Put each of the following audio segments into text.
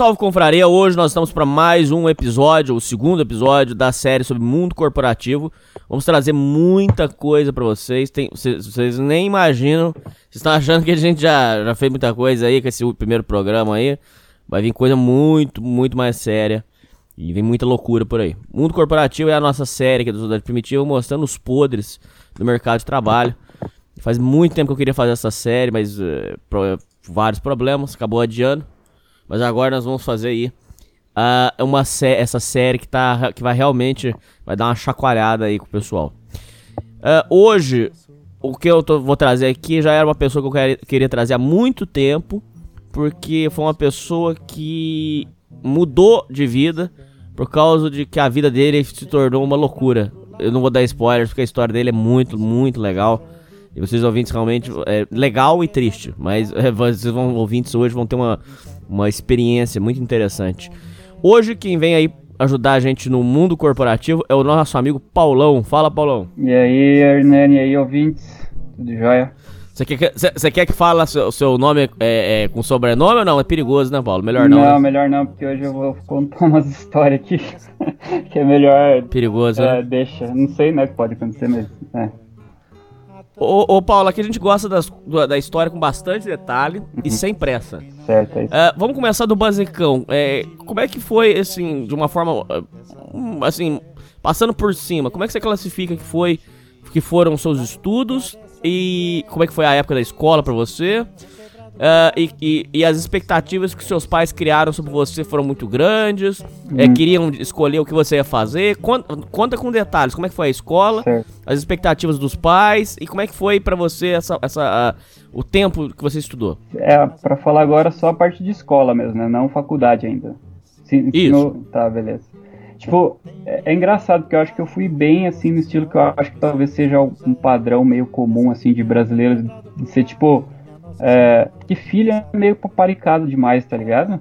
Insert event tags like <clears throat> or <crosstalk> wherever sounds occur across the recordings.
Salve, confraria! Hoje nós estamos para mais um episódio, o segundo episódio da série sobre mundo corporativo. Vamos trazer muita coisa para vocês. Tem, vocês, vocês nem imaginam. Vocês estão achando que a gente já, já fez muita coisa aí com esse primeiro programa aí. Vai vir coisa muito, muito mais séria. E vem muita loucura por aí. Mundo Corporativo é a nossa série aqui do Sociedade Primitiva mostrando os podres do mercado de trabalho. Faz muito tempo que eu queria fazer essa série, mas uh, pro, vários problemas, acabou adiando. Mas agora nós vamos fazer aí uh, uma sé essa série que, tá, que vai realmente vai dar uma chacoalhada aí com o pessoal. Uh, hoje, o que eu tô, vou trazer aqui já era uma pessoa que eu queria, queria trazer há muito tempo, porque foi uma pessoa que mudou de vida por causa de que a vida dele se tornou uma loucura. Eu não vou dar spoilers porque a história dele é muito, muito legal. E vocês ouvintes realmente é legal e triste, mas é, vocês vão ouvintes hoje vão ter uma, uma experiência muito interessante. Hoje quem vem aí ajudar a gente no mundo corporativo é o nosso amigo Paulão. Fala, Paulão. E aí, Hernani, e aí, ouvintes? Tudo jóia? Você quer, você quer que fale o seu nome é, é, com sobrenome ou não? É perigoso, né, Paulo? Melhor não. Não, né? melhor não, porque hoje eu vou contar <laughs> umas histórias aqui <laughs> que é melhor. Perigoso, é, né? Deixa. Não sei, né, que pode acontecer mesmo. É. Ô, ô, Paulo, aqui a gente gosta das, da história com bastante detalhe e Uhum. sem pressa. Certo, é isso. É, vamos começar do basicão. É, como é que foi, assim, de uma forma, hum, assim, passando por cima, como é que você classifica que foi, que foram os seus estudos e como é que foi a época da escola pra você? É, e, e- e as expectativas que seus pais criaram sobre você foram muito grandes? É, queriam escolher o que você ia fazer? Conta, conta com detalhes, como é que foi a escola? Certo. as expectativas dos pais e como é que foi pra você essa, essa a- o tempo que você estudou? É, pra falar agora só a parte de escola mesmo, né? Não faculdade ainda. Sim, ensino- Tá, beleza. Tipo, é, é engraçado porque eu acho que eu fui bem assim no estilo que eu acho que talvez seja um padrão meio comum assim de brasileiros de ser tipo é, que filho é meio paparicado demais, tá ligado?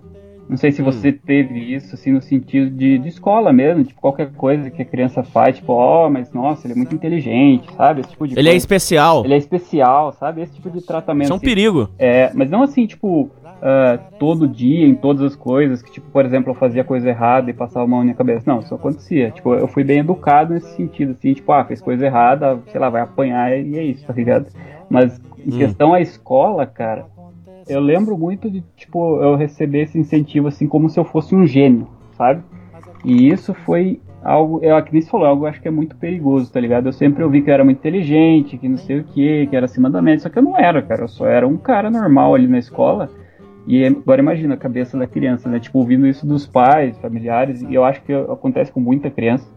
Não sei se você teve isso assim no sentido de, de escola mesmo, tipo qualquer coisa que a criança faz, tipo, ó, mas nossa, ele é muito inteligente, sabe? Esse tipo de Ele é coisa. especial. Ele é especial, sabe? Esse tipo de tratamento. Isso é um assim. perigo. É, mas não assim, tipo, ah, todo dia, em todas as coisas, que, tipo, por exemplo, eu fazia coisa errada e passava a mão na minha cabeça. Não, isso acontecia. Tipo, eu fui bem educado nesse sentido, assim, tipo, ah, fez coisa errada, sei lá, vai apanhar e é isso, tá ligado? Mas em Hum. questão à escola, cara, eu lembro muito de, tipo, eu receber esse incentivo, assim, como se eu fosse um gênio, sabe? E isso foi algo, é, que nem você falou, algo eu acho que é muito perigoso, tá ligado? Eu sempre ouvi que eu era muito inteligente, que não sei o que, que era acima da média, só que eu não era, cara, eu só era um cara normal ali na escola. E agora imagina a cabeça da criança, né? Tipo, ouvindo isso dos pais, familiares, e eu acho que acontece com muita criança.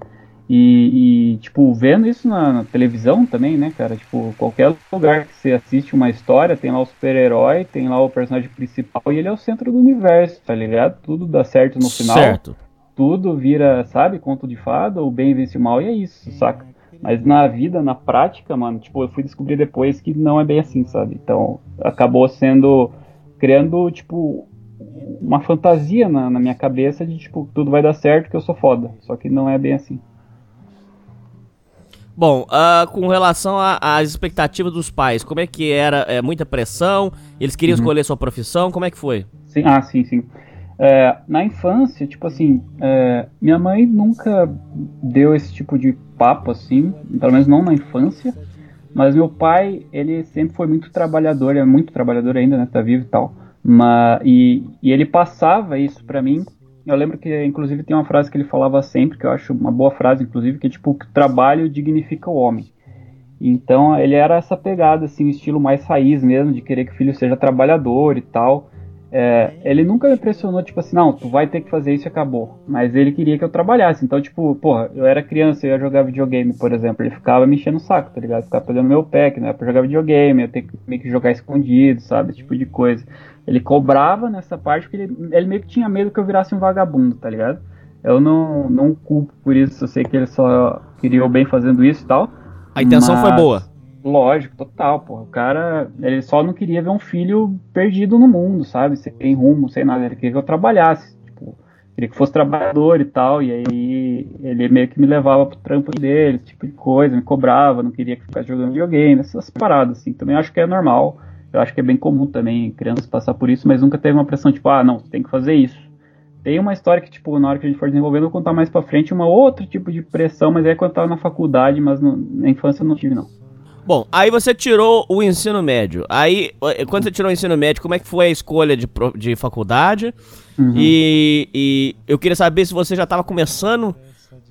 E, e, tipo, vendo isso na, na televisão também, né, cara? Tipo, qualquer lugar que você assiste uma história, tem lá o super-herói, tem lá o personagem principal, e ele é o centro do universo, tá ligado? Tudo dá certo no final Certo. tudo vira, sabe, conto de fada, o bem vence o mal e é isso, saca? Mas na vida, na prática, mano, tipo, eu fui descobrir depois que não é bem assim, sabe? Então, acabou sendo criando, tipo, uma fantasia na, na minha cabeça de, tipo, tudo vai dar certo que eu sou foda. Só que não é bem assim. Bom, ah, com relação às expectativas dos pais, como é que era? É, muita pressão? Eles queriam escolher sua profissão? Como é que foi? Sim, ah, sim, sim. É, na infância, tipo assim, é, minha mãe nunca deu esse tipo de papo assim, pelo menos não na infância. Mas meu pai, ele sempre foi muito trabalhador, ele é muito trabalhador ainda, né? Tá vivo e tal. Mas, e, e ele passava isso para mim. Eu lembro que, inclusive, tem uma frase que ele falava sempre, que eu acho uma boa frase, inclusive, que é tipo, que o trabalho dignifica o homem. Então, ele era essa pegada, assim, estilo mais raiz mesmo, de querer que o filho seja trabalhador e tal. É, ele nunca me pressionou, tipo assim, não, tu vai ter que fazer isso e acabou. Mas ele queria que eu trabalhasse. Então, tipo, porra, eu era criança, eu ia jogar videogame, por exemplo. Ele ficava me enchendo o saco, tá ligado? Ficava pegando meu pé, que não era pra jogar videogame, eu ter que meio que jogar escondido, sabe? Esse tipo de coisa. Ele cobrava nessa parte porque ele, ele meio que tinha medo que eu virasse um vagabundo, tá ligado? Eu não, não culpo por isso, eu sei que ele só queria o bem fazendo isso e tal. A intenção mas... foi boa. Lógico, total, pô. O cara, ele só não queria ver um filho perdido no mundo, sabe? Sem rumo, sem nada. Ele queria que eu trabalhasse, tipo, queria que fosse trabalhador e tal. E aí ele meio que me levava pro trampo dele, esse tipo de coisa, me cobrava, não queria que ficasse jogando videogame, essas paradas, assim. Também acho que é normal. Eu acho que é bem comum também crianças passar por isso, mas nunca teve uma pressão tipo, ah, não, tem que fazer isso. Tem uma história que, tipo, na hora que a gente for desenvolvendo, eu vou contar mais pra frente, uma outro tipo de pressão, mas é quando eu tava na faculdade, mas no, na infância eu não tive, não. Bom, aí você tirou o ensino médio. Aí, quando você tirou o ensino médio, como é que foi a escolha de, de faculdade? Uhum. E, e, eu queria saber se você já estava começando,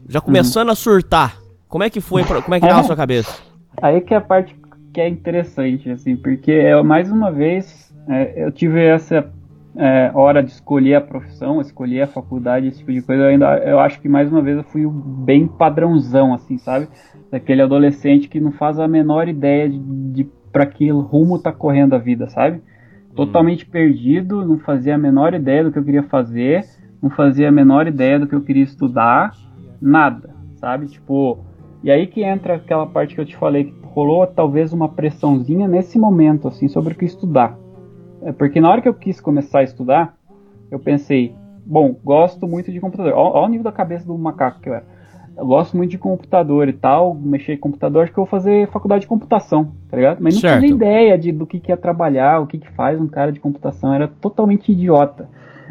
já começando uhum. a surtar. Como é que foi, como é que tava a sua cabeça? Aí que é a parte que é interessante, assim, porque é, mais uma vez é, eu tive essa é, hora de escolher a profissão, escolher a faculdade, esse tipo de coisa. Eu ainda, eu acho que mais uma vez eu fui bem padrãozão, assim, sabe? daquele adolescente que não faz a menor ideia de, de para que rumo tá correndo a vida, sabe? Hum. Totalmente perdido, não fazia a menor ideia do que eu queria fazer, não fazia a menor ideia do que eu queria estudar, nada, sabe? Tipo, e aí que entra aquela parte que eu te falei que rolou talvez uma pressãozinha nesse momento assim sobre o que estudar. É porque na hora que eu quis começar a estudar, eu pensei, bom, gosto muito de computador. Olha o nível da cabeça do macaco que eu era eu gosto muito de computador e tal, mexer em computador, acho que eu vou fazer faculdade de computação, tá ligado? Mas não tinha ideia de, do que, que é trabalhar, o que, que faz um cara de computação, era totalmente idiota.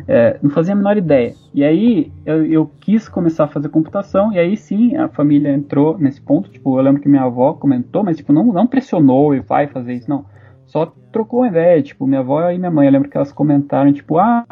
É, não fazia a menor ideia. E aí eu, eu, quis começar a fazer computação, e aí sim a família entrou nesse ponto. Tipo, eu lembro que minha avó comentou, mas tipo, não, não pressionou e vai fazer isso, não. Só trocou uma ideia, tipo, minha avó e minha mãe, eu lembro que elas comentaram, tipo, ah,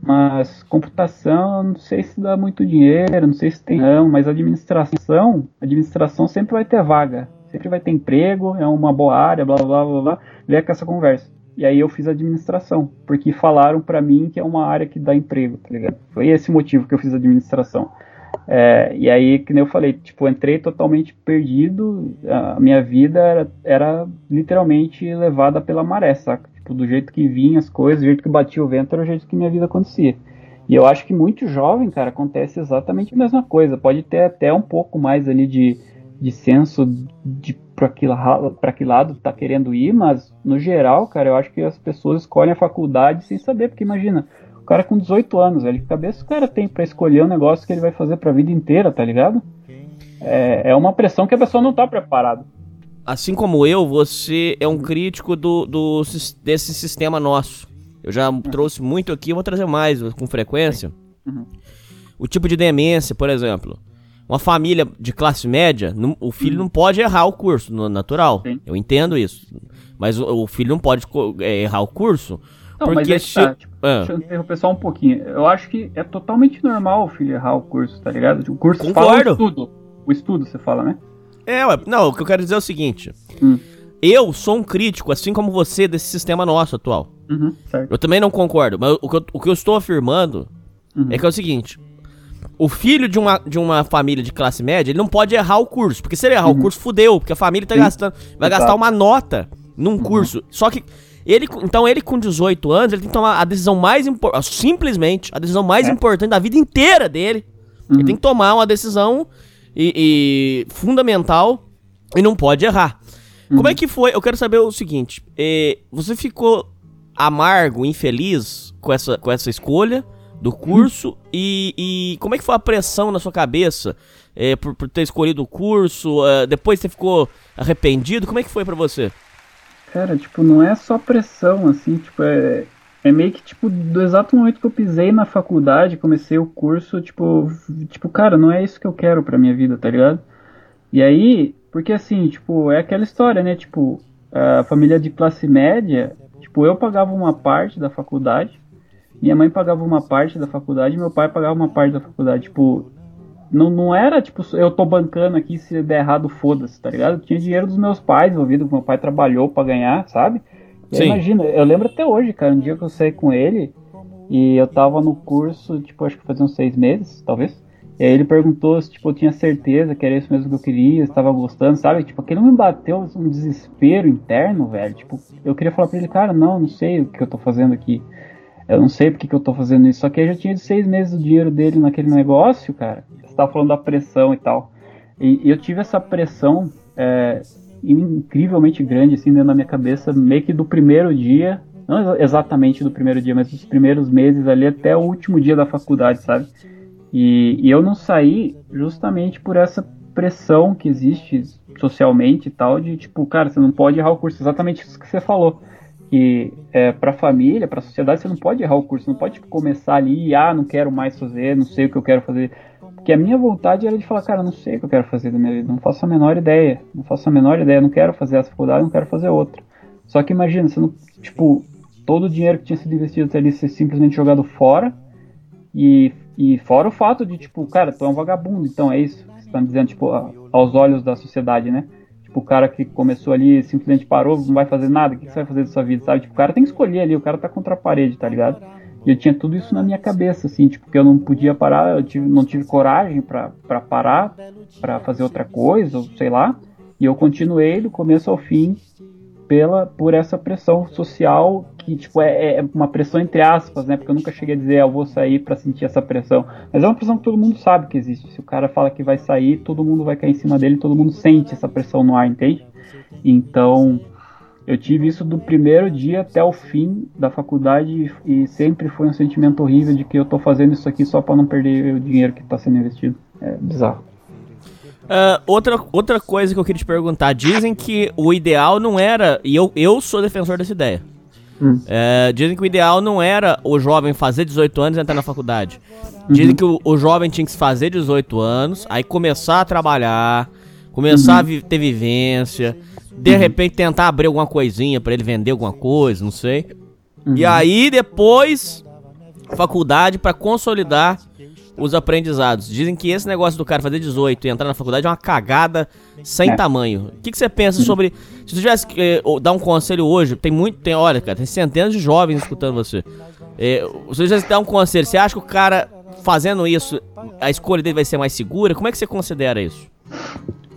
mas computação, não sei se dá muito dinheiro, não sei se tem não, mas administração, administração sempre vai ter vaga, sempre vai ter emprego, é uma boa área, blá blá blá blá, vem com essa conversa. E aí eu fiz administração, porque falaram para mim que é uma área que dá emprego, tá ligado? Foi esse motivo que eu fiz administração. É, e aí, que nem eu falei, tipo, entrei totalmente perdido, a minha vida era, era literalmente levada pela maré, saca? Tipo, do jeito que vinha as coisas, do jeito que batia o vento, era o jeito que minha vida acontecia. E eu acho que muito jovem, cara, acontece exatamente a mesma coisa. Pode ter até um pouco mais ali de, de senso de para que, pra que lado tá querendo ir, mas no geral, cara, eu acho que as pessoas escolhem a faculdade sem saber, porque imagina, o cara com 18 anos, velho, que cabeça o cara tem para escolher um negócio que ele vai fazer pra vida inteira, tá ligado? É, é uma pressão que a pessoa não tá preparada assim como eu, você é um crítico do, do desse sistema nosso. Eu já trouxe muito aqui, vou trazer mais com frequência. Uhum. O tipo de demência, por exemplo. Uma família de classe média, o filho uhum. não pode errar o curso, no natural. Sim. Eu entendo isso. Mas o, o filho não pode é, errar o curso. Não, porque mas é tá, tipo, ah. deixa eu interromper só um pouquinho. Eu acho que é totalmente normal o filho errar o curso, tá ligado? O curso Concordo. fala o estudo. O estudo, você fala, né? É, ué, não, o que eu quero dizer é o seguinte. Hum. Eu sou um crítico, assim como você, desse sistema nosso atual. Uhum, eu também não concordo, mas o que eu, o que eu estou afirmando uhum. é que é o seguinte. O filho de uma, de uma família de classe média, ele não pode errar o curso. Porque se ele errar uhum. o curso, fudeu. Porque a família tá gastando. Vai Exato. gastar uma nota num uhum. curso. Só que. Ele, então, ele com 18 anos, ele tem que tomar a decisão mais importante. Simplesmente, a decisão mais é. importante da vida inteira dele. Ele uhum. tem que tomar uma decisão e, e fundamental e não pode errar. Uhum. Como é que foi? Eu quero saber o seguinte: eh, você ficou amargo, infeliz com essa, com essa escolha do curso? E, e, como é que foi a pressão na sua cabeça eh, por, por, ter escolhido o curso? Uh, depois você ficou arrependido? Como é que foi para você? Cara, tipo, não é só pressão, assim, tipo, é, é meio que, tipo, do exato momento que eu pisei na faculdade, comecei o curso, tipo, tipo, cara, não é isso que eu quero pra minha vida, tá ligado? E aí, porque assim, tipo, é aquela história, né? Tipo, a família de classe média, Tipo, eu pagava uma parte da faculdade, minha mãe pagava uma parte da faculdade, meu pai pagava uma parte da faculdade. Tipo, não, não era tipo, eu tô bancando aqui, se der errado, foda-se, tá ligado? tinha dinheiro dos meus pais envolvido, que meu pai trabalhou para ganhar, sabe? Sim. Imagina, eu lembro até hoje, cara, um dia que eu saí com ele e eu tava no curso, tipo, acho que fazia uns seis meses, talvez. E aí ele perguntou se, tipo, eu tinha certeza que era isso mesmo que eu queria, se tava gostando, sabe? Tipo, aquilo me bateu um desespero interno, velho. Tipo, eu queria falar pra ele, cara, não, não sei o que eu tô fazendo aqui. Eu não sei porque que eu tô fazendo isso. Só que aí já tinha seis meses o dinheiro dele naquele negócio, cara. Você tava falando da pressão e tal. E, e eu tive essa pressão é, incrivelmente grande, assim, dentro da minha cabeça, meio que do primeiro dia. Não exatamente do primeiro dia, mas dos primeiros meses ali até o último dia da faculdade, sabe? E, e eu não saí justamente por essa pressão que existe socialmente e tal, de tipo, cara, você não pode errar o curso, exatamente isso que você falou. Que é, para a família, para a sociedade, você não pode errar o curso, não pode tipo, começar ali ah, não quero mais fazer, não sei o que eu quero fazer. Porque a minha vontade era de falar, cara, não sei o que eu quero fazer da minha vida, não faço a menor ideia, não faço a menor ideia, não quero fazer essa faculdade, não quero fazer outra. Só que imagina, você não, tipo, todo o dinheiro que tinha sido investido até ali ser simplesmente jogado fora e e fora o fato de, tipo, cara, tu é um vagabundo, então é isso que você tá me dizendo, tipo, aos olhos da sociedade, né? Tipo, o cara que começou ali, simplesmente parou, não vai fazer nada, o que você vai fazer da sua vida, sabe? Tipo, o cara tem que escolher ali, o cara tá contra a parede, tá ligado? E eu tinha tudo isso na minha cabeça, assim, tipo, que eu não podia parar, eu tive, não tive coragem para parar, para fazer outra coisa, ou sei lá. E eu continuei do começo ao fim pela por essa pressão social que tipo é, é, uma pressão entre aspas, né? Porque eu nunca cheguei a dizer ah, eu vou sair para sentir essa pressão, mas é uma pressão que todo mundo sabe que existe. Se o cara fala que vai sair, todo mundo vai cair em cima dele, todo mundo sente essa pressão no ar, entende? Então eu tive isso do primeiro dia até o fim da faculdade e sempre foi um sentimento horrível de que eu tô fazendo isso aqui só para não perder o dinheiro que está sendo investido. É bizarro. Uh, outra, outra coisa que eu queria te perguntar: dizem que o ideal não era, e eu, eu sou defensor dessa ideia. Hum. Uh, dizem que o ideal não era o jovem fazer 18 anos e entrar na faculdade. Dizem uhum. que o, o, jovem tinha que fazer 18 anos, aí começar a trabalhar, começar uhum. a vi ter vivência, de uhum. repente tentar abrir alguma coisinha para ele vender alguma coisa, não sei. E uhum. aí depois, faculdade para consolidar os aprendizados. Dizem que esse negócio do cara fazer 18 e entrar na faculdade é uma cagada sem é. tamanho. O que, que você pensa sobre. Se tu tivesse que eh, dar um conselho hoje, tem muito. Tem, olha, cara, tem centenas de jovens escutando você. Eh, se você tivesse que dar um conselho, você acha que o cara fazendo isso, a escolha dele vai ser mais segura? Como é que você considera isso?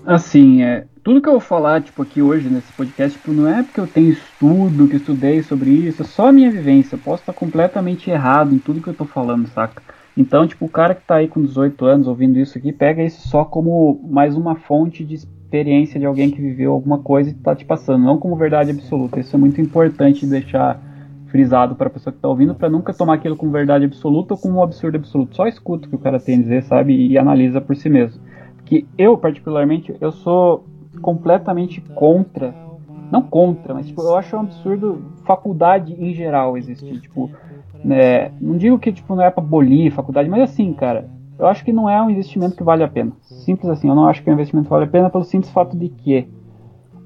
Assim, é, tudo que eu vou falar, tipo, aqui hoje nesse podcast, tipo, não é porque eu tenho estudo, que estudei sobre isso, é só a minha vivência. Eu posso estar completamente errado em tudo que eu tô falando, saca? Então, tipo, o cara que está aí com 18 anos ouvindo isso aqui, pega isso só como mais uma fonte de experiência de alguém que viveu alguma coisa e está te passando, não como verdade absoluta. Isso é muito importante deixar frisado para a pessoa que está ouvindo, para nunca tomar aquilo como verdade absoluta ou como um absurdo absoluto. Só escuta o que o cara tem a dizer, sabe, e analisa por si mesmo. Que eu, particularmente, eu sou completamente contra, não contra, mas tipo, eu acho um absurdo faculdade em geral existir. Tipo, né, não digo que tipo, não é para abolir faculdade, mas assim, cara, eu acho que não é um investimento que vale a pena. Simples assim, eu não acho que é um investimento vale a pena pelo simples fato de que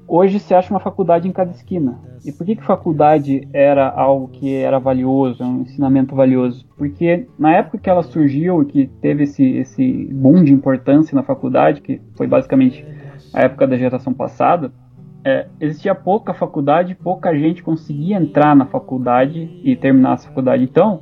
hoje se acha uma faculdade em cada esquina. E por que, que faculdade era algo que era valioso, um ensinamento valioso? Porque na época que ela surgiu e que teve esse, esse boom de importância na faculdade, que foi basicamente a época da geração passada, é, existia pouca faculdade, pouca gente conseguia entrar na faculdade e terminar a faculdade. Então,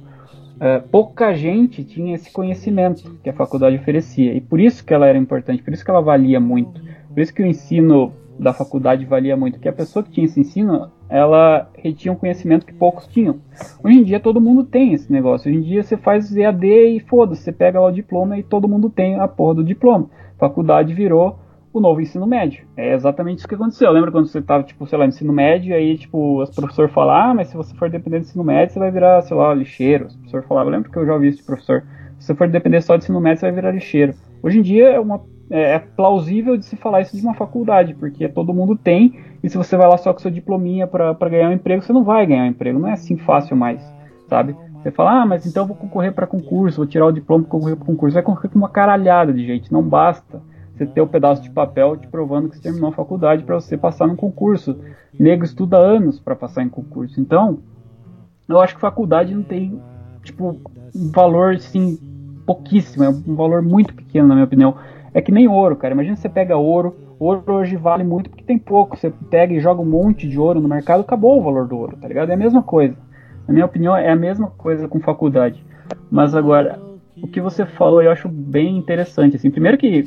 é, pouca gente tinha esse conhecimento que a faculdade oferecia. E por isso que ela era importante, por isso que ela valia muito. Por isso que o ensino da faculdade valia muito. Que a pessoa que tinha esse ensino, ela retinha um conhecimento que poucos tinham. Hoje em dia todo mundo tem esse negócio. Hoje em dia você faz EAD e foda-se, você pega lá o diploma e todo mundo tem a porra do diploma. Faculdade virou o novo ensino médio. É exatamente isso que aconteceu. Lembra quando você estava, tipo, sei lá, no ensino médio, aí, tipo, os professores falavam, ah, mas se você for depender do ensino médio, você vai virar, sei lá, lixeiro. Os professores falavam, lembra que eu já ouvi isso de professor. Se você for depender só do ensino médio, você vai virar lixeiro. Hoje em dia é, uma, é, é plausível de se falar isso de uma faculdade, porque todo mundo tem, e se você vai lá só com seu diplominha para ganhar um emprego, você não vai ganhar um emprego. Não é assim fácil mais, sabe? Você fala, ah, mas então eu vou concorrer para concurso, vou tirar o diploma para concorrer para concurso. Vai concorrer com uma caralhada de gente, não basta você ter o um pedaço de papel te provando que você terminou a faculdade para você passar num concurso. Nego estuda anos para passar em concurso. Então, eu acho que faculdade não tem, tipo, um valor, assim, pouquíssimo. É um valor muito pequeno, na minha opinião. É que nem ouro, cara. Imagina você pega ouro. Ouro hoje vale muito porque tem pouco. Você pega e joga um monte de ouro no mercado, acabou o valor do ouro, tá ligado? É a mesma coisa. Na minha opinião, é a mesma coisa com faculdade. Mas agora, o que você falou eu acho bem interessante. Assim, primeiro que,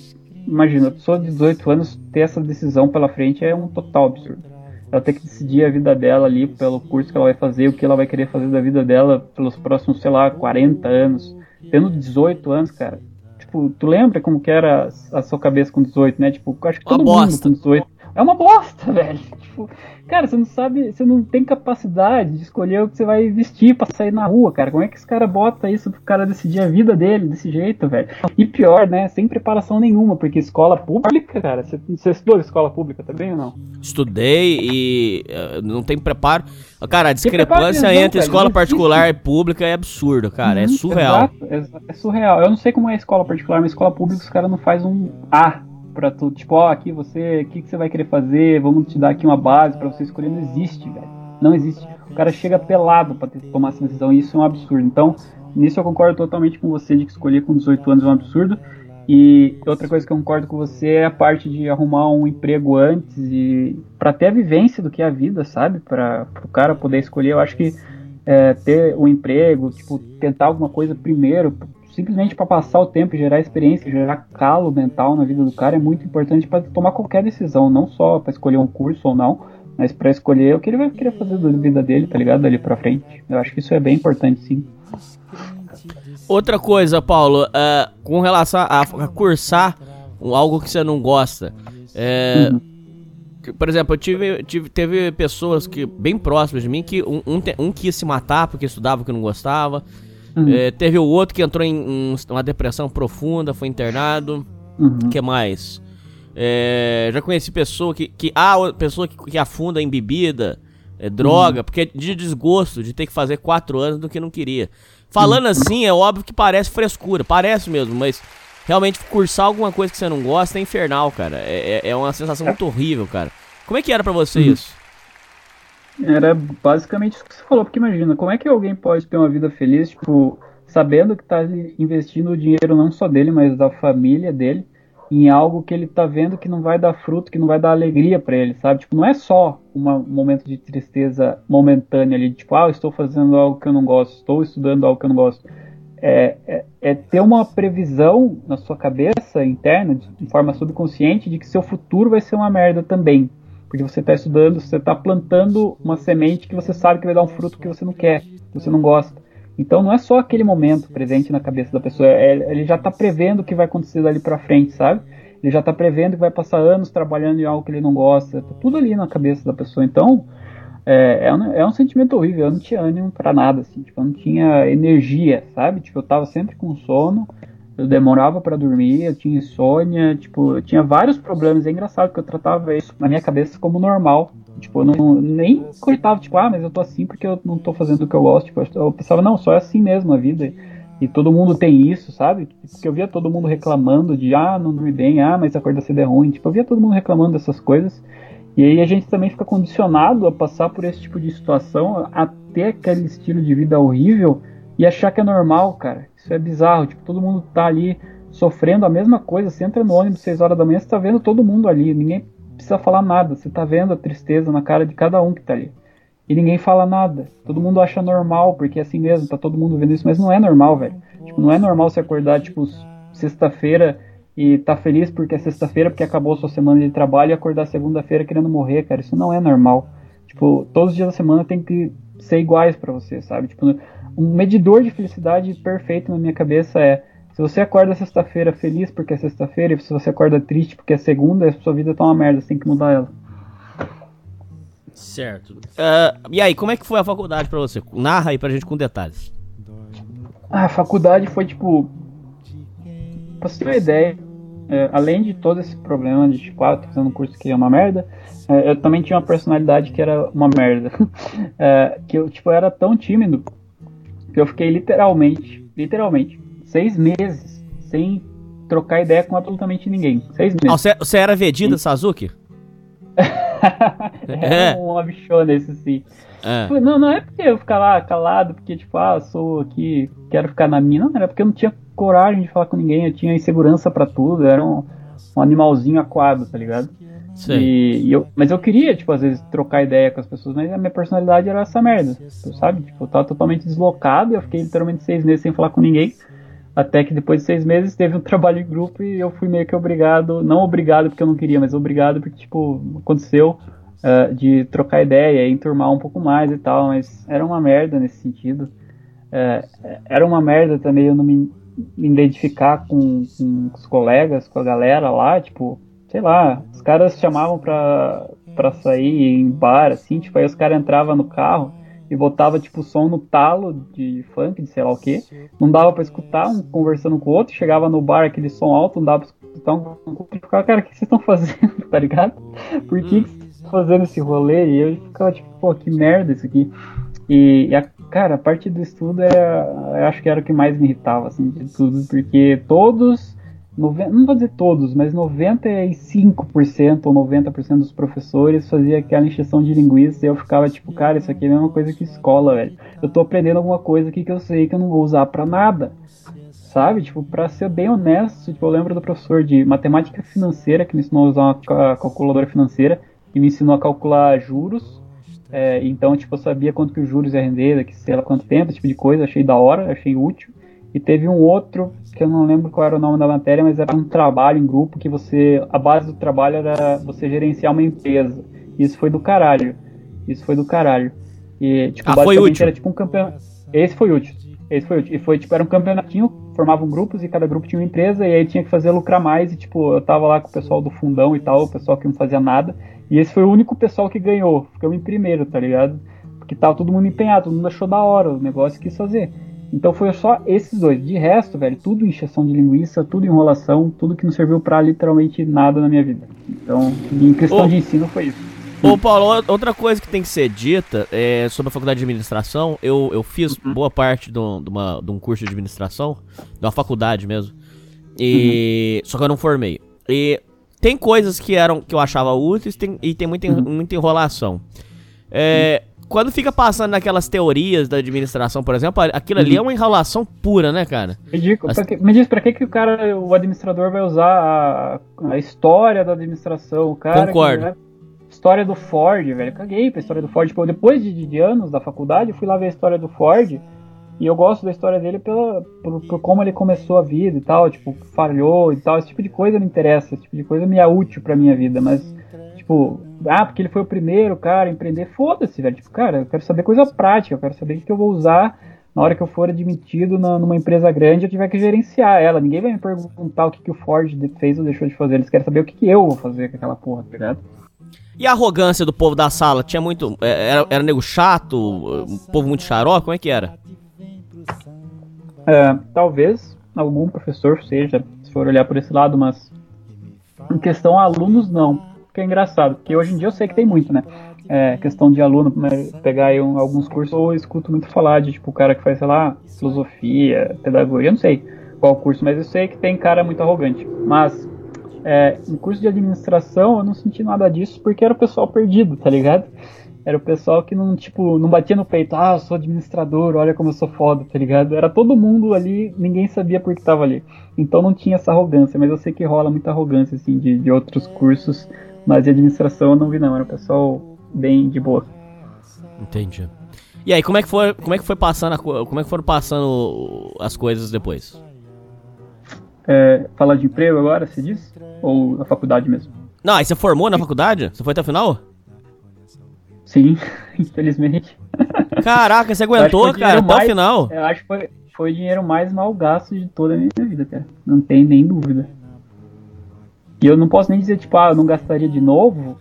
imagina, a pessoa de 18 anos ter essa decisão pela frente é um total absurdo. Ela tem que decidir a vida dela ali pelo curso que ela vai fazer, o que ela vai querer fazer da vida dela pelos próximos, sei lá, 40 anos. Tendo 18 anos, cara. Tipo, tu lembra como que era a sua cabeça com 18, né? Tipo, acho que todo Uma mundo bosta. com 18. É uma bosta, <laughs> velho. Tipo, cara, você não sabe, você não tem capacidade de escolher o que você vai vestir pra sair na rua, cara. Como é que esse cara bota isso pro cara decidir a vida dele desse jeito, velho? E pior, né? Sem preparação nenhuma, porque escola pública, cara, você, você estudou escola pública também ou não? Estudei e eh, não tem preparo. Cara, a discrepância entre velho, escola particular e pública é absurdo, cara. É Uhum, surreal. exato, exa- é surreal. Eu não sei como é a escola particular, mas escola pública os caras não faz um A pra tu. Tipo, ó, aqui você, o que, que você vai querer fazer? Vamos te dar aqui uma base pra você escolher. Não existe, velho. Não existe. O cara chega pelado pra ter, tomar essa decisão e isso é um absurdo. Então, nisso eu concordo totalmente com você de que escolher com 18 anos é um absurdo. E outra coisa que eu concordo com você é a parte de arrumar um emprego antes e para ter a vivência do que é a vida, sabe? Para o cara poder escolher. Eu acho que é, ter um emprego, tipo, tentar alguma coisa primeiro, simplesmente para passar o tempo, gerar experiência, gerar calo mental na vida do cara é muito importante para tomar qualquer decisão, não só para escolher um curso ou não, mas para escolher o que ele vai querer fazer da vida dele, tá ligado? Dali para frente. Eu acho que isso é bem importante, sim. Outra coisa, Paulo, é, com relação a, a cursar um- algo que você não gosta. é, que, Por exemplo, eu tive, tive- teve pessoas que bem próximas de mim que um, um, te- um quis se matar porque estudava o que não gostava. Uhum. É, teve o outro que entrou em um- uma depressão profunda, foi internado. Uhum. O que mais? É, já conheci pessoa que. que ah, pessoa que, que afunda em bebida, é, droga, porque de desgosto de ter que fazer quatro anos do que não queria. Falando assim, é óbvio que parece frescura, parece mesmo, mas realmente cursar alguma coisa que você não gosta é infernal, cara. É, é- é uma sensação muito horrível, cara. Como é que era pra você isso? Era basicamente isso que você falou, porque imagina, como é que alguém pode ter uma vida feliz, tipo, sabendo que tá ali investindo o dinheiro não só dele, mas da família dele, em algo que ele tá vendo que não vai dar fruto, que não vai dar alegria pra ele, sabe? Tipo, não é só um momento de tristeza momentânea ali, tipo, ah, estou fazendo algo que eu não gosto, estou estudando algo que eu não gosto. É, é, é ter uma previsão na sua cabeça interna, de, de forma subconsciente, de que seu futuro vai ser uma merda também. Porque você está estudando, você está plantando uma semente que você sabe que vai dar um fruto que você não quer, que você não gosta. Então não é só aquele momento presente na cabeça da pessoa, é- ele já está prevendo o que vai acontecer dali para frente, sabe? Ele já está prevendo que vai passar anos trabalhando em algo que ele não gosta, tá tudo ali na cabeça da pessoa. Então é, é, um, é um sentimento horrível, eu não tinha ânimo para nada, assim, tipo, eu não tinha energia, sabe? Tipo, eu tava sempre com sono, eu demorava para dormir, eu tinha insônia, tipo, eu tinha vários problemas. É engraçado que eu tratava isso na minha cabeça como normal. Tipo, eu não, nem cortava, tipo, ah, mas eu tô assim porque eu não tô fazendo o que eu gosto. Tipo, eu pensava, não, só é assim mesmo a vida. E todo mundo tem isso, sabe? Porque eu via todo mundo reclamando de, ah, não dormi bem, ah, mas acordar cedo é ruim. Tipo, eu via todo mundo reclamando dessas coisas. E aí a gente também fica condicionado a passar por esse tipo de situação, a ter aquele estilo de vida horrível e achar que é normal, cara. Isso é bizarro. Tipo, todo mundo tá ali sofrendo a mesma coisa. Você entra no ônibus 6 horas da manhã, você tá vendo todo mundo ali. Ninguém precisa falar nada. Você tá vendo a tristeza na cara de cada um que tá ali. E ninguém fala nada. Todo mundo acha normal, porque é assim mesmo, tá todo mundo vendo isso, mas não é normal, velho. Tipo, não é normal você acordar, tipo, sexta-feira e tá feliz porque é sexta-feira, porque acabou a sua semana de trabalho e acordar segunda-feira querendo morrer, cara. Isso não é normal. Tipo, todos os dias da semana tem que ser iguais para você, sabe? Tipo, um medidor de felicidade perfeito na minha cabeça é se você acorda sexta-feira feliz porque é sexta-feira e se você acorda triste porque é segunda, a sua vida tá uma merda, você tem que mudar ela. Certo. Ah, e aí, como é que foi a faculdade pra você? Narra aí pra gente com detalhes. Ah, A faculdade foi tipo. Pra você ter uma ideia, é, além de todo esse problema de tipo, ah, tô fazendo um curso que é uma merda, é, eu também tinha uma personalidade que era uma merda. <laughs> É, que eu, tipo, era tão tímido que eu fiquei literalmente, literalmente, seis meses sem trocar ideia com absolutamente ninguém. Seis meses. Ah, você, você era Vegeta Sasuke? <laughs> é, uma bichona esse sim. É. Não, não é porque eu ficar lá calado, porque tipo, ah, sou aqui, quero ficar na minha. Não, era porque eu não tinha coragem de falar com ninguém, eu tinha insegurança para tudo, era um, um animalzinho aquado, tá ligado? E, e, eu, mas eu queria, tipo, às vezes trocar ideia com as pessoas, mas a minha personalidade era essa merda, sabe? Tipo, eu tava totalmente deslocado, eu fiquei literalmente seis meses sem falar com ninguém. Até que depois de seis meses teve um <laughs> trabalho em grupo e eu fui meio que obrigado, não obrigado porque eu não queria, mas obrigado porque, tipo, aconteceu uh, de trocar ideia, enturmar um pouco mais e tal, mas era uma merda nesse sentido. Uh, era uma merda também eu não me, me identificar com, com, os colegas, com a galera lá, tipo, sei lá, os caras chamavam pra, pra sair em bar, assim, tipo, aí os caras entravam no carro e botava tipo som no talo de funk, de sei lá o que. Não dava para escutar um conversando com o outro, chegava no bar aquele som alto, não dava pra escutar um e ficava, cara, o que vocês estão fazendo, <laughs> tá ligado? Por que, que vocês estão fazendo esse rolê? E eu ficava tipo, pô, que merda isso aqui. E, e a, cara, a parte do estudo é, eu acho que era o que mais me irritava, assim, de tudo, porque todos não vou dizer todos, mas 95% ou 90% dos professores fazia aquela injeção de linguiça e eu ficava tipo, cara, isso aqui é a mesma coisa que escola, velho. Eu tô aprendendo alguma coisa aqui que eu sei que eu não vou usar para nada. Sabe? Tipo, pra ser bem honesto, tipo, eu lembro do professor de matemática financeira que me ensinou a usar uma calculadora financeira e me ensinou a calcular juros. É, então, tipo, eu sabia quanto que os juros ia render, daqui sei lá quanto tempo, esse tipo de coisa, achei da hora, achei útil. E teve um outro, que eu não lembro qual era o nome da matéria, mas era um trabalho em grupo que você. A base do trabalho era você gerenciar uma empresa. Isso foi do caralho. Isso foi do caralho. E, tipo, ah, foi útil. era tipo um campeonato. Esse foi útil. Esse foi útil. E foi, tipo, era um campeonatinho, formavam grupos e cada grupo tinha uma empresa, e aí tinha que fazer lucrar mais. E, tipo, eu tava lá com o pessoal do fundão e tal, o pessoal que não fazia nada. E esse foi o único pessoal que ganhou. Ficou em primeiro, tá ligado? Porque tava todo mundo empenhado, todo mundo achou da hora o negócio quis fazer. Então foi só esses dois. De resto, velho, tudo encheção de linguiça, tudo enrolação, tudo que não serviu para literalmente nada na minha vida. Então, em questão Ô, de ensino foi isso. Ô Paulo, outra coisa que tem que ser dita é sobre a faculdade de administração. Eu, eu fiz uhum. boa parte de, um, de, uma, de um curso de administração, de uma faculdade mesmo. E. Uhum. Só que eu não formei. E tem coisas que eram que eu achava úteis tem, e tem muita, uhum. muita enrolação. É, quando fica passando naquelas teorias da administração, por exemplo, aquilo ali é uma enrolação pura, né, cara? Ridículo. As... me diz, pra que, que o cara, o administrador vai usar a, a história da administração? O cara Concordo. Que, né, história do Ford, velho. Caguei pra história do Ford. Tipo, depois de, de, anos da faculdade, eu fui lá ver a história do Ford. E eu gosto da história dele pela, por, por, como ele começou a vida e tal, tipo, falhou e tal. Esse tipo de coisa me interessa, esse tipo de coisa me é útil pra minha vida, mas tipo, ah, porque ele foi o primeiro cara a empreender, foda-se, velho. Tipo, cara, eu quero saber coisa prática, eu quero saber o que eu vou usar na hora que eu for admitido na, numa empresa grande eu tiver que gerenciar ela. Ninguém vai me perguntar o que, que o Ford fez ou deixou de fazer. Eles querem saber o que, que eu vou fazer com aquela porra, tá ligado? E a arrogância do povo da sala? Tinha muito. É, era, era nego chato? Um povo muito xarope? Como é que era? É, talvez algum professor seja, se for olhar por esse lado, mas em questão a alunos, não que é engraçado, porque hoje em dia eu sei que tem muito, né? É, questão de aluno, né, pegar aí um, alguns cursos, eu escuto muito falar de, tipo, o cara que faz, sei lá, filosofia, pedagogia, eu não sei qual curso, mas eu sei que tem cara muito arrogante. Mas, é, no curso de administração, eu não senti nada disso, porque era o pessoal perdido, tá ligado? Era o pessoal que não, tipo, não batia no peito, ah, eu sou administrador, olha como eu sou foda, tá ligado? Era todo mundo ali, ninguém sabia por que tava ali. Então não tinha essa arrogância, mas eu sei que rola muita arrogância, assim, de, de outros cursos mas de administração eu não vi não, era um pessoal bem de boa. Entendi. E aí, como é que foi, como é que foi passando, a, como é que foram passando as coisas depois? É, falar de emprego agora, se diz? Ou na faculdade mesmo? Não, aí você formou na faculdade? Você foi até o final? Sim, <laughs> infelizmente. Caraca, você aguentou, cara, até mais, o final? Eu acho que foi, foi o dinheiro mais mal gasto de toda a minha vida, cara. Não tem nem dúvida. E eu não posso nem dizer, tipo, ah, eu não gastaria de novo,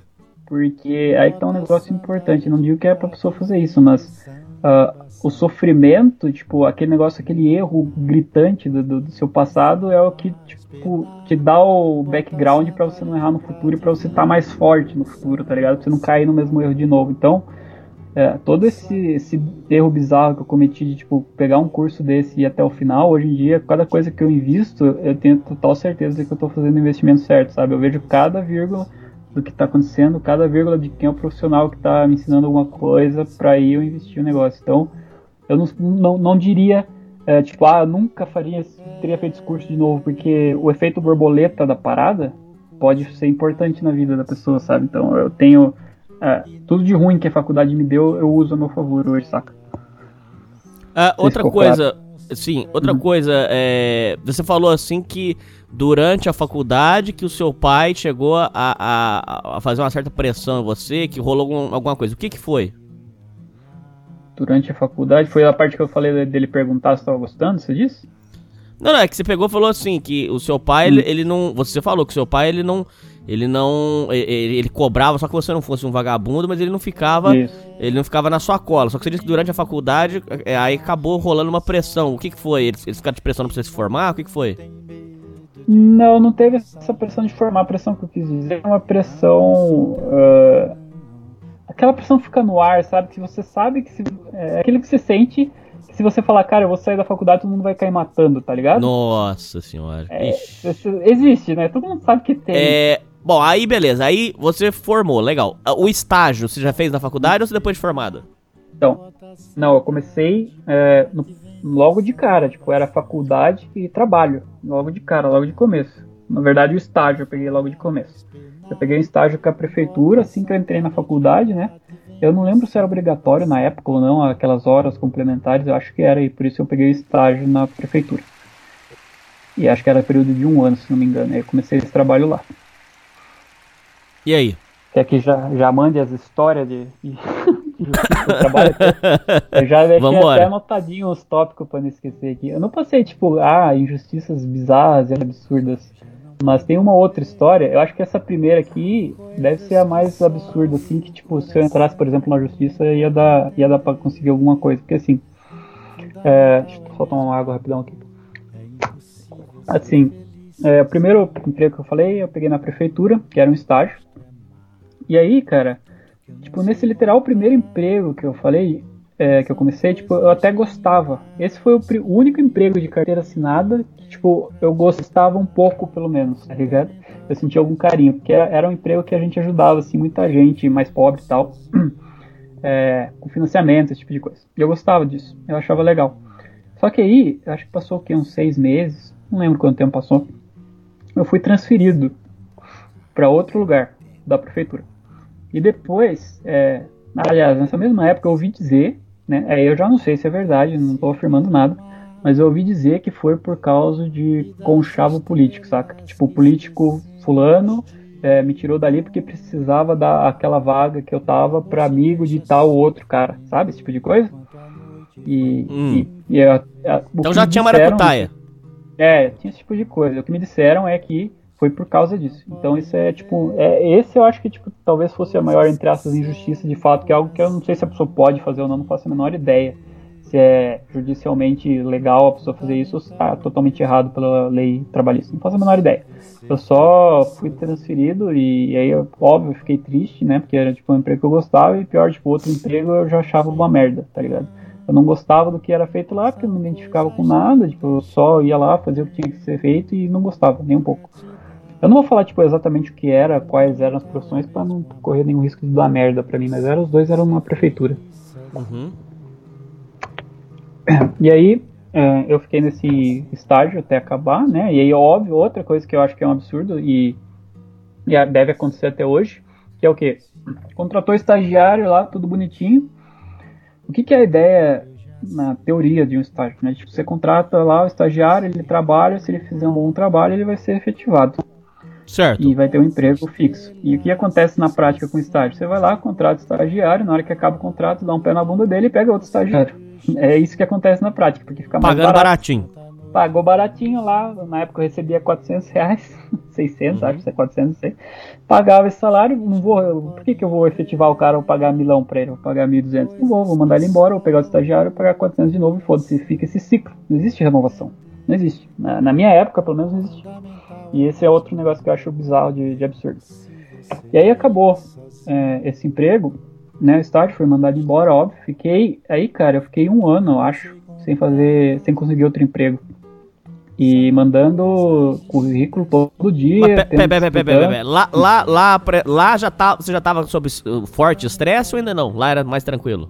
porque aí tá um negócio importante. Não digo que é pra pessoa fazer isso, mas uh, o sofrimento, tipo, aquele negócio, aquele erro gritante do, do, do, seu passado é o que, tipo, te dá o background para você não errar no futuro e pra você estar tá mais forte no futuro, tá ligado? Pra você não cair no mesmo erro de novo. Então, é, todo esse, esse erro bizarro que eu cometi de tipo pegar um curso desse e ir até o final, hoje em dia, cada coisa que eu invisto, eu tenho total certeza de que eu estou fazendo o investimento certo, sabe? Eu vejo cada vírgula do que está acontecendo, cada vírgula de quem é o profissional que está me ensinando alguma coisa para ir eu investir o negócio. Então, eu não, não, não diria é, tipo, ah, nunca faria, teria feito esse curso de novo, porque o efeito borboleta da parada pode ser importante na vida da pessoa, sabe? Então, eu tenho é, tudo de ruim que a faculdade me deu, eu uso a meu favor hoje, saca? Ah, outra coisa, claro. sim, outra uhum. coisa, é, você falou assim que durante a faculdade que o seu pai chegou a, a, a fazer uma certa pressão em você, que rolou algum, alguma coisa. O que que foi? Durante a faculdade, foi a parte que eu falei dele perguntar se estava gostando, você disse? Não, não, é que você pegou e falou assim, que o seu pai, hum. ele, ele não. Você falou que o seu pai, ele não ele não. Ele, ele, cobrava só que você não fosse um vagabundo, mas ele não ficava. Isso. Ele não ficava na sua cola. Só que você disse que durante a faculdade, é, aí acabou rolando uma pressão. O que, que foi? Eles, eles ficaram te pressionando pra você se formar? O que, que foi? Não, não teve essa pressão de formar. A pressão que eu quis dizer é uma pressão. Uh, aquela pressão fica no ar, sabe? Que você sabe que. Se, é aquele que você sente se você falar, cara, eu vou sair da faculdade, todo mundo vai cair matando, tá ligado? Nossa senhora. É, existe, né? Todo mundo sabe que tem. É, Bom, aí beleza, aí você formou, legal. O estágio, você já fez na faculdade ou você depois de formado? Então, não, eu comecei é, no, logo de cara, tipo, era faculdade e trabalho, logo de cara, logo de começo. Na verdade, o estágio eu peguei logo de começo. Eu peguei um estágio com a prefeitura, assim que eu entrei na faculdade, né? Eu não lembro se era obrigatório na época ou não, aquelas horas complementares, eu acho que era, e por isso eu peguei o estágio na prefeitura. E acho que era período de um ano, se não me engano, aí eu comecei esse trabalho lá. E aí? Quer que já, já mande as histórias de, de, <laughs> de trabalho? Eu já deixei Vambora. até anotadinho os tópicos para não esquecer aqui. Eu não passei, tipo, ah, injustiças bizarras e absurdas. Mas tem uma outra história, eu acho que essa primeira aqui deve ser a mais absurda, assim, que, tipo, se eu entrasse, por exemplo, na justiça, ia dar, ia dar pra conseguir alguma coisa. Porque, assim, é, deixa eu só tomar uma água rapidão aqui. Assim, é, o primeiro emprego que eu falei, eu peguei na prefeitura, que era um estágio. E aí, cara, tipo, nesse literal primeiro emprego que eu falei, é, que eu comecei, tipo, eu até gostava. Esse foi o, o, único emprego de carteira assinada que, tipo, eu gostava um pouco, pelo menos, tá ligado? Eu sentia algum carinho, porque era, era um emprego que a gente ajudava, assim, muita gente mais pobre e tal, <clears throat> é, com financiamento, esse tipo de coisa. E eu gostava disso, eu achava legal. Só que aí, acho que passou aqui uns seis meses, não lembro quanto tempo passou, eu fui transferido para outro lugar da prefeitura. E depois, é, aliás, nessa mesma época eu ouvi dizer, né, aí eu já não sei se é verdade, não estou afirmando nada, mas eu ouvi dizer que foi por causa de conchavo político, saca? Tipo, o político fulano é, me tirou dali porque precisava dar aquela vaga que eu tava para amigo de tal outro cara, sabe? Esse tipo de coisa. E, hum. e, e a, a, então já tinha maracutaia. É, tinha esse tipo de coisa. O que me disseram é que foi por causa disso. Então isso é tipo, é, esse eu acho que tipo, talvez fosse a maior entre essas injustiças de fato, que é algo que eu não sei se a pessoa pode fazer ou não, não faço a menor ideia. Se é judicialmente legal a pessoa fazer isso ou se está totalmente errado pela lei trabalhista. Não faço a menor ideia. Eu só fui transferido e, e aí, óbvio, eu fiquei triste, né? Porque era tipo um emprego que eu gostava e pior, tipo, outro emprego eu já achava uma merda, tá ligado? Eu não gostava do que era feito lá, porque eu não me identificava com nada, tipo, eu só ia lá fazer o que tinha que ser feito e não gostava, nem um pouco. Eu não vou falar tipo exatamente o que era, quais eram as profissões para não correr nenhum risco de dar merda para mim, mas eram os dois eram numa prefeitura. Uhum. <clears throat> E aí é, eu fiquei nesse estágio até acabar, né? E aí óbvio outra coisa que eu acho que é um absurdo e, e deve acontecer até hoje, que é o que contratou estagiário lá, tudo bonitinho. O que, que é a ideia na teoria de um estágio, né? Tipo, você contrata lá o estagiário, ele trabalha, se ele fizer um bom trabalho, ele vai ser efetivado. Certo. E vai ter um emprego fixo. E o que acontece na prática com o estágio? Você vai lá, contrata o estagiário, na hora que acaba o contrato, dá um pé na bunda dele e pega outro estagiário. É isso que acontece na prática, porque fica mais Pagando barato. baratinho. Pagou baratinho lá, na época eu recebia 400 reais, <laughs> 600, uhum. acho que é 400, não sei. Pagava esse salário, não vou, por que, que eu vou efetivar o cara ou pagar milão pra ele, vou pagar 1.200? Não vou, vou mandar ele embora, vou pegar o estagiário, pagar 400 de novo e foda-se, fica esse ciclo, não existe renovação. Não existe. Na, na, minha época, pelo menos, não existe. E esse é outro negócio que eu acho bizarro de, de absurdo. E aí acabou é, esse emprego. né, o estágio, fui mandado embora, óbvio. Fiquei, aí, cara, eu fiquei um ano, eu acho, sem fazer, sem conseguir outro emprego. E mandando currículo todo dia. Mas, pe- tendo pe- pe- pe- pe- pe- estudando. pe- Lá, lá, lá, lá já tá, você já tava sob forte estresse ou ainda não? Lá era mais tranquilo?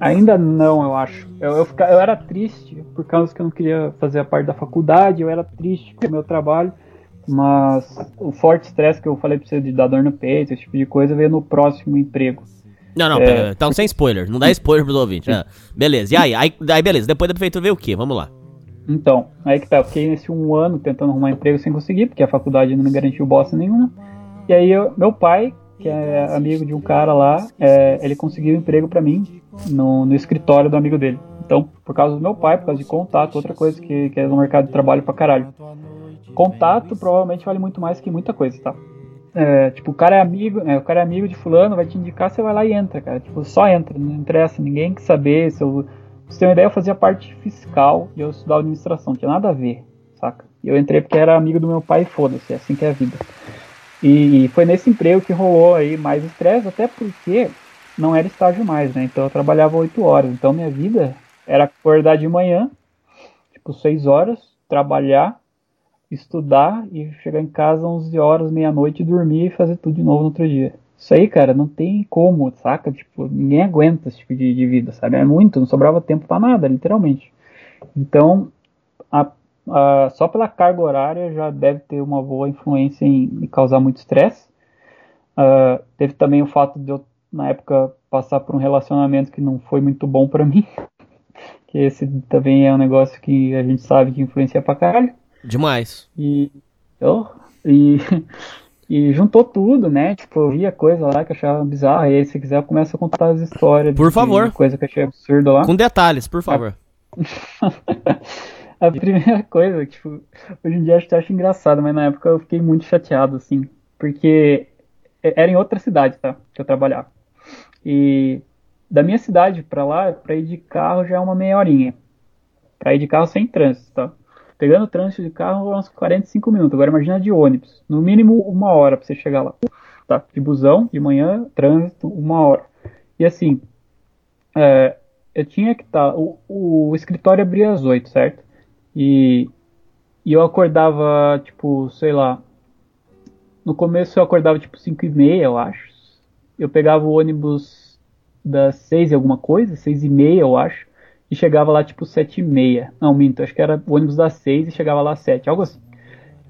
Ainda não, eu acho. Eu, eu, fica- eu era triste por causa que eu não queria fazer a parte da faculdade, eu era triste com o meu trabalho, mas o forte estresse que eu falei pra você de dar dor no peito, esse tipo de coisa, veio no próximo emprego. Não, não, É. então sem spoiler. Não dá spoiler pros ouvintes. Ah, beleza, e aí? aí? Aí beleza, depois da prefeitura veio o quê? Vamos lá. Então, aí que tá, eu fiquei nesse um ano tentando arrumar emprego sem conseguir, porque a faculdade não me garantiu bosta nenhuma. E aí eu- meu pai, que é amigo de um cara lá, é, ele conseguiu um emprego pra mim no, no escritório do amigo dele. Então, por causa do meu pai, por causa de contato, outra coisa que, que é no mercado de trabalho pra caralho. Contato provavelmente vale muito mais que muita coisa, tá? É, tipo, o cara é amigo, é, o cara é amigo de fulano, vai te indicar, você vai lá e entra, cara. Tipo, só entra, não interessa, ninguém quer saber. Se eu, pra você ter uma ideia, eu fazia parte fiscal e eu estudava administração, tinha nada a ver, saca? E eu entrei porque era amigo do meu pai e foda-se, é assim que é a vida. E, foi nesse emprego que rolou aí mais estresse, até porque não era estágio mais, né? Então eu trabalhava 8 horas. Então minha vida era acordar de manhã, tipo 6 horas, trabalhar, estudar e chegar em casa 11 horas, meia-noite, dormir e fazer tudo de novo no outro dia. Isso aí, cara, não tem como, saca? Tipo, ninguém aguenta esse tipo de, de vida, sabe? É muito, não sobrava tempo pra nada, literalmente. Então, a- a- só pela carga horária já deve ter uma boa influência em me causar muito estresse. Ah, teve também o fato de eu, na época, passar por um relacionamento que não foi muito bom pra mim. <laughs> Que esse também é um negócio que a gente sabe que influencia pra caralho. Demais. E, oh, e, <laughs> e juntou tudo, né? Tipo, eu via coisa lá que eu achava bizarra. E aí, se quiser, eu começo a contar as histórias. Por de- favor. de coisa que eu achei absurdo lá. Com detalhes, por favor. <laughs> A primeira <laughs> coisa, tipo, hoje em dia acho acho engraçado, mas na época eu fiquei muito chateado, assim. Porque era em outra cidade, tá? Que eu trabalhava. E da minha cidade pra lá, pra ir de carro já é uma meia horinha. Pra ir de carro sem trânsito, tá? Pegando trânsito de carro, uns 45 minutos. Agora imagina de ônibus. No mínimo uma hora pra você chegar lá. Tá? De busão, de manhã, trânsito, uma hora. E assim, é, eu tinha que estar. o, o escritório abria às 8, certo? E, e eu acordava, tipo, sei lá. No começo eu acordava tipo 5 e meia, eu acho. Eu pegava o ônibus das 6 e alguma coisa, 6 e meia, eu acho. E chegava lá tipo 7 e meia. Não, minto, acho que era o ônibus das 6 e chegava lá às 7, algo assim.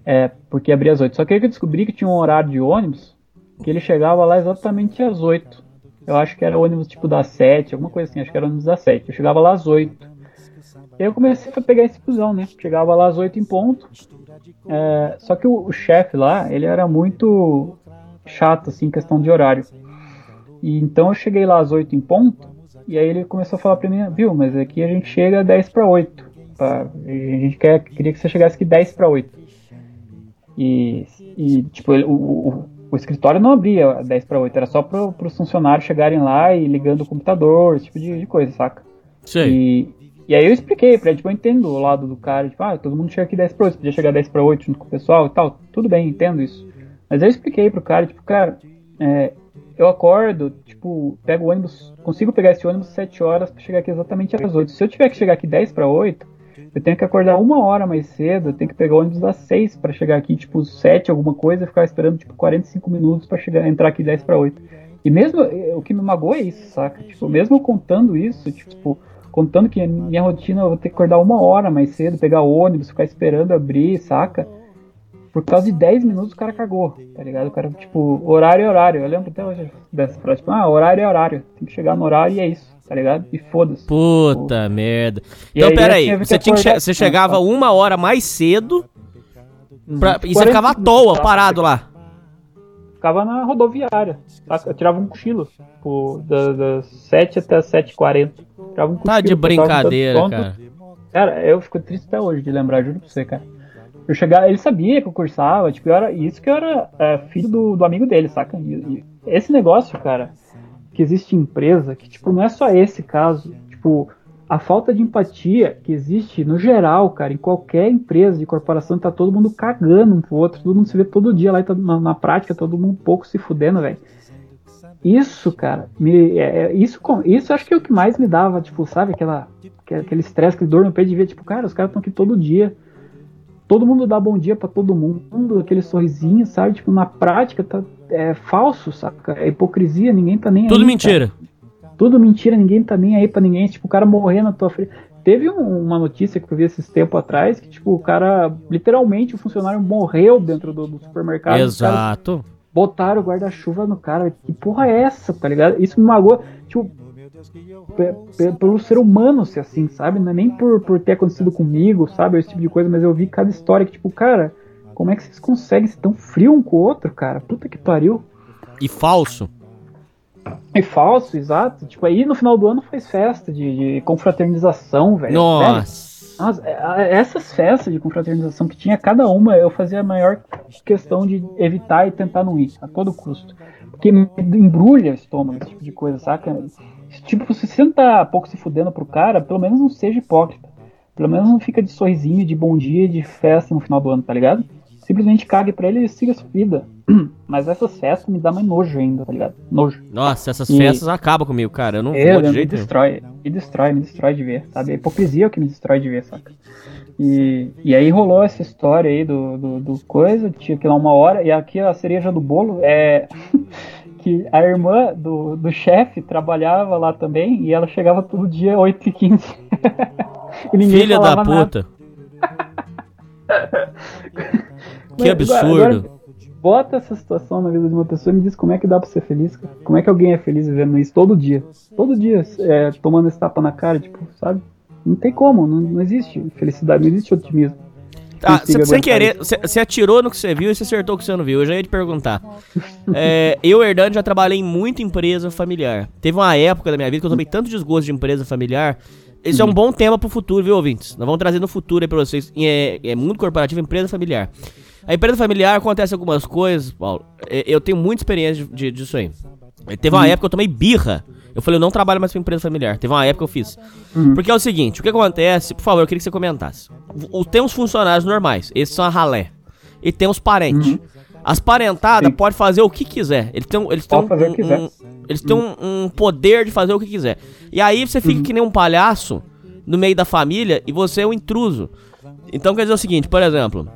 É, porque abria às 8. Só que aí eu descobri que tinha um horário de ônibus que ele chegava lá exatamente às 8. Eu acho que era ônibus tipo das 7, alguma coisa assim, acho que era ônibus das 7. Eu chegava lá às 8. Aí eu comecei a pegar esse busão, né? Chegava lá às 8 em ponto. É, só que o, o chefe lá, ele era muito chato, assim, em questão de horário. E então eu cheguei lá às 8 em ponto. E aí ele começou a falar pra mim, viu, mas aqui a gente chega 10 para 8. Tá? A gente quer, queria que você chegasse aqui 10 para 8. E, e tipo, ele- o, o, o escritório não abria 10 para 8, era só para os funcionários chegarem lá e ligando o computador, esse tipo de, de coisa, saca? Sei. E, e aí eu expliquei pra ele, tipo, eu entendo o lado do cara, tipo, ah, todo mundo chega aqui 10 para 8, podia chegar 10 para 8 junto com o pessoal e tal, tudo bem, entendo isso. Mas eu expliquei pro cara, tipo, cara, é, eu acordo, tipo, pego o ônibus, consigo pegar esse ônibus 7 horas pra chegar aqui exatamente às 8. Se eu tiver que chegar aqui 10 para 8, eu tenho que acordar uma hora mais cedo, eu tenho que pegar o ônibus às 6 pra chegar aqui, tipo, 7 alguma coisa, e ficar esperando, tipo, 45 minutos pra chegar, entrar aqui 10 para 8. E mesmo, o que me magoa é isso, saca? Tipo, mesmo contando isso, tipo, contando que minha rotina eu vou ter que acordar uma hora mais cedo, pegar ônibus, ficar esperando abrir, saca? Por causa de 10 minutos o cara cagou, tá ligado? O cara, tipo, horário é horário. Eu lembro até hoje dessa frase, tipo, ah, horário é horário. Tem que chegar no horário e é isso, tá ligado? E foda-se. Puta merda. E Então, aí, pera aí. assim, eu Você, tinha você chegava uma hora mais cedo pra- e você 40 ficava à toa, parado lá. Ficava na rodoviária. saca? Eu tirava um cochilo, tipo, das, das 7 até as 7h40. Tirava um cochilo. Tá de brincadeira, cara. Cara, eu fico triste até hoje de lembrar, juro pra você, cara. Eu chegava, ele sabia que eu cursava, tipo, eu era, isso que eu era é, filho do, do amigo dele, saca? E, e esse negócio, cara, que existe em empresa, que, tipo, não é só esse caso, tipo, a falta de empatia que existe no geral, cara, em qualquer empresa de corporação, tá todo mundo cagando um pro outro, todo mundo se vê todo dia lá e tá, na, na prática, todo mundo um pouco se fudendo, velho. isso, cara, me, é, é, isso, isso acho que é o que mais me dava, tipo, sabe, aquela, aquele estresse, aquele dor no peito de ver, tipo, cara, os caras estão aqui todo dia. Todo mundo dá bom dia para todo mundo, aquele sorrisinho, sabe? Tipo, na prática tá, é falso, saca? É hipocrisia, ninguém tá nem Tudo aí. Mentira. Cara. Tudo mentira, ninguém tá nem aí pra ninguém. Tipo, o cara morrer na tua frente. Teve um, uma notícia que eu vi esses tempos atrás que, tipo, o cara, literalmente, o funcionário morreu dentro do, do supermercado. Exato. Botaram o guarda-chuva no cara. Que porra é essa, tá ligado? Isso me magoou. Tipo, pelo ser humano ser assim, sabe? Não é nem por, por ter acontecido comigo, sabe? Esse tipo de coisa, mas eu vi cada história que, tipo, cara, como é que vocês conseguem ser tão frio um com o outro, cara? Puta que pariu. E falso. E falso, exato. Tipo, aí no final do ano faz festa de, de confraternização, velho. Nossa. Nossa, é, essas festas de confraternização que tinha cada uma, eu fazia a maior questão de evitar e tentar não ir, a todo custo. Porque embrulha o estômago, esse tipo de coisa, saca? Tipo, se você não tá pouco se fudendo pro cara, pelo menos não seja hipócrita. Pelo menos não fica de sorrisinho, de bom dia, de festa no final do ano, tá ligado? Simplesmente cague pra ele e siga a sua vida. <clears throat> Mas essas festas me dá mais nojo ainda, tá ligado? Nojo. Nossa, essas e... festas acabam comigo, cara. Eu não é, vou de jeito me destrói, me destrói, me destrói de ver, sabe? A hipocrisia é o que me destrói de ver, saca? E, e aí rolou essa história aí do, do, do coisa, tinha que ir lá uma hora, e aqui a cereja do bolo é <laughs> que a irmã do, do chefe trabalhava lá também e ela chegava todo dia 8h15. <laughs> Filha da puta. <laughs> que absurdo. Agora, agora, bota essa situação na vida de uma pessoa e me diz como é que dá pra ser feliz, cara. Como é que alguém é feliz vivendo isso todo dia? Todo dia, é, tomando esse tapa na cara, tipo, sabe? Não tem como, não, não existe felicidade, não existe otimismo. Ah, sem querer, você atirou no que você viu e você acertou o que você não viu. Eu já ia te perguntar. <laughs> é, eu, Hernando, já trabalhei em muita empresa familiar. Teve uma época da minha vida que eu tomei tanto desgosto de empresa familiar. Esse é um bom tema pro futuro, viu, ouvintes? Nós vamos trazer no futuro aí pra vocês. É, é mundo corporativo, empresa familiar. A empresa familiar acontece algumas coisas, Paulo. É, eu tenho muita experiência de, de, disso aí. Teve uma uhum. época que eu tomei birra eu falei, eu não trabalho mais pra empresa familiar. Teve uma época que eu fiz. Uhum. Porque é o seguinte, o que acontece, por favor, eu queria que você comentasse. O, tem os funcionários normais, esses são a ralé. E tem os parentes. Uhum. As parentadas podem fazer o que quiser. Eles têm, eles têm, um, um, eles têm um, um, poder de fazer o que quiser. E aí você fica que nem um palhaço no meio da família e você é um intruso. Então quer dizer o seguinte, por exemplo,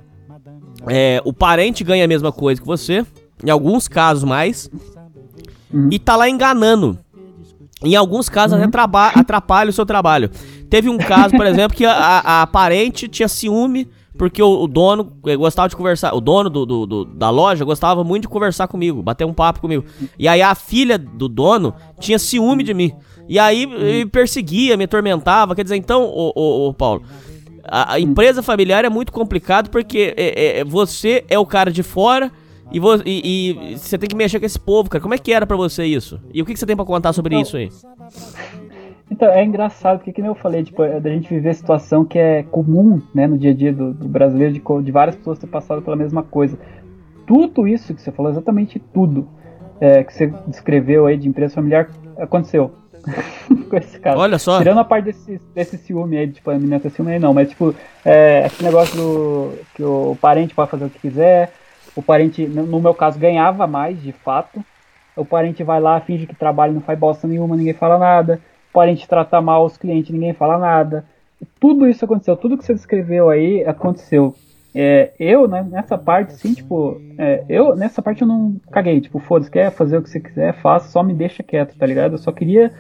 é, o parente ganha a mesma coisa que você, em alguns casos mais, uhum. e tá lá enganando. Em alguns casos uhum. até atrapalha o seu trabalho. Teve um caso, por exemplo, que a, a parente tinha ciúme porque o, o, dono eh, gostava de conversar, o dono do, do, do, da loja gostava muito de conversar comigo, bater um papo comigo. E aí a filha do dono tinha ciúme de mim. E aí me perseguia, me atormentava. Quer dizer, então, o Paulo, a, a, empresa familiar é muito complicado porque é, é, você é o cara de fora e, e, e, você tem que mexer com esse povo, cara. Como é que era para você isso? E o que, que você tem para contar sobre então, isso aí? Então, é engraçado, porque como eu falei, tipo, é da gente viver a situação que é comum, né, no dia a dia do, do brasileiro, de, de, várias pessoas ter passado pela mesma coisa. Tudo isso que você falou, exatamente tudo é, que você descreveu aí de empresa familiar, aconteceu. <laughs> com esse. Olha só. Tirando a parte desse, desse ciúme aí, tipo, a menina tem ciúme aí não, mas tipo, é, esse negócio do que o parente pode fazer o que quiser, o parente, no meu caso, ganhava mais, de fato. O parente vai lá, finge que trabalha, não faz bosta nenhuma, ninguém fala nada. O parente trata mal os clientes, ninguém fala nada. Tudo isso aconteceu, tudo que você descreveu aí aconteceu. É, eu, né, nessa parte, sim, tipo, é, eu, nessa parte eu não caguei, tipo, foda-se, quer fazer o que você quiser, faça, só me deixa quieto, tá ligado? Eu só queria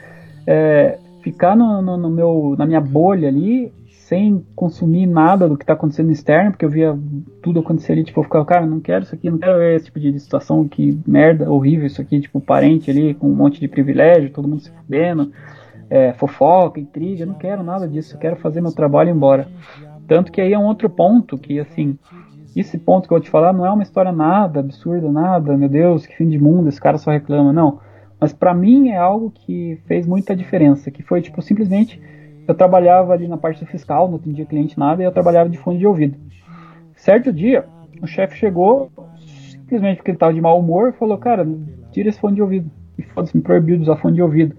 é, ficar no, no, no, meu, na minha bolha ali sem consumir nada do que tá acontecendo no externo, porque eu via tudo acontecer ali, tipo, eu ficava, cara, não quero isso aqui, não quero esse tipo de situação, que merda, horrível isso aqui, tipo, parente ali com um monte de privilégio, todo mundo se fudendo, é, fofoca, intriga, não quero nada disso, eu quero fazer meu trabalho e ir embora. Tanto que aí é um outro ponto, que assim, esse ponto que eu vou te falar não é uma história nada absurda, nada, meu Deus, que fim de mundo, esse cara só reclama, não. Mas para mim é algo que fez muita diferença, que foi, tipo, simplesmente eu trabalhava ali na parte fiscal, não atendia cliente nada, e eu trabalhava de fone de ouvido. Certo dia, o chefe chegou, simplesmente porque ele estava de mau humor, falou, cara, tira esse fone de ouvido. E foda-se, me proibiu de usar fone de ouvido.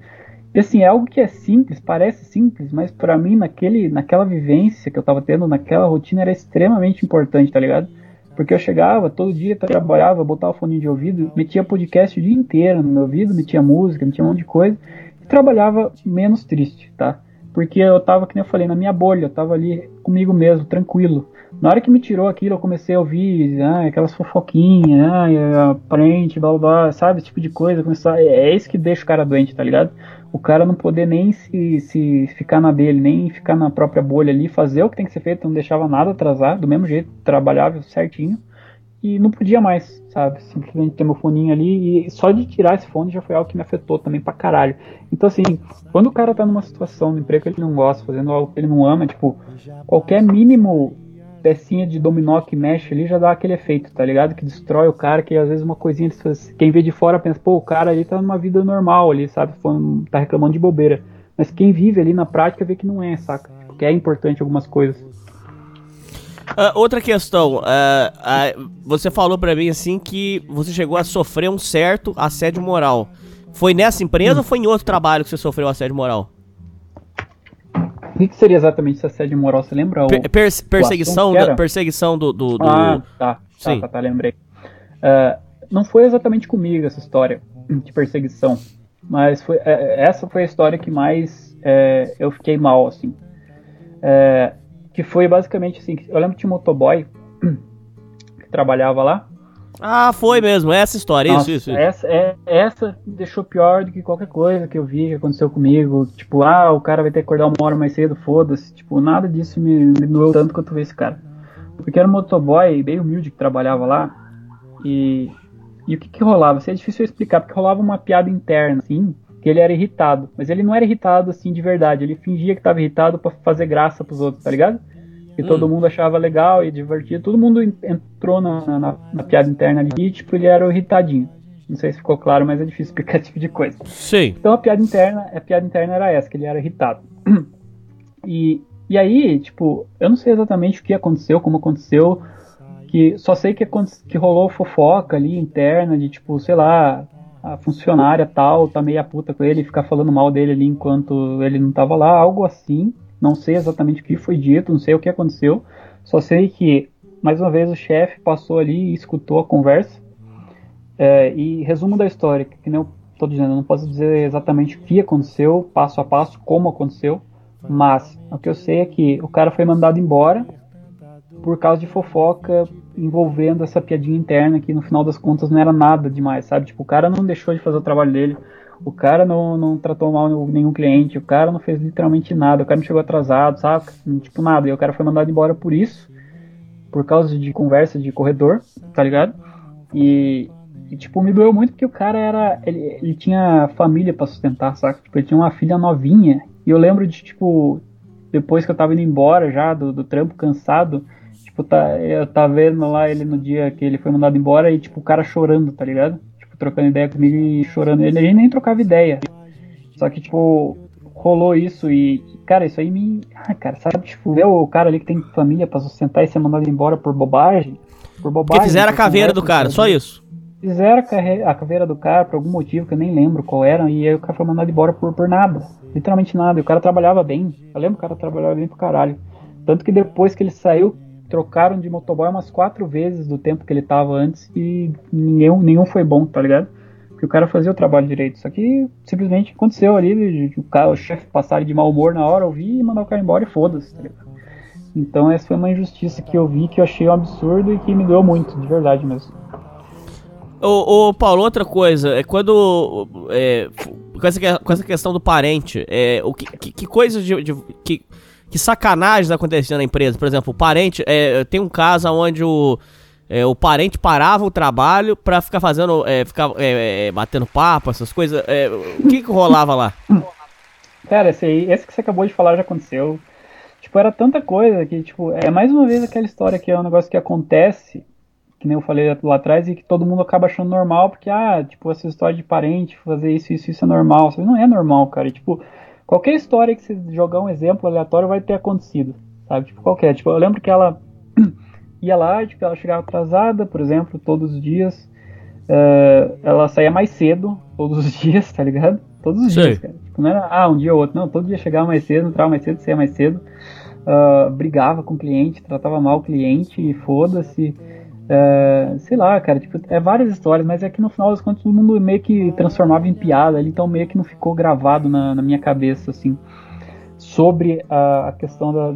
E assim, é algo que é simples, parece simples, mas para mim, naquele, naquela vivência que eu estava tendo, naquela rotina, era extremamente importante, tá ligado? Porque eu chegava todo dia, trabalhava, botava o fone de ouvido, metia podcast o dia inteiro no meu ouvido, metia música, metia um monte de coisa, e trabalhava menos triste, tá? Porque eu tava, nem eu falei, na minha bolha, eu tava ali comigo mesmo, tranquilo. Na hora que me tirou aquilo, eu comecei a ouvir ah, aquelas fofoquinhas, ah, aparente, blá blá blá, sabe? Esse tipo de coisa. Começar, é, é isso que deixa o cara doente, tá ligado? O cara não poder nem se, se ficar na dele, nem ficar na própria bolha ali, fazer o que tem que ser feito, não deixava nada atrasar, do mesmo jeito, trabalhava certinho. E não podia mais, sabe? Simplesmente ter meu foninho ali e só de tirar esse fone já foi algo que me afetou também pra caralho. Então, assim, quando o cara tá numa situação no emprego que ele não gosta, fazendo algo que ele não ama, tipo, qualquer mínimo pecinha de dominó que mexe ali já dá aquele efeito, tá ligado? Que destrói o cara, que às vezes uma coisinha, quem vê de fora pensa, pô, o cara ali tá numa vida normal ali, sabe? Tá reclamando de bobeira. Mas quem vive ali na prática vê que não é, saca? Tipo, que é importante algumas coisas. Uh, outra questão, uh, uh, você falou para mim assim que você chegou a sofrer um certo assédio moral. Foi nessa empresa hum. ou foi em outro trabalho que você sofreu assédio moral? O que, que seria exatamente esse assédio moral? Você lembra? O, per perseguição, da, perseguição do, do, do... Ah, tá, tá, tá, tá lembrei. não foi exatamente comigo essa história de perseguição, mas foi, é, essa foi a história que mais é, eu fiquei mal, assim. É, que foi basicamente assim, eu lembro que tinha um motoboy <clears throat> que trabalhava lá. Ah, foi mesmo, essa história, Nossa, isso, isso, Essa, é, essa deixou pior do que qualquer coisa que eu vi que aconteceu comigo. Tipo, ah, o cara vai ter que acordar uma hora mais cedo, foda-se. Tipo, nada disso me, me doeu tanto quanto esse cara. Porque era um motoboy bem humilde que trabalhava lá. E, e o que que rolava? Isso é difícil eu explicar, porque rolava uma piada interna, assim, que ele era irritado. Mas ele não era irritado assim de verdade. Ele fingia que estava irritado para fazer graça pros outros, tá ligado? E hum. todo mundo achava legal e divertido. Todo mundo entrou na, na, na, piada interna ali e, tipo, ele era o irritadinho. Não sei se ficou claro, mas é difícil explicar <laughs> esse tipo de coisa. Sim. Então a piada interna, a piada interna era essa, que ele era irritado. <clears throat> E, e aí, tipo, eu não sei exatamente o que aconteceu, como aconteceu, que só sei que, que rolou fofoca ali interna de, tipo, sei lá, a funcionária tal tá meia puta com ele e ficar falando mal dele ali enquanto ele não tava lá, algo assim. Não sei exatamente o que foi dito, não sei o que aconteceu. Só sei que, mais uma vez, o chefe passou ali e escutou a conversa. É, e resumo da história, que nem eu tô dizendo, eu não posso dizer exatamente o que aconteceu, passo a passo, como aconteceu. Mas o que eu sei é que o cara foi mandado embora por causa de fofoca envolvendo essa piadinha interna que no final das contas não era nada demais, sabe? Tipo, o cara não deixou de fazer o trabalho dele, o cara não, não tratou mal nenhum cliente, o cara não fez literalmente nada, o cara não chegou atrasado, sabe? Tipo, nada. E o cara foi mandado embora por isso, por causa de conversa de corredor, tá ligado? E, e tipo, me doeu muito porque o cara era. Ele, ele tinha família para sustentar, sabe? Tipo, ele tinha uma filha novinha. E eu lembro de, tipo, depois que eu tava indo embora já do, do trampo cansado, Tipo, tá, eu tava vendo lá ele no dia que ele foi mandado embora e, tipo, o cara chorando, tá ligado? Trocando ideia comigo e chorando. Ele, a gente nem trocava ideia. Só que, tipo, rolou isso e, cara, isso aí me. Ah, cara, sabe, tipo, ver o cara ali que tem família pra sustentar e ser mandado embora por bobagem. Por bobagem. Porque fizeram a caveira do cara, só isso. Fizeram a caveira do cara por algum motivo que eu nem lembro qual era, e aí o cara foi mandado embora por, por nada. Literalmente nada. E o cara trabalhava bem. Eu lembro que o cara trabalhava bem pro caralho. Tanto que depois que ele saiu, trocaram de motoboy umas quatro vezes do tempo que ele tava antes e nenhum, nenhum foi bom, tá ligado? Porque o cara fazia o trabalho direito. Só que simplesmente aconteceu ali, o, cara, o chefe passar de mau humor na hora, ouvir e mandar o cara embora e foda-se, tá ligado? Então essa foi uma injustiça que eu vi, que eu achei um absurdo e que me doeu muito, de verdade mesmo. Ô, ô Paulo, outra coisa, é quando. É, com, essa, com essa questão do parente, é, o que, que, que coisa de, de, que, que sacanagens aconteciam na empresa. Por exemplo, o parente. É, tem um caso onde o. É, o parente parava o trabalho pra ficar fazendo. É, ficar é, é, batendo papo, essas coisas. É, o que que rolava lá? Cara, esse aí, esse que você acabou de falar já aconteceu. Tipo, era tanta coisa que, tipo, é mais uma vez aquela história que é um negócio que acontece, que nem eu falei lá atrás, e que todo mundo acaba achando normal, porque, ah, tipo, essa história de parente, fazer isso, isso, isso é normal. Não é normal, cara. E, tipo, Qualquer história que você jogar um exemplo aleatório vai ter acontecido, sabe? Tipo, qualquer. Tipo, eu lembro que ela <clears throat> ia lá, tipo, ela chegava atrasada, por exemplo, todos os dias. Uh, ela saía mais cedo, todos os <laughs> dias, tá ligado? Todos os dias, cara. Tipo, não era, ah, um dia ou outro. Não, todo dia chegava mais cedo, entrava mais cedo, saía mais cedo. Uh, brigava com o cliente, tratava mal o cliente, foda-se. É, sei lá, cara, tipo, é várias histórias, mas é que no final das contas todo mundo meio que transformava em piada, então meio que não ficou gravado na, na minha cabeça, assim, sobre a, a questão da,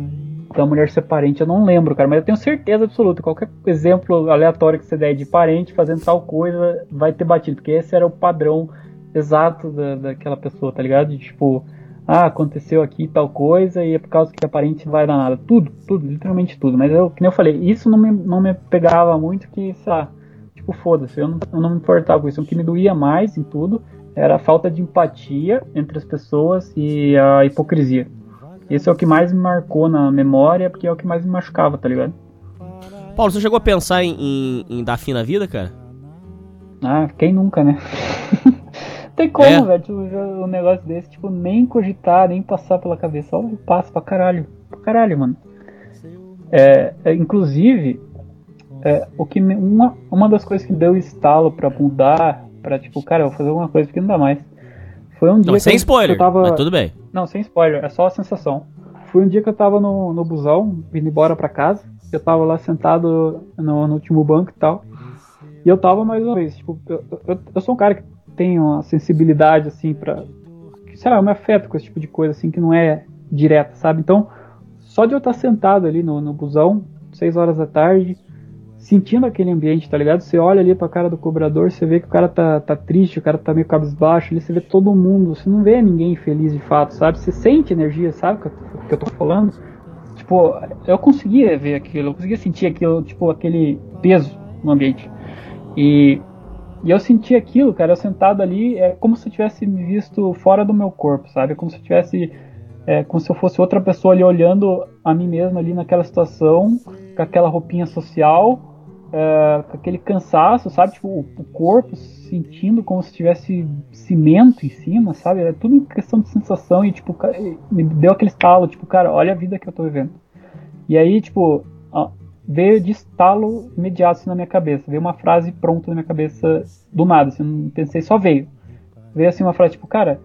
da mulher ser parente. Eu não lembro, cara, mas eu tenho certeza absoluta. Qualquer exemplo aleatório que você der de parente fazendo tal coisa vai ter batido, porque esse era o padrão exato da, daquela pessoa, tá ligado? De, tipo, ah, aconteceu aqui tal coisa e é por causa que a parente vai dar nada. Tudo, tudo, literalmente tudo. Mas eu, que nem eu falei, isso não me, não me pegava muito que, sei lá, tipo, foda-se, eu não, eu não me importava com isso. O que me doía mais em tudo era a falta de empatia entre as pessoas e a hipocrisia. Esse é o que mais me marcou na memória, porque é o que mais me machucava, tá ligado? Paulo, você chegou a pensar em, em, em dar fim na vida, cara? Ah, quem nunca, né? <laughs> tem como, é. velho, tipo, um negócio desse, tipo, nem cogitar, nem passar pela cabeça. Ó, passa pra caralho. Pra caralho, mano. É, é inclusive, é, o que uma, uma das coisas que deu estalo pra mudar, pra tipo, cara, eu vou fazer alguma coisa porque não dá mais. Foi um dia não, sem eu, spoiler, eu tava. tudo bem. Não, sem spoiler, é só a sensação. Foi um dia que eu tava no, no busão, vindo embora pra casa. Eu tava lá sentado no, no último banco e tal. E eu tava mais uma vez, tipo, eu, eu, eu sou um cara que tem uma sensibilidade, assim, pra. Sei lá, eu me afeto com esse tipo de coisa, assim, que não é direta, sabe? Então, só de eu estar sentado ali no, no busão, 6 horas da tarde, sentindo aquele ambiente, tá ligado? Você olha ali pra cara do cobrador, você vê que o cara tá, tá triste, o cara tá meio cabisbaixo, ali você vê todo mundo, você não vê ninguém feliz de fato, sabe? Você sente energia, sabe o que eu tô falando? Tipo, eu conseguia ver aquilo, eu conseguia sentir aquilo, tipo, aquele peso no ambiente. E, e eu senti aquilo, cara, eu sentado ali, é como se eu tivesse me visto fora do meu corpo, sabe? Como se eu tivesse. É, como se eu fosse outra pessoa ali olhando a mim mesmo ali naquela situação, com aquela roupinha social, é, com aquele cansaço, sabe? Tipo, o, o corpo sentindo como se tivesse cimento em cima, sabe? É tudo questão de sensação e, tipo, me deu aquele estalo, tipo, cara, olha a vida que eu tô vivendo. E aí, tipo, veio de estalo imediato assim, na minha cabeça. Veio uma frase pronta na minha cabeça do nada, assim, não pensei, só veio. Veio assim uma frase tipo, cara,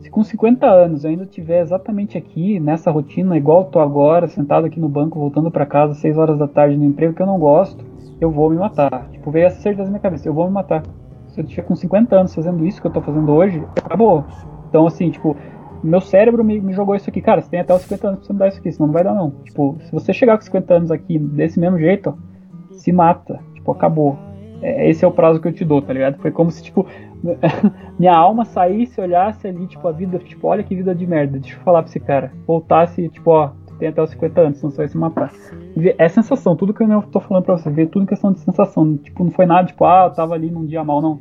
se com 50 anos eu ainda estiver exatamente aqui, nessa rotina, igual eu tô agora, sentado aqui no banco, voltando para casa, 6 horas da tarde no emprego que eu não gosto, eu vou me matar. Tipo, veio essa certeza na minha cabeça, eu vou me matar. Se eu estiver com 50 anos fazendo isso que eu tô fazendo hoje, acabou. Então, assim, tipo, meu cérebro me, me, jogou isso aqui, cara, você tem até os 50 anos pra você mudar isso aqui, senão não vai dar não. Tipo, se você chegar com 50 anos aqui desse mesmo jeito, ó, se mata. Tipo, acabou. É, esse é o prazo que eu te dou, tá ligado? Foi como se, tipo, <laughs> minha alma saísse, olhasse ali, tipo, a vida, tipo, olha que vida de merda, deixa eu falar pra esse cara. Voltasse, tipo, ó, você tem até os 50 anos, senão você vai se matar. É sensação, tudo que eu tô falando pra você, ver tudo em questão de sensação. Tipo, não foi nada, tipo, ah, eu tava ali num dia mal, não.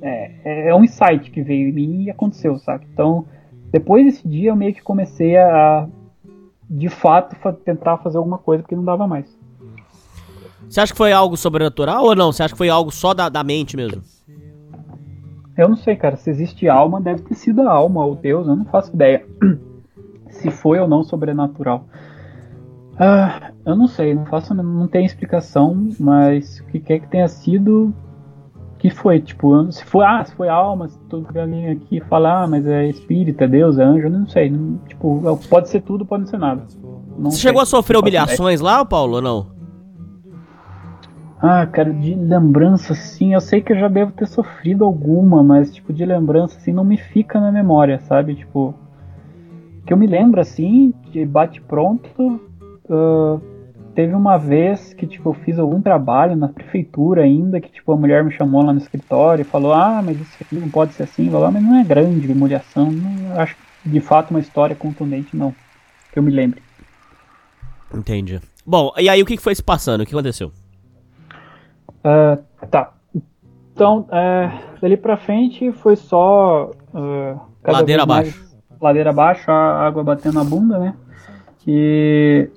É, é, é um insight que veio em mim e aconteceu, sabe? Então, depois desse dia eu meio que comecei a, de fato, tentar fazer alguma coisa porque não dava mais. Você acha que foi algo sobrenatural ou não? Você acha que foi algo só da, da mente mesmo? Eu não sei, cara. Se existe alma, deve ter sido a alma ou Deus, eu não faço ideia. <clears throat> Se foi ou não sobrenatural. Ah, eu não sei, não faço, não tem explicação, mas o que quer que tenha sido, que foi, tipo, se foi, ah, se foi alma, se todo alguém aqui falar, ah, mas é espírita, é Deus, é anjo, não sei, não, tipo, pode ser tudo, pode não ser nada. Não Você sei, chegou a sofrer humilhações lá, Paulo, ou não? Ah, cara, de lembrança, sim, eu sei que eu já devo ter sofrido alguma, mas, tipo, de lembrança, assim, não me fica na memória, sabe, tipo, que eu me lembro, assim, de bate pronto, uh, teve uma vez que, tipo, eu fiz algum trabalho na prefeitura ainda, que, tipo, a mulher me chamou lá no escritório e falou, ah, mas isso aqui não pode ser assim, mas não é grande humilhação, não acho de fato uma história contundente, não, que eu me lembre. Entendi. Bom, e aí o que foi se passando? O que aconteceu? Uh, tá. Então, uh, dali pra frente foi só. Uh, ladeira abaixo. ladeira abaixo, a água batendo na bunda, né? E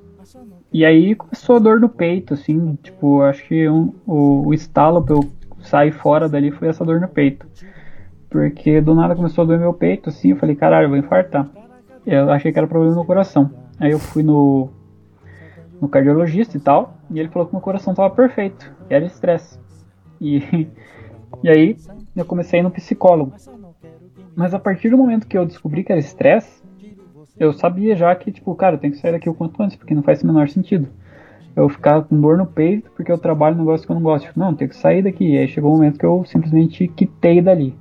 e aí começou a dor no peito, assim, tipo, acho que um, o, o estalo pra eu sair fora dali foi essa dor no peito. Porque do nada começou a doer meu peito, assim, eu falei, caralho, eu vou infartar. Eu achei que era problema no coração. Aí eu fui no, no cardiologista e tal, e ele falou que meu coração tava perfeito, era estresse. E, <laughs> e aí eu comecei no psicólogo. Mas a partir do momento que eu descobri que era estresse, eu sabia já que, tipo, cara, eu tenho que sair daqui o quanto antes, porque não faz o menor sentido. eu ficava com dor no peito porque eu trabalho num negócio que eu não gosto. Tipo, não, tem que sair daqui. E aí chegou um momento que eu simplesmente quitei dali.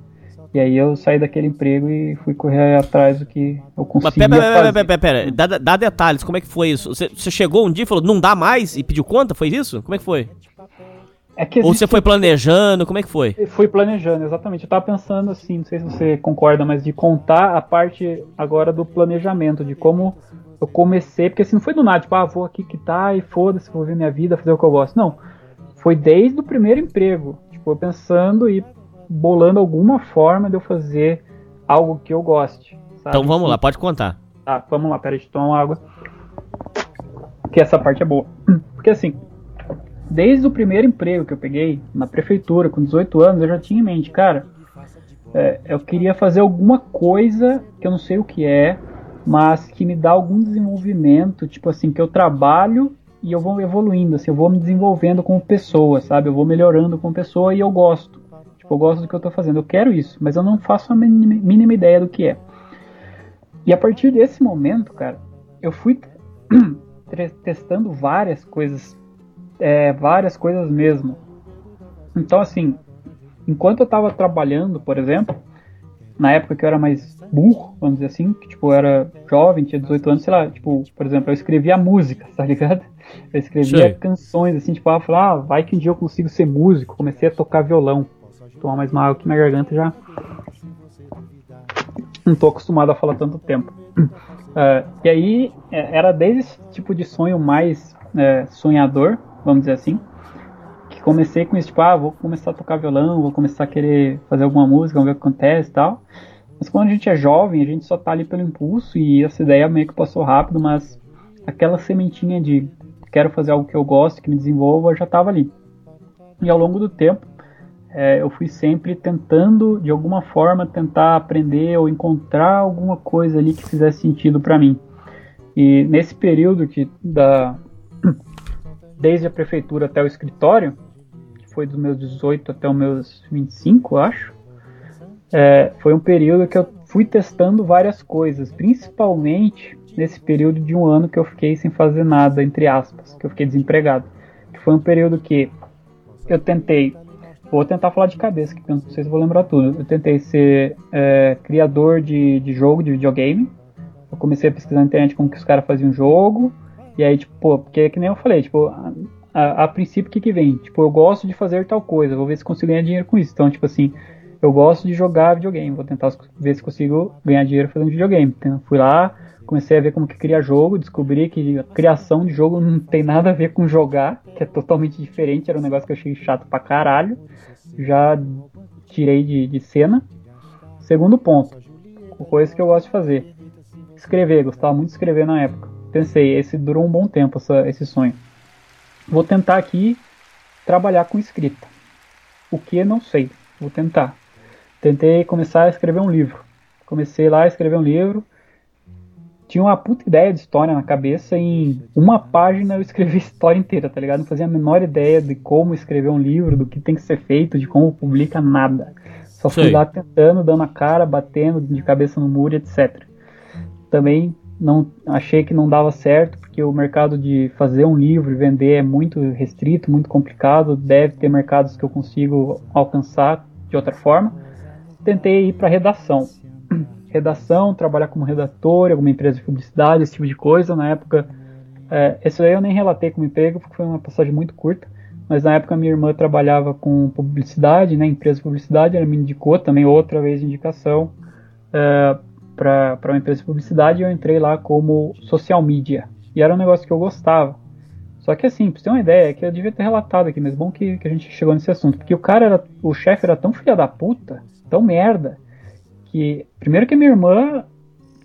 E aí eu saí daquele emprego e fui correr atrás do que eu conseguia Mas pera, pera, fazer. pera, pera, pera, Dá, dá detalhes, como é que foi isso? Você, você chegou um dia e falou, não dá mais e pediu conta? Foi isso? Como é que foi? É que Ou você foi planejando, como é que foi? Fui planejando, exatamente. Eu tava pensando assim, não sei se você concorda, mas de contar a parte agora do planejamento, de como eu comecei, porque assim, não foi do nada, tipo, ah, vou aqui quitar e foda-se, vou ver minha vida, fazer o que eu gosto. Não. Foi desde o primeiro emprego. Tipo, eu pensando e bolando alguma forma de eu fazer algo que eu goste. sabe? Então vamos lá, pode contar. Tá, vamos lá, peraí, eu tomar uma água. Que essa parte é boa. <clears throat> Porque assim, desde o primeiro emprego que eu peguei na prefeitura, com 18 anos, eu já tinha em mente, cara, é, eu queria fazer alguma coisa que eu não sei o que é, mas que me dá algum desenvolvimento, tipo assim, que eu trabalho e eu vou evoluindo, assim, eu vou me desenvolvendo como pessoa, sabe? Eu vou melhorando como pessoa e eu gosto. Tipo, eu gosto do que eu tô fazendo. Eu quero isso, mas eu não faço a mínima, mínima ideia do que é. E a partir desse momento, cara, eu fui <clears throat> testando várias coisas, é, várias coisas mesmo. Então, assim, enquanto eu tava trabalhando, por exemplo, na época que eu era mais burro, vamos dizer assim, que tipo, eu era jovem, tinha 18 anos, sei lá, tipo, por exemplo, eu escrevia música, <laughs> tá ligado? Eu escrevia Sei. canções, assim, tipo, eu falava, ah, vai que um dia eu consigo ser músico, comecei a tocar violão. Tomar mais uma água que minha garganta já não tô acostumado a falar tanto tempo. <clears throat> É, e aí, é, era desde esse tipo de sonho mais é, sonhador, vamos dizer assim, que comecei com isso, tipo, ah, vou começar a tocar violão, vou começar a querer fazer alguma música, vamos ver o que acontece e tal. Mas quando a gente é jovem, a gente só tá ali pelo impulso e essa ideia meio que passou rápido, mas aquela sementinha de quero fazer algo que eu gosto, que me desenvolva, já tava ali. E ao longo do tempo, é, eu fui sempre tentando, de alguma forma, tentar aprender ou encontrar alguma coisa ali que fizesse sentido para mim. E nesse período que da desde a prefeitura até o escritório, que foi dos meus 18 até os meus 25, eu acho, é, foi um período que eu fui testando várias coisas, principalmente nesse período de um ano que eu fiquei sem fazer nada, entre aspas, que eu fiquei desempregado. Que foi um período que eu tentei Vou tentar falar de cabeça, que não sei se vou lembrar tudo. Eu tentei ser é, criador de, de jogo, de videogame. Eu comecei a pesquisar na internet como que os caras faziam jogo. E aí, tipo, pô, porque é que nem eu falei, tipo, a, a, a princípio o que que vem? Tipo, eu gosto de fazer tal coisa, vou ver se consigo ganhar dinheiro com isso. Então, tipo assim, eu gosto de jogar videogame, vou tentar ver se consigo ganhar dinheiro fazendo videogame. Então, fui lá, comecei a ver como que cria jogo, descobri que a criação de jogo não tem nada a ver com jogar, que é totalmente diferente, era um negócio que eu achei chato pra caralho. Já tirei de, de cena. Segundo ponto, coisa que eu gosto de fazer. Escrever, gostava muito de escrever na época. Pensei, esse durou um bom tempo, essa, esse sonho. Vou tentar aqui trabalhar com escrita. O que não sei, vou tentar. Tentei começar a escrever um livro. Comecei lá a escrever um livro. Tinha uma puta ideia de história na cabeça. Em uma página eu escrevi <laughs> a história inteira, tá ligado? Não fazia a menor ideia de como escrever um livro, do que tem que ser feito, de como publica nada. Só fui Sei. lá tentando, dando a cara, batendo de cabeça no muro, etc. Também não achei que não dava certo, porque o mercado de fazer um livro e vender é muito restrito, muito complicado. Deve ter mercados que eu consigo alcançar de outra forma. Tentei ir para redação. <clears throat> Redação, trabalhar como redator, alguma empresa de publicidade, esse tipo de coisa. Na época, é, esse aí eu nem relatei como emprego, porque foi uma passagem muito curta. Mas na época minha irmã trabalhava com publicidade, né, empresa de publicidade, ela me indicou também outra vez indicação é, para uma empresa de publicidade e eu entrei lá como social media. E era um negócio que eu gostava. Só que assim, pra você ter uma ideia, é que eu devia ter relatado aqui, mas bom que, que a gente chegou nesse assunto. Porque o cara era. O chefe era tão filha da puta, tão merda, que. Primeiro que minha irmã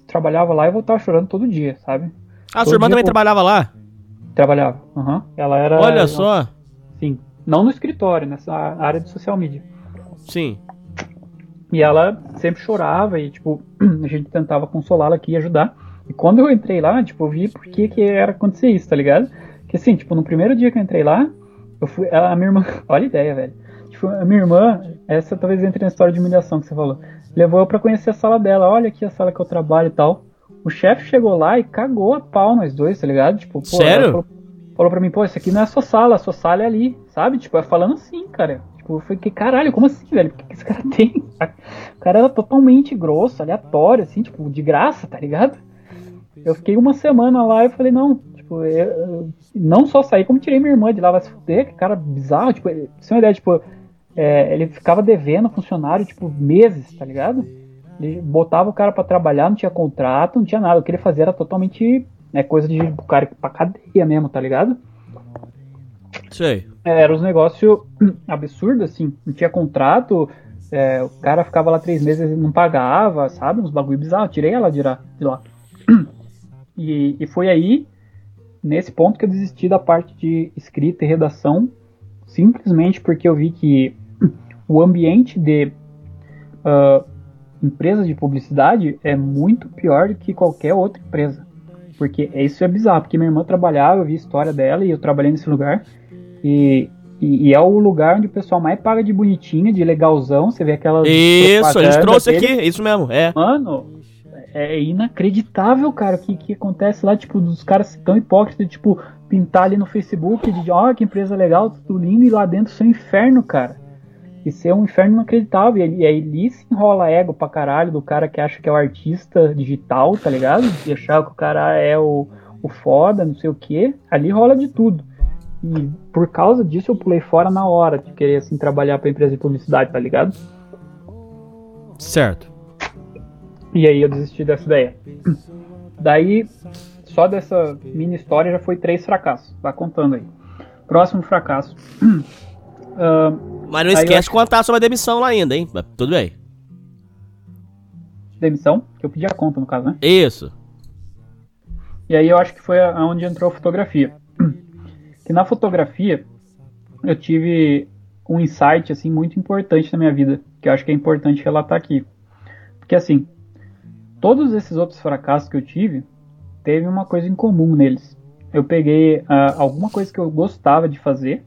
trabalhava lá e voltava chorando todo dia, sabe? Ah, Todo sua irmã dia também eu- trabalhava lá? Trabalhava. Aham. Ela era. Olha só. Sim. Não no escritório, nessa área de social media. Sim. E ela sempre chorava e, tipo, <clears throat> a gente tentava consolá-la aqui e ajudar. E quando eu entrei lá, tipo, eu vi por que que era acontecer isso, tá ligado? Que assim, tipo, no primeiro dia que eu entrei lá, eu fui. A minha irmã. <laughs> Olha a ideia, velho. Tipo, a minha irmã, essa talvez entre na história de humilhação que você falou. Levou eu pra conhecer a sala dela. Olha aqui a sala que eu trabalho e tal. O chefe chegou lá e cagou a pau nós dois, tá ligado? Tipo, pô, Sério? ela falou- falou pra mim, pô, isso aqui não é a sua sala, a sua sala é ali, sabe? Tipo, é falando assim, cara. Tipo, eu falei, caralho, como assim, velho? O que, que esse cara <laughs> tem? O cara era totalmente grosso, aleatório, assim, tipo, de graça, tá ligado? Eu fiquei uma semana lá e falei, não, tipo, eu, eu não só saí, como tirei minha irmã de lá, vai se fuder, que cara bizarro, tipo, sem uma ideia, tipo, é, ele ficava devendo funcionário, tipo, meses, tá ligado? Ele botava o cara para trabalhar, não tinha contrato, não tinha nada. O que ele fazia era totalmente né, coisa de o cara pra cadeia mesmo, tá ligado? Sei. É, era uns negócios <clears throat> absurdos, assim. Não tinha contrato, é, o cara ficava lá três meses e não pagava, sabe? Uns bagulho bizarro. Tirei ela. De lá. <clears throat> E, e foi aí, nesse ponto, que eu desisti da parte de escrita e redação, simplesmente porque eu vi que <clears throat> o ambiente de uh, empresas de publicidade é muito pior do que qualquer outra empresa. Porque isso é bizarro, porque minha irmã trabalhava, eu vi a história dela e eu trabalhei nesse lugar. E, e, e, é o lugar onde o pessoal mais paga de bonitinha, de legalzão. Você vê aquelas. Isso, a gente trouxe dele. aqui, isso mesmo, é. Mano, é inacreditável, cara, o que, que acontece lá, tipo, dos caras tão hipócritas, tipo, pintar ali no Facebook de, ó, oh, que empresa legal, tudo lindo, e lá dentro seu inferno, cara. Isso é um inferno inacreditável. E aí ali se enrola ego pra caralho do cara que acha que é o artista digital, tá ligado? E achar que o cara é o, o foda, não sei o que. Ali rola de tudo. E por causa disso eu pulei fora na hora de querer assim trabalhar pra empresa de publicidade, tá ligado? Certo. E aí eu desisti dessa ideia. Daí, só dessa mini história já foi três fracassos. Vai contando aí. Próximo fracasso. Uh, <clears throat> Mas não esquece de contar sobre a demissão lá ainda, hein? Tudo bem. Demissão? Que eu pedi a conta, no caso, né? Isso. E aí eu acho que foi aonde entrou a fotografia. Que na fotografia eu tive um insight assim muito importante na minha vida, que eu acho que é importante relatar aqui. Porque assim, todos esses outros fracassos que eu tive, teve uma coisa em comum neles. Eu peguei uh, alguma coisa que eu gostava de fazer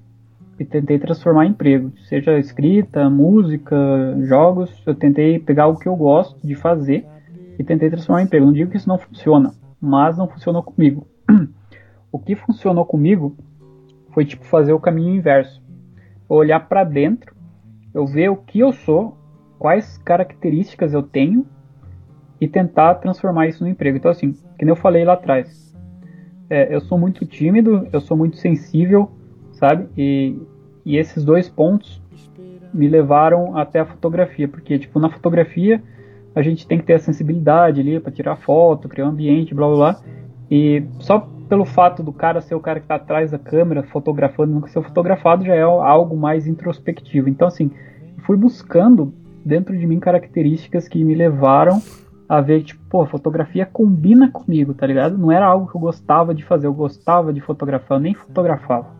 e tentei transformar em emprego, seja escrita, música, jogos. Eu tentei pegar o que eu gosto de fazer e tentei transformar em emprego. Não digo que isso não funciona, mas não funcionou comigo. <clears throat> o que funcionou comigo foi tipo fazer o caminho inverso. Olhar para dentro, eu ver o que eu sou, quais características eu tenho e tentar transformar isso no emprego. Então assim, que nem eu falei lá atrás, é, eu sou muito tímido, eu sou muito sensível sabe? E, e esses dois pontos me levaram até a fotografia, porque tipo na fotografia a gente tem que ter a sensibilidade ali para tirar foto, criar um ambiente, blá blá blá. E só pelo fato do cara ser o cara que está atrás da câmera fotografando, nunca ser fotografado já é algo mais introspectivo. Então assim, fui buscando dentro de mim características que me levaram a ver, tipo, pô, fotografia combina comigo, tá ligado? Não era algo que eu gostava de fazer, eu gostava de fotografar, eu nem fotografava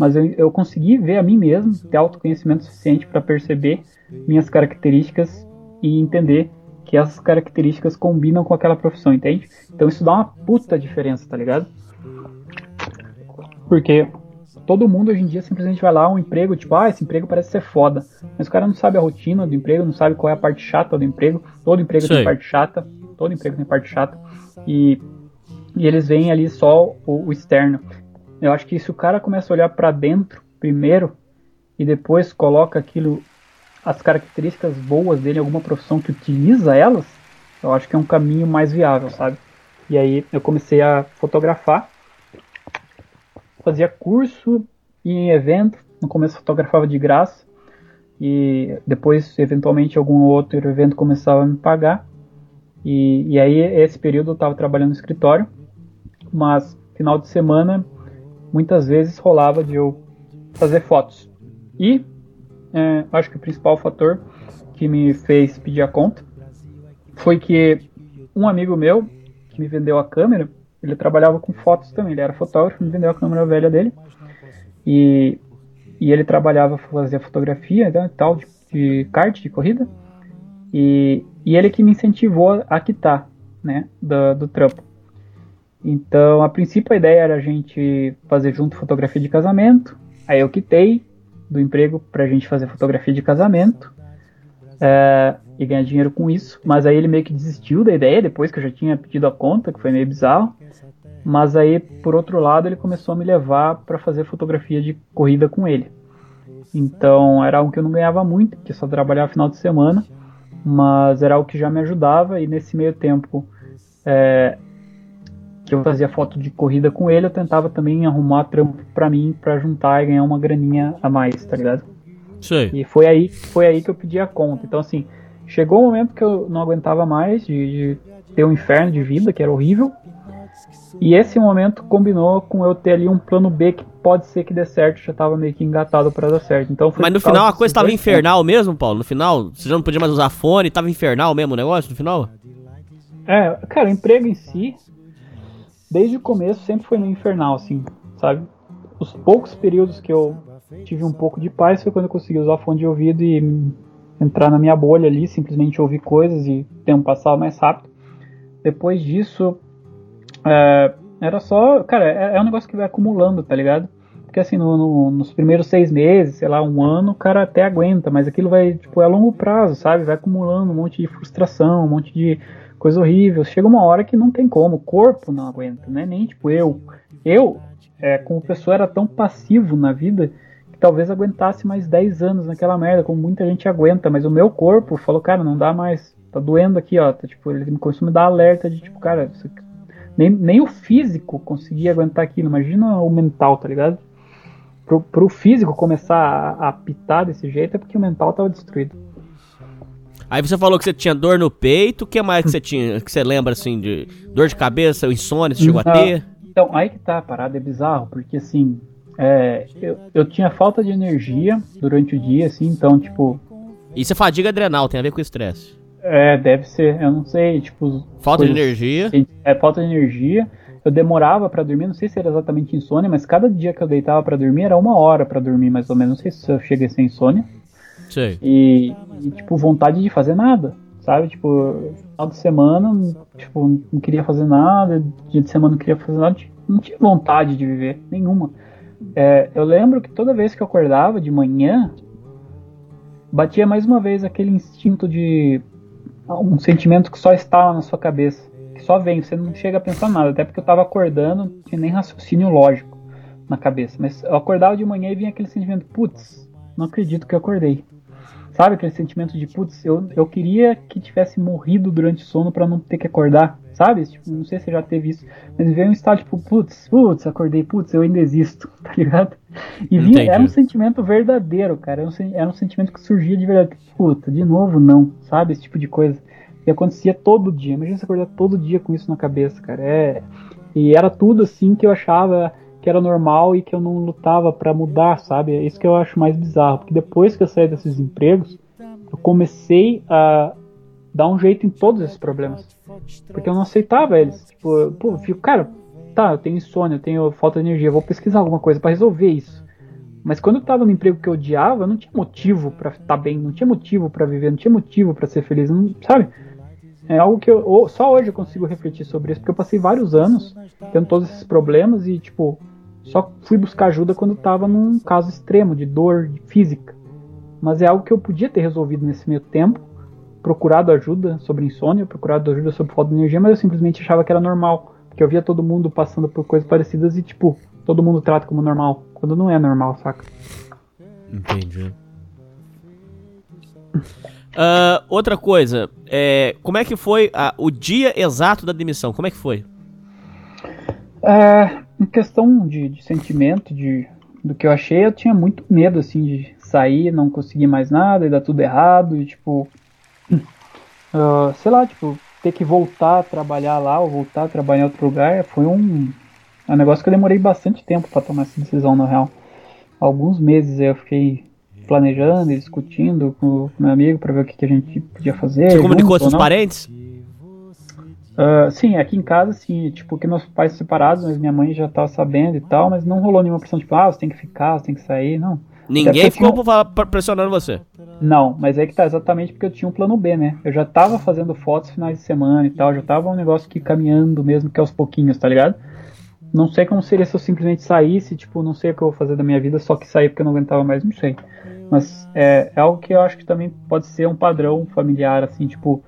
mas eu, eu consegui ver a mim mesmo, ter autoconhecimento suficiente para perceber minhas características e entender que essas características combinam com aquela profissão, entende? Então isso dá uma puta diferença, tá ligado? Porque todo mundo hoje em dia simplesmente vai lá um emprego, tipo, ah, esse emprego parece ser foda. Mas o cara não sabe a rotina do emprego, não sabe qual é a parte chata do emprego. Todo emprego Sei. tem parte chata, todo emprego tem parte chata. E, e eles veem ali só o, o externo. Eu acho que se o cara começa a olhar para dentro primeiro e depois coloca aquilo, as características boas dele, alguma profissão que utiliza elas, eu acho que é um caminho mais viável, sabe? E aí eu comecei a fotografar, fazia curso e em evento, no começo fotografava de graça e depois eventualmente algum outro evento começava a me pagar. E, e aí esse período eu estava trabalhando no escritório, mas final de semana muitas vezes rolava de eu fazer fotos. E é, acho que o principal fator que me fez pedir a conta foi que um amigo meu que me vendeu a câmera, ele trabalhava com fotos também, ele era fotógrafo, me vendeu a câmera velha dele e, e ele trabalhava, fazia fotografia né, tal, de, de kart, de corrida e, e ele que me incentivou a quitar né, do, do trampo. Então, a princípio, a ideia era a gente fazer junto fotografia de casamento. Aí eu quitei do emprego pra gente fazer fotografia de casamento é, e ganhar dinheiro com isso. Mas aí ele meio que desistiu da ideia depois que eu já tinha pedido a conta, que foi meio bizarro. Mas aí, por outro lado, ele começou a me levar para fazer fotografia de corrida com ele. Então era algo que eu não ganhava muito, que só trabalhava final de semana, mas era algo que já me ajudava e nesse meio tempo é, que eu fazia foto de corrida com ele, eu tentava também arrumar trampo para mim para juntar e ganhar uma graninha a mais, tá ligado? Sei. E foi aí, foi aí que eu pedi a conta. Então assim, chegou o um momento que eu não aguentava mais de, de ter um inferno de vida, que era horrível. E esse momento combinou com eu ter ali um plano B que pode ser que dê certo, já tava meio que engatado para dar certo. Então Mas no final a coisa tava infernal mesmo, Paulo? No final, você já não podia mais usar fone, tava infernal mesmo o negócio no final? É, cara, o emprego em si, desde o começo sempre foi meio infernal, assim, sabe? Os poucos períodos que eu tive um pouco de paz foi quando eu consegui usar fone de ouvido e entrar na minha bolha ali, simplesmente ouvir coisas e o tempo passava mais rápido. Depois disso, é, era só. Cara, é, é, um negócio que vai acumulando, tá ligado? Porque assim, no, no, nos primeiros seis meses, sei lá, um ano, o cara até aguenta, mas aquilo vai, tipo, é a longo prazo, sabe? Vai acumulando um monte de frustração, um monte de coisa horrível. Chega uma hora que não tem como, o corpo não aguenta, né? Nem tipo eu. Eu, é, como pessoa, era tão passivo na vida talvez aguentasse mais 10 anos naquela merda, como muita gente aguenta, mas o meu corpo falou, cara, não dá mais. Tá doendo aqui, ó. Tá, tipo, ele começou a me dar alerta de tipo, cara, isso aqui nem, nem o físico conseguia aguentar aquilo. Imagina o mental, tá ligado? Pro, pro físico começar a, a pitar desse jeito é porque o mental tava destruído. Aí você falou que você tinha dor no peito, o que mais que você tinha, que você lembra assim, de dor de cabeça, insônia, você chegou a ter? Então, aí que tá a parada, é bizarro, porque assim, é, eu, eu tinha falta de energia durante o dia, assim, então, tipo... Isso é fadiga adrenal, tem a ver com estresse. É, deve ser, eu não sei, tipo. Falta de energia. É, falta de energia. Eu demorava para dormir, não sei se era exatamente insônia, mas cada dia que eu deitava para dormir era uma hora para dormir, mais ou menos. Não sei se eu cheguei a ser insônia. Sei. E, e, tipo, vontade de fazer nada, sabe? Tipo, final de semana, tipo, não queria fazer nada, dia de semana não queria fazer nada, não tinha vontade de viver, nenhuma. É, eu lembro que toda vez que eu acordava de manhã, batia mais uma vez aquele instinto de um sentimento que só está lá na sua cabeça, que só vem, você não chega a pensar nada, até porque eu estava acordando, não tinha nem raciocínio lógico na cabeça, mas eu acordava de manhã e vinha aquele sentimento, putz, não acredito que eu acordei. Sabe aquele sentimento de, putz, eu, eu queria que tivesse morrido durante o sono para não ter que acordar, sabe? Tipo, não sei se você já teve isso, mas veio um estado tipo, putz, putz, acordei, putz, eu ainda existo, <laughs> tá ligado? E vinha, era um sentimento verdadeiro, cara, era um, era um sentimento que surgia de verdade, puta, de novo não, sabe? Esse tipo de coisa. E acontecia todo dia, imagina você acordar todo dia com isso na cabeça, cara, é... E era tudo assim que eu achava que era normal e que eu não lutava para mudar, sabe? É isso que eu acho mais bizarro, porque depois que eu saí desses empregos, eu comecei a dar um jeito em todos esses problemas. Porque eu não aceitava eles. Tipo, pô, eu fico, cara, tá, eu tenho insônia, eu tenho falta de energia, vou pesquisar alguma coisa para resolver isso. Mas quando eu tava no emprego que eu odiava, eu não tinha motivo para estar bem, não tinha motivo para viver, não tinha motivo para ser feliz, não, sabe? É algo que eu, só hoje eu consigo refletir sobre isso, porque eu passei vários anos tendo todos esses problemas e, tipo, só fui buscar ajuda quando estava num caso extremo de dor física. Mas é algo que eu podia ter resolvido nesse meio tempo, procurado ajuda sobre insônia, procurado ajuda sobre falta de energia, mas eu simplesmente achava que era normal, porque eu via todo mundo passando por coisas parecidas e tipo, todo mundo trata como normal, quando não é normal, saca? Entendi. Uh, outra coisa, é, como é que foi a, o dia exato da demissão? Como é que foi? É, em questão de, de, sentimento, de, do que eu achei, eu tinha muito medo, assim, de sair, não conseguir mais nada e dar tudo errado, e tipo. Uh, <clears throat> sei lá, tipo, ter que voltar a trabalhar lá ou voltar a trabalhar em outro lugar foi um, é um negócio que eu demorei bastante tempo para tomar essa decisão, na real. Alguns meses eu fiquei planejando e discutindo com o meu amigo para ver o que, que, a gente podia fazer. Você comunicou com seus parentes? Uh, sim, aqui em casa, sim, tipo, que meus pais separados, mas minha mãe já tava sabendo e tal, mas não rolou nenhuma pressão, tipo, ah, você tem que ficar, você tem que sair, não. Ninguém ficou tinha... pressionando você? Não, mas é que tá exatamente porque eu tinha um plano B, né? Eu já tava fazendo fotos finais de semana e tal, já tava um negócio que caminhando mesmo que aos pouquinhos, tá ligado? Não sei como seria se eu simplesmente saísse, tipo, não sei o que eu vou fazer da minha vida, só que sair porque eu não aguentava mais, não sei. Mas é, é algo que eu acho que também pode ser um padrão familiar, assim, tipo,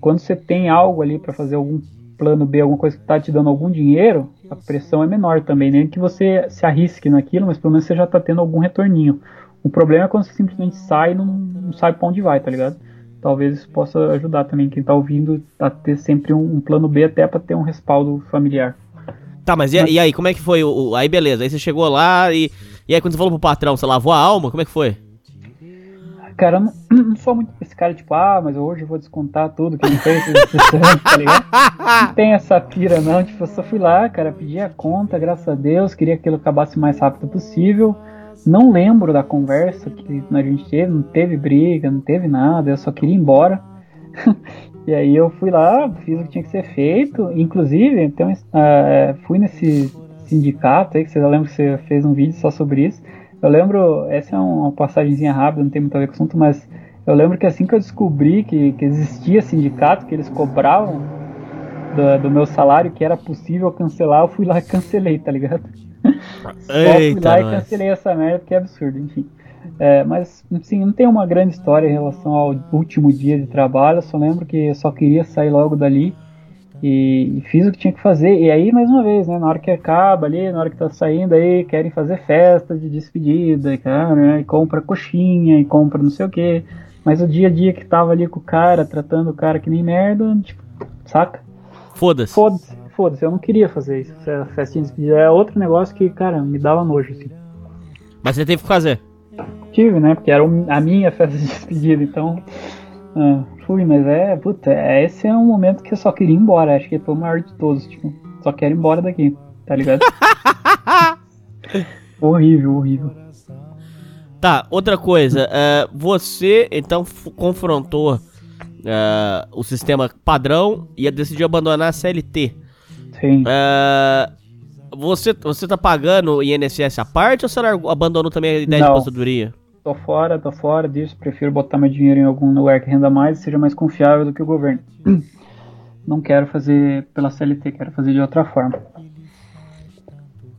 quando você tem algo ali para fazer algum plano B, alguma coisa que tá te dando algum dinheiro, a pressão é menor também, nem que você se arrisque naquilo, mas pelo menos você já tá tendo algum retorninho. O problema é quando você simplesmente sai e não, não sabe pra onde vai, tá ligado? Talvez isso possa ajudar também quem tá ouvindo a ter sempre um, um plano B até para ter um respaldo familiar. Tá, mas e, e, aí, como é que foi? O, aí beleza, aí você chegou lá e. E aí quando você falou pro patrão, você lavou a alma? Como é que foi? Cara, não, <clears throat> não sou muito esse cara, tipo, ah, mas hoje eu vou descontar tudo que ele fez, tá ligado? Não tem essa pira, não. Tipo, eu só fui lá, cara, pedi a conta, graças a Deus, queria que aquilo acabasse o mais rápido possível. Não lembro da conversa que a gente teve, não teve briga, não teve nada, eu só queria ir embora. <laughs> e aí eu fui lá, fiz o que tinha que ser feito. Inclusive, então, uh, fui nesse sindicato aí, que você lembra que você fez um vídeo só sobre isso. Eu lembro, essa é uma passagemzinha rápida, não tem muito a ver com o assunto, mas eu lembro que assim que eu descobri que, que existia sindicato, que eles cobravam do, do, meu salário, que era possível cancelar, eu fui lá e cancelei, tá ligado? <laughs> Só fui lá nós. e cancelei essa merda, porque é absurdo, enfim. É, mas, assim, não tem uma grande história em relação ao último dia de trabalho, eu só lembro que eu só queria sair logo dali e, e, fiz o que tinha que fazer. E aí, mais uma vez, né, na hora que acaba ali, na hora que tá saindo aí, querem fazer festa de despedida, e, cara, né, e compra coxinha, e compra não sei o que. Mas o dia a dia que tava ali com o cara, tratando o cara que nem merda, tipo, saca? Foda-se. Foda-se, foda-se, eu não queria fazer isso. Essa festinha de despedida é outro negócio que, cara, me dava nojo, assim. Mas você teve que fazer? Tive, né, porque era a minha <laughs> festa de despedida, então... Ah, fui, mas é, puta, é, esse é um momento que eu só queria ir embora. Acho que foi o maior de todos, tipo, só quero ir embora daqui, tá ligado? <laughs> horrível, horrível. Tá, outra coisa, uh, você então confrontou uh, o sistema padrão e decidiu abandonar a CLT. Sim. Uh, você, você tá pagando o INSS à parte ou você abandonou também a ideia Não. de aposentadoria? Tô fora, tô fora disso, prefiro botar meu dinheiro em algum lugar que renda mais e seja mais confiável do que o governo. <clears throat> Não quero fazer pela CLT, quero fazer de outra forma.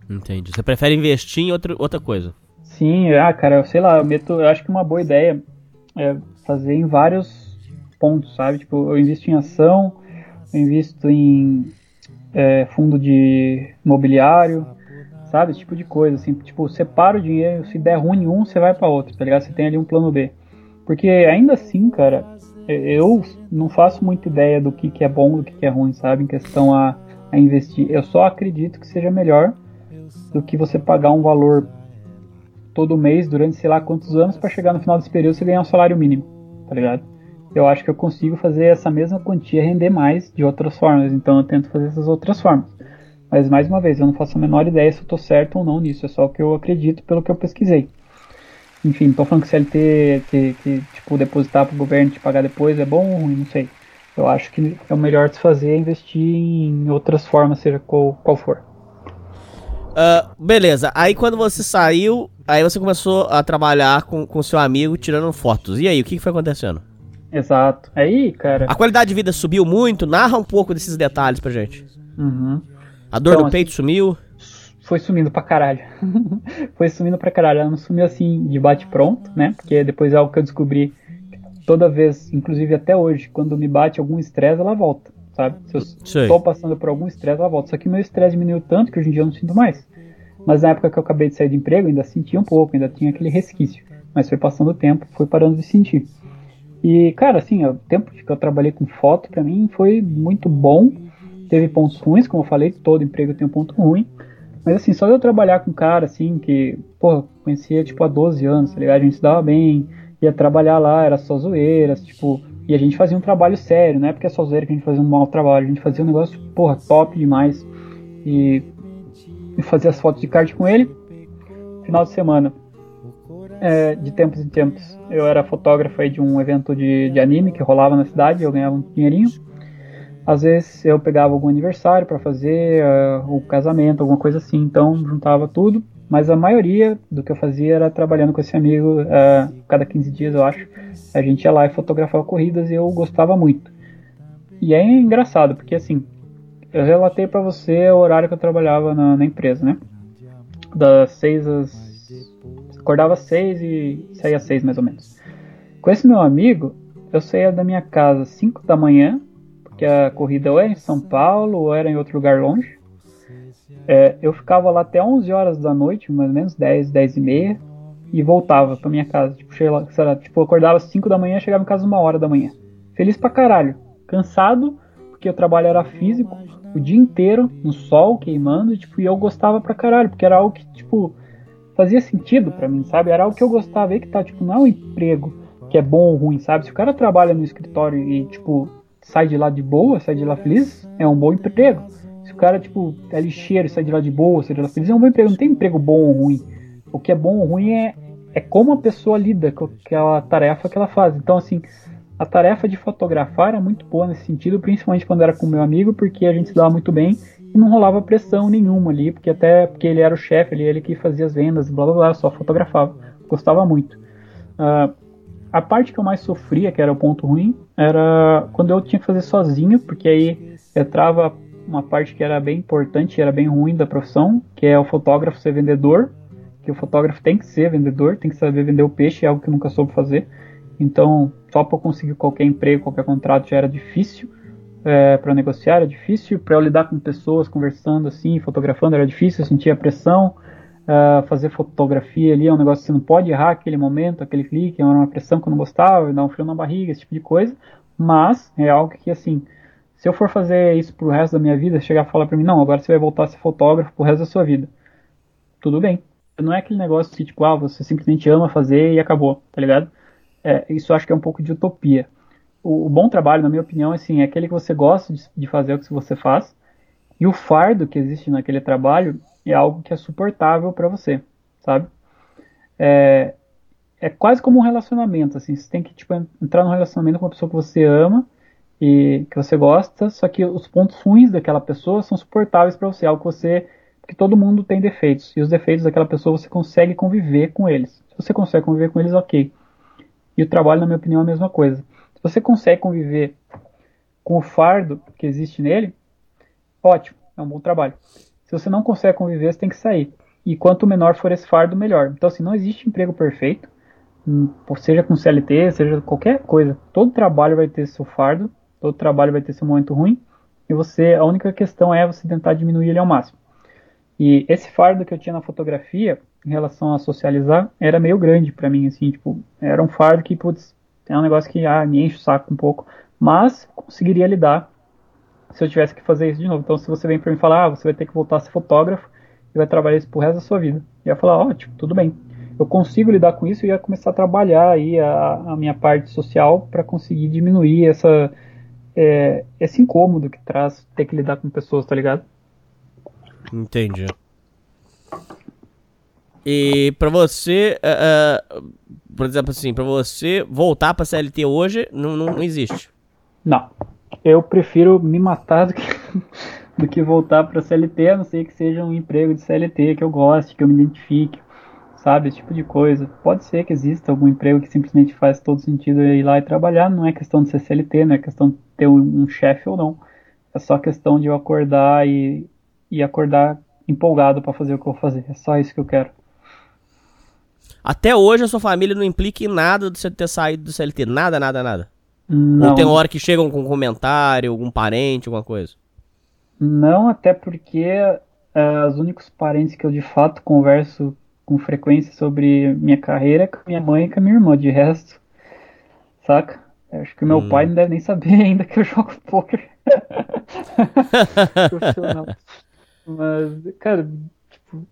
Entendi. Você prefere investir em outra, outra coisa? Sim, ah, cara, eu sei lá, eu meto, eu acho que uma boa ideia é fazer em vários pontos, sabe? Tipo, eu invisto em ação, eu invisto em é, fundo de imobiliário, sabe? Esse tipo de coisa, assim, tipo, separa o dinheiro, se der ruim em um, você vai para outro, tá ligado? Você tem ali um plano B. Porque ainda assim, cara, eu não faço muita ideia do que, que é bom, do que, que é ruim, sabe? Em questão a, a investir. Eu só acredito que seja melhor do que você pagar um valor todo mês durante sei lá quantos anos para chegar no final desse período você ganhar um salário mínimo, tá ligado? Eu acho que eu consigo fazer essa mesma quantia render mais de outras formas, então eu tento fazer essas outras formas. Mas mais uma vez, eu não faço a menor ideia se eu estou certo ou não nisso, é só o que eu acredito pelo que eu pesquisei. Enfim, estou falando que CLT, que, que tipo, depositar para o governo te pagar depois é bom ou ruim, não sei. Eu acho que é o melhor de se fazer é investir em outras formas, seja qual, qual for. Uh, beleza, aí quando você saiu, aí você começou a trabalhar com, com seu amigo tirando fotos. E aí, o que, que foi acontecendo? Exato. Aí, cara. A qualidade de vida subiu muito? Narra um pouco desses detalhes pra gente. Uhum. A dor então, do peito assim, sumiu? Foi sumindo pra caralho. <laughs> foi sumindo pra caralho. Ela não sumiu assim de bate-pronto, né? Porque depois é algo que eu descobri toda vez, inclusive até hoje, quando me bate algum estresse, ela volta, sabe? Se eu tô passando por algum estresse, ela volta. Só que meu estresse diminuiu tanto que hoje em dia eu não sinto mais. Mas na época que eu acabei de sair de emprego, ainda sentia um pouco, ainda tinha aquele resquício. Mas foi passando o tempo, foi parando de sentir. E, cara, assim, o tempo que eu trabalhei com foto, para mim, foi muito bom teve pontos ruins, como eu falei, todo emprego tem um ponto ruim. Mas assim, só eu trabalhar com um cara assim, que, pô, conhecia tipo há 12 anos, tá ligado? A gente se dava bem, ia trabalhar lá, era só zoeiras, tipo, e a gente fazia um trabalho sério, não é porque é só zoeira que a gente fazia um mau trabalho, a gente fazia um negócio, porra, top demais. E, e fazia as fotos de kart com ele. Final de semana, é, de tempos em tempos, eu era fotógrafo aí de um evento de, de anime que rolava na cidade, eu ganhava um dinheirinho. Às vezes eu pegava algum aniversário para fazer, uh, casamento, alguma coisa assim, então juntava tudo. Mas a maioria do que eu fazia era trabalhando com esse amigo, uh, cada 15 dias eu acho. A gente ia lá e fotografava corridas e eu gostava muito. E é engraçado, porque assim, eu relatei para você o horário que eu trabalhava na, na empresa, né? Das 6 às. Acordava às 6 e saía às 6 mais ou menos. Com esse meu amigo, eu saía da minha casa às 5 da manhã que a corrida ou era em São Paulo ou era em outro lugar longe. é, eu ficava lá até 11 horas da noite, mais ou menos, 10, 10 e meia, e voltava pra minha casa. Tipo, lá, lá, tipo, acordava às 5 da manhã, chegava em casa uma hora da manhã. Feliz pra caralho. Cansado, porque o trabalho era físico, o dia inteiro, no sol, queimando, e, tipo, e eu gostava pra caralho, porque era algo que, tipo, fazia sentido para mim, sabe? Era algo que eu gostava, aí que tá, tipo, não é um emprego que é bom ou ruim, sabe? Se o cara trabalha no escritório e, tipo, sai de lá de boa, sai de lá feliz, é um bom emprego. Se o cara, tipo, é lixeiro sai de lá de boa, sai de lá feliz, é um bom emprego. Não tem emprego bom ou ruim. O que é bom ou ruim é, é como a pessoa lida com aquela tarefa que ela faz. Então, assim, a tarefa de fotografar era muito boa nesse sentido, principalmente quando era com meu amigo, porque a gente se dava muito bem e não rolava pressão nenhuma ali, porque até porque ele era o chefe, ele, ele que fazia as vendas, blá blá blá, só fotografava. Gostava muito. Uh, a parte que eu mais sofria, que era o ponto ruim, era quando eu tinha que fazer sozinho, porque aí entrava uma parte que era bem importante, era bem ruim da profissão, que é o fotógrafo ser vendedor, que o fotógrafo tem que ser vendedor, tem que saber vender o peixe, é algo que eu nunca soube fazer. Então, só para conseguir qualquer emprego, qualquer contrato já era difícil é, para negociar, era difícil. Para eu lidar com pessoas, conversando assim, fotografando, era difícil, eu sentia pressão. Uh, fazer fotografia ali é um negócio que você não pode errar aquele momento, aquele clique, era uma pressão que eu não gostava, dá um frio na barriga, esse tipo de coisa. Mas é algo que, assim, se eu for fazer isso pro resto da minha vida, chegar e falar pra mim, não, agora você vai voltar a ser fotógrafo pro resto da sua vida. Tudo bem. Não é aquele negócio que, tipo, ah, você simplesmente ama fazer e acabou, tá ligado? É, isso acho que é um pouco de utopia o, o, bom trabalho, na minha opinião, assim, é aquele que você gosta de, de fazer o que você faz. E o fardo que existe naquele trabalho é algo que é suportável para você, sabe? É, é quase como um relacionamento, assim, você tem que tipo, entrar num relacionamento com uma pessoa que você ama e que você gosta, só que os pontos ruins daquela pessoa são suportáveis para você, algo que você, porque todo mundo tem defeitos e os defeitos daquela pessoa você consegue conviver com eles. Se você consegue conviver com eles, ok. E o trabalho, na minha opinião, é a mesma coisa. Se você consegue conviver com o fardo que existe nele, ótimo, é um bom trabalho. Se você não consegue conviver, você tem que sair. E quanto menor for esse fardo, melhor. Então, assim, não existe emprego perfeito, hum, seja com CLT, seja qualquer coisa. Todo trabalho vai ter seu fardo, todo trabalho vai ter seu momento ruim, e você, a única questão é você tentar diminuir ele ao máximo. E esse fardo que eu tinha na fotografia, em relação a socializar, era meio grande para mim, assim, tipo, era um fardo que, putz, é um negócio que ah, me enche o saco um pouco, mas conseguiria lidar se eu tivesse que fazer isso de novo. Então, se você vem para mim falar, ah, você vai ter que voltar a ser fotógrafo e vai trabalhar isso pro resto da sua vida, eu ia falar, ótimo, tudo bem. Eu consigo lidar com isso e ia começar a trabalhar aí a, a minha parte social para conseguir diminuir essa, é, esse incômodo que traz ter que lidar com pessoas, tá ligado? Entendi. E para você, uh, uh, por exemplo, assim, para você voltar para CLT hoje, não, não, não, existe. Não. Eu prefiro me matar do que, <laughs> do que voltar para CLT, a não ser que seja um emprego de CLT que eu goste, que eu me identifique, sabe? Esse tipo de coisa. Pode ser que exista algum emprego que simplesmente faz todo sentido ir lá e trabalhar. Não é questão de ser CLT, não é questão de ter um, um chefe ou não. É só questão de eu acordar e, e acordar empolgado para fazer o que eu vou fazer. É só isso que eu quero. Até hoje a sua família não implica em nada de você ter saído do CLT. Nada, nada, nada. Não. Ou tem hora que chegam com um comentário, algum parente, alguma coisa? Não, até porque uh, os únicos parentes que eu de fato converso com frequência sobre minha carreira é com minha mãe e com a minha irmã. De resto, saca? Eu acho que o meu hum. pai não deve nem saber <laughs> ainda que eu jogo poker. <laughs> Mas, cara,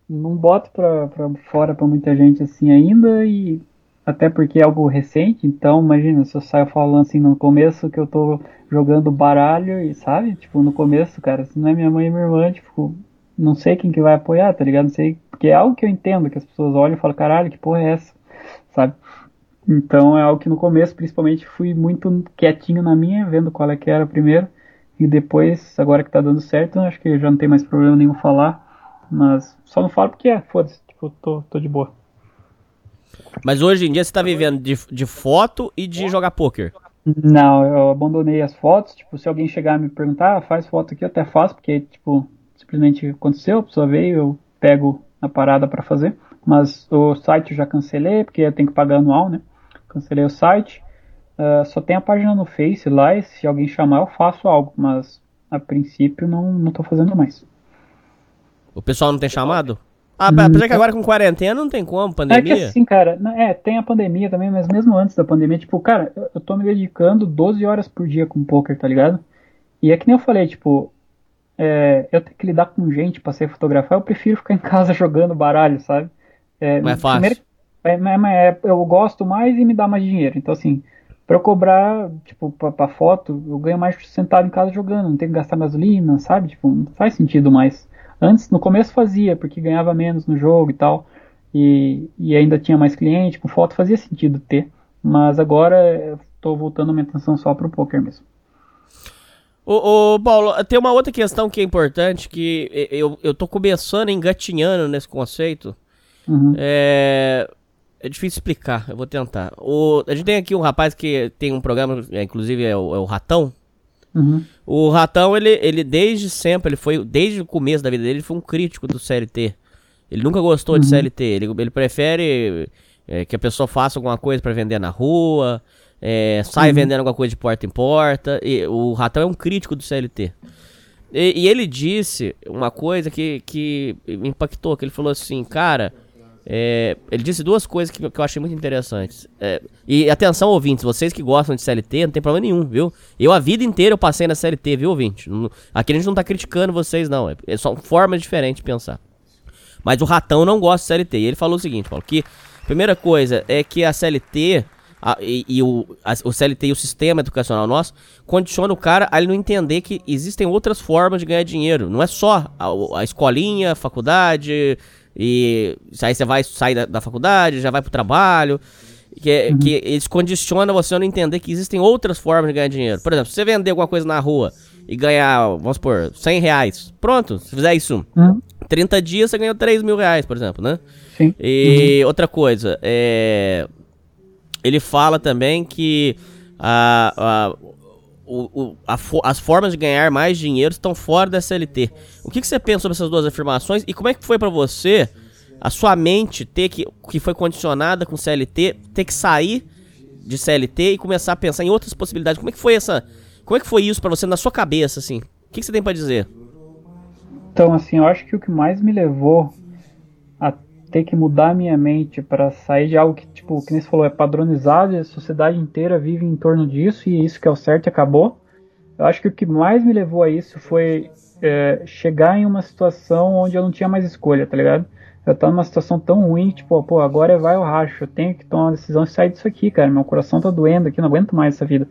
não boto pra, pra fora pra muita gente assim ainda e até porque é algo recente, então imagina se eu saio falando assim no começo que eu tô jogando baralho e sabe, tipo, no começo, cara, se não é minha mãe e minha irmã, tipo, não sei quem que vai apoiar, tá ligado? Não sei, porque é algo que eu entendo, que as pessoas olham e falam, caralho, que porra é essa, sabe? Então é algo que no começo, principalmente, fui muito quietinho na minha, vendo qual é que era primeiro, e depois, agora que tá dando certo, acho que já não tem mais problema nenhum falar, mas só não falo porque é, foda-se, tipo, tô, tô de boa. Mas hoje em dia você tá vivendo de, de foto e de jogar poker? Não, eu abandonei as fotos. Tipo, se alguém chegar e me perguntar, ah, faz foto aqui, eu até faço, porque, tipo, simplesmente aconteceu, a pessoa veio, eu pego a parada para fazer. Mas o site eu já cancelei, porque eu tenho que pagar anual, né? Cancelei o site. Uh, só tem a página no Face lá, e se alguém chamar eu faço algo, mas a princípio não, não tô fazendo mais. O pessoal não tem chamado? Ah, Hum, apesar que agora com quarentena não tem como, É pandemia. que assim, cara, é, tem a pandemia também, mas mesmo antes da pandemia, tipo, cara, eu, tô me dedicando 12 horas por dia com poker, tá ligado? E é que nem eu falei, tipo, é, eu tenho que lidar com gente pra sair fotografar, eu prefiro ficar em casa <laughs> jogando baralho, sabe? É, Mais fácil. primeiro- é, mas- mas é- eu gosto mais e me dá mais dinheiro. Então, assim, pra eu cobrar, tipo, pra, pra foto, eu ganho mais sentado em casa jogando, não tenho que gastar gasolina, sabe? Tipo, não faz sentido mais. Antes, no começo fazia, porque ganhava menos no jogo e tal. E, e ainda tinha mais cliente, com foto fazia sentido ter. Mas agora tô voltando a minha atenção só pro poker mesmo. Ô, ô, Paulo, tem uma outra questão que é importante, que eu, eu tô começando engatinhando nesse conceito. Uhum. É, é difícil explicar, eu vou tentar. O, a gente tem aqui um rapaz que tem um programa, é, inclusive é o, é o Ratão. Uhum. O Ratão, ele, ele desde sempre, ele foi, desde o começo da vida dele, ele foi um crítico do CLT. Ele nunca gostou de CLT, ele, ele prefere é, que a pessoa faça alguma coisa pra vender na rua, é, sai vendendo alguma coisa de porta em porta. E o Ratão é um crítico do CLT. E, e ele disse uma coisa que, que me impactou, que ele falou assim, cara, é, ele disse duas coisas que, que eu achei muito interessantes. É, e atenção, ouvintes, vocês que gostam de CLT, não tem problema nenhum, viu? Eu a vida inteira eu passei na CLT, viu, ouvinte? Não- Aqui a gente não tá criticando vocês, não. É, é só formas diferentes de pensar. Mas o Ratão não gosta de CLT. E ele falou o seguinte, Paulo, que a primeira coisa é que a CLT a- e, e o, a- o CLT e o sistema educacional nosso condiciona o cara a ele não entender que existem outras formas de ganhar dinheiro. Não é só a, a escolinha, a faculdade, e aí você vai sair da, da faculdade, já vai pro trabalho. Que, é- que eles condicionam você a não entender que existem outras formas de ganhar dinheiro. Por exemplo, se você vender alguma coisa na rua e ganhar, vamos supor, 100 reais. Pronto, se fizer isso, Uhum. 30 dias você ganhou 3 mil reais, por exemplo, né? Sim. E outra coisa, é, ele fala também que a, a- o- o- a as formas de ganhar mais dinheiro estão fora da CLT. O que, que você pensa sobre essas duas afirmações e como é que foi pra você a sua mente ter que, que foi condicionada com CLT, ter que sair de CLT e começar a pensar em outras possibilidades? Como é que foi essa, como é que foi isso pra você na sua cabeça assim? O que, que você tem pra dizer? Então, assim, eu acho que o que mais me levou ter que mudar minha mente para sair de algo que, tipo, que nem você falou, é padronizado e a sociedade inteira vive em torno disso e isso que é o certo e acabou. Eu acho que o que mais me levou a isso foi é, chegar em uma situação onde eu não tinha mais escolha, tá ligado? Eu tava numa situação tão ruim, tipo, pô, agora vai o racho, eu tenho que tomar uma decisão e sair disso aqui, cara. Meu coração tá doendo aqui, não aguento mais essa vida.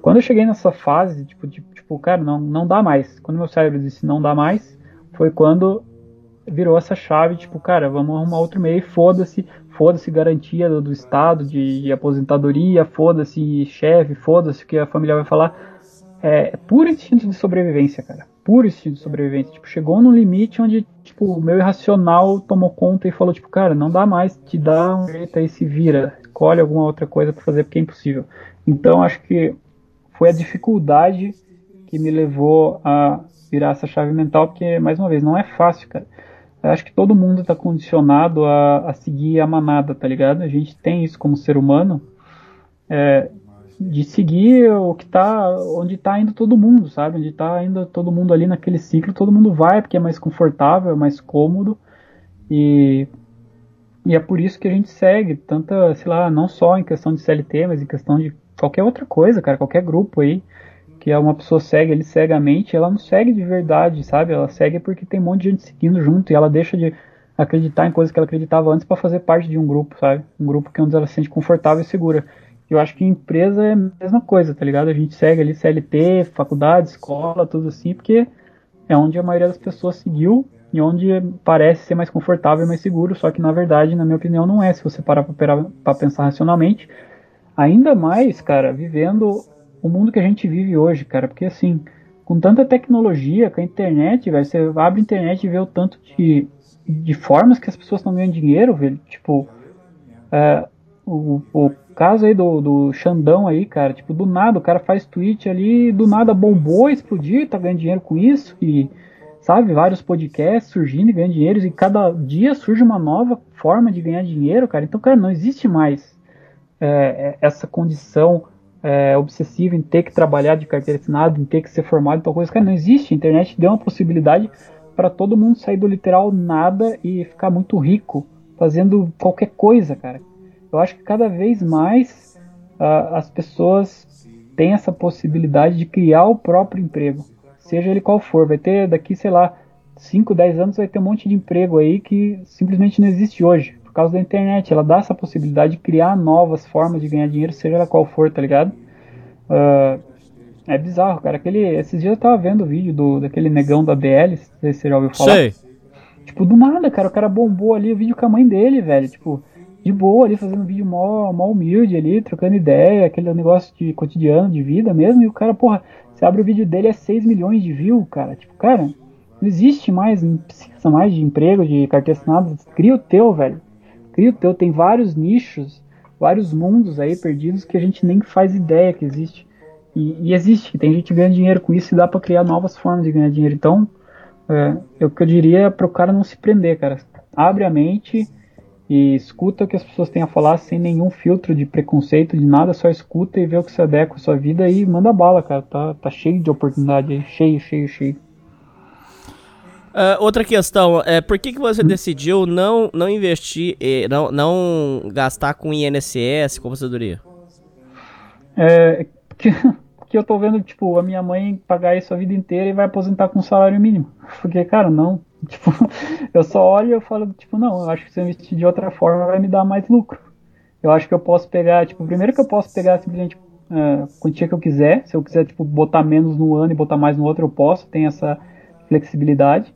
Quando eu cheguei nessa fase, tipo, de, tipo cara, não, não dá mais. Quando meu cérebro disse não dá mais, foi quando virou essa chave, tipo, cara, vamos arrumar outro meio, foda-se, foda-se garantia do, do Estado, de, de aposentadoria, foda-se chefe, foda-se o que a família vai falar. É, é puro instinto de sobrevivência, cara. Puro instinto de sobrevivência. Tipo, chegou num limite onde, tipo, o meu irracional tomou conta e falou, tipo, cara, não dá mais, te dá um jeito aí, se vira, escolhe alguma outra coisa pra fazer, porque é impossível. Então, acho que foi a dificuldade que me levou a virar essa chave mental, porque, mais uma vez, não é fácil, cara. Eu acho que todo mundo está condicionado a, a seguir a manada, tá ligado? A gente tem isso como ser humano, é, de seguir o que tá, onde tá indo todo mundo, sabe? Onde tá indo todo mundo ali naquele ciclo, todo mundo vai porque é mais confortável, é mais cômodo e e é por isso que a gente segue tanta, sei lá, não só em questão de CLT, mas em questão de qualquer outra coisa, cara, qualquer grupo aí que uma pessoa segue ele cegamente, ela não segue de verdade, sabe? Ela segue porque tem um monte de gente seguindo junto e ela deixa de acreditar em coisas que ela acreditava antes para fazer parte de um grupo, sabe? Um grupo que é onde ela se sente confortável e segura. Eu acho que empresa é a mesma coisa, tá ligado? A gente segue ali CLT, faculdade, escola, tudo assim, porque é onde a maioria das pessoas seguiu e onde parece ser mais confortável e mais seguro, só que na verdade, na minha opinião, não é. Se você parar para pensar racionalmente, ainda mais, cara, vivendo o mundo que a gente vive hoje, cara, porque assim, com tanta tecnologia, com a internet, velho, você abre a internet e vê o tanto de, de formas que as pessoas estão ganhando dinheiro, velho, tipo, é, o, o caso aí do, do Xandão aí, cara, tipo, do nada, o cara faz tweet ali, do nada bombou, explodiu, tá ganhando dinheiro com isso, e, sabe, vários podcasts surgindo e ganhando dinheiro, e cada dia surge uma nova forma de ganhar dinheiro, cara, então, cara, não existe mais é, essa condição é, obsessiva em ter que trabalhar de carteira assinada, em ter que ser formado tal coisa, cara, não existe, a internet deu uma possibilidade para todo mundo sair do literal nada e ficar muito rico fazendo qualquer coisa, cara. Eu acho que cada vez mais uh, as pessoas têm essa possibilidade de criar o próprio emprego, seja ele qual for. Vai ter daqui, sei lá, 5, 10 anos vai ter um monte de emprego aí que simplesmente não existe hoje, causa da internet. Ela dá essa possibilidade de criar novas formas de ganhar dinheiro, seja ela qual for, tá ligado? Uh, é bizarro, cara. Aquele, esses dias eu tava vendo o vídeo do, daquele negão da BL, se você já ouviu falar. Sei. Tipo, do nada, cara, o cara bombou ali o vídeo com a mãe dele, velho. Tipo, de boa ali, fazendo um vídeo mó, mó humilde ali, trocando ideia, aquele negócio de cotidiano, de vida mesmo. E o cara, porra, você abre o vídeo dele, é 6 milhões de views, cara. Tipo, cara, não existe mais, não precisa mais de emprego, de carteira assinada. Cria o teu, velho. Cria o teu. Tem vários nichos, vários mundos aí perdidos que a gente nem faz ideia que existe. E, e existe, tem gente que ganha dinheiro com isso e dá para criar novas formas de ganhar dinheiro. Então, é, o que eu diria é pro cara não se prender, cara. Abre a mente e escuta o que as pessoas têm a falar sem nenhum filtro de preconceito, de nada, só escuta e vê o que se adequa à sua vida e manda bala, cara. Tá, tá cheio de oportunidade aí, cheio, cheio, cheio. Uh, outra questão, é por que, que você decidiu não, não investir, não, não gastar com INSS, com aposentadoria? É, porque <laughs> que eu tô vendo, tipo, a minha mãe pagar isso a vida inteira e vai aposentar com salário mínimo. <laughs> Porque, cara, não. <laughs> Tipo, eu só olho e eu falo, tipo, não, eu acho que se eu investir de outra forma vai me dar mais lucro. Eu acho que eu posso pegar, tipo, primeiro que eu posso pegar simplesmente uh, a quantia que eu quiser. Se eu quiser, tipo, botar menos no ano e botar mais no outro, eu posso. Tem essa flexibilidade.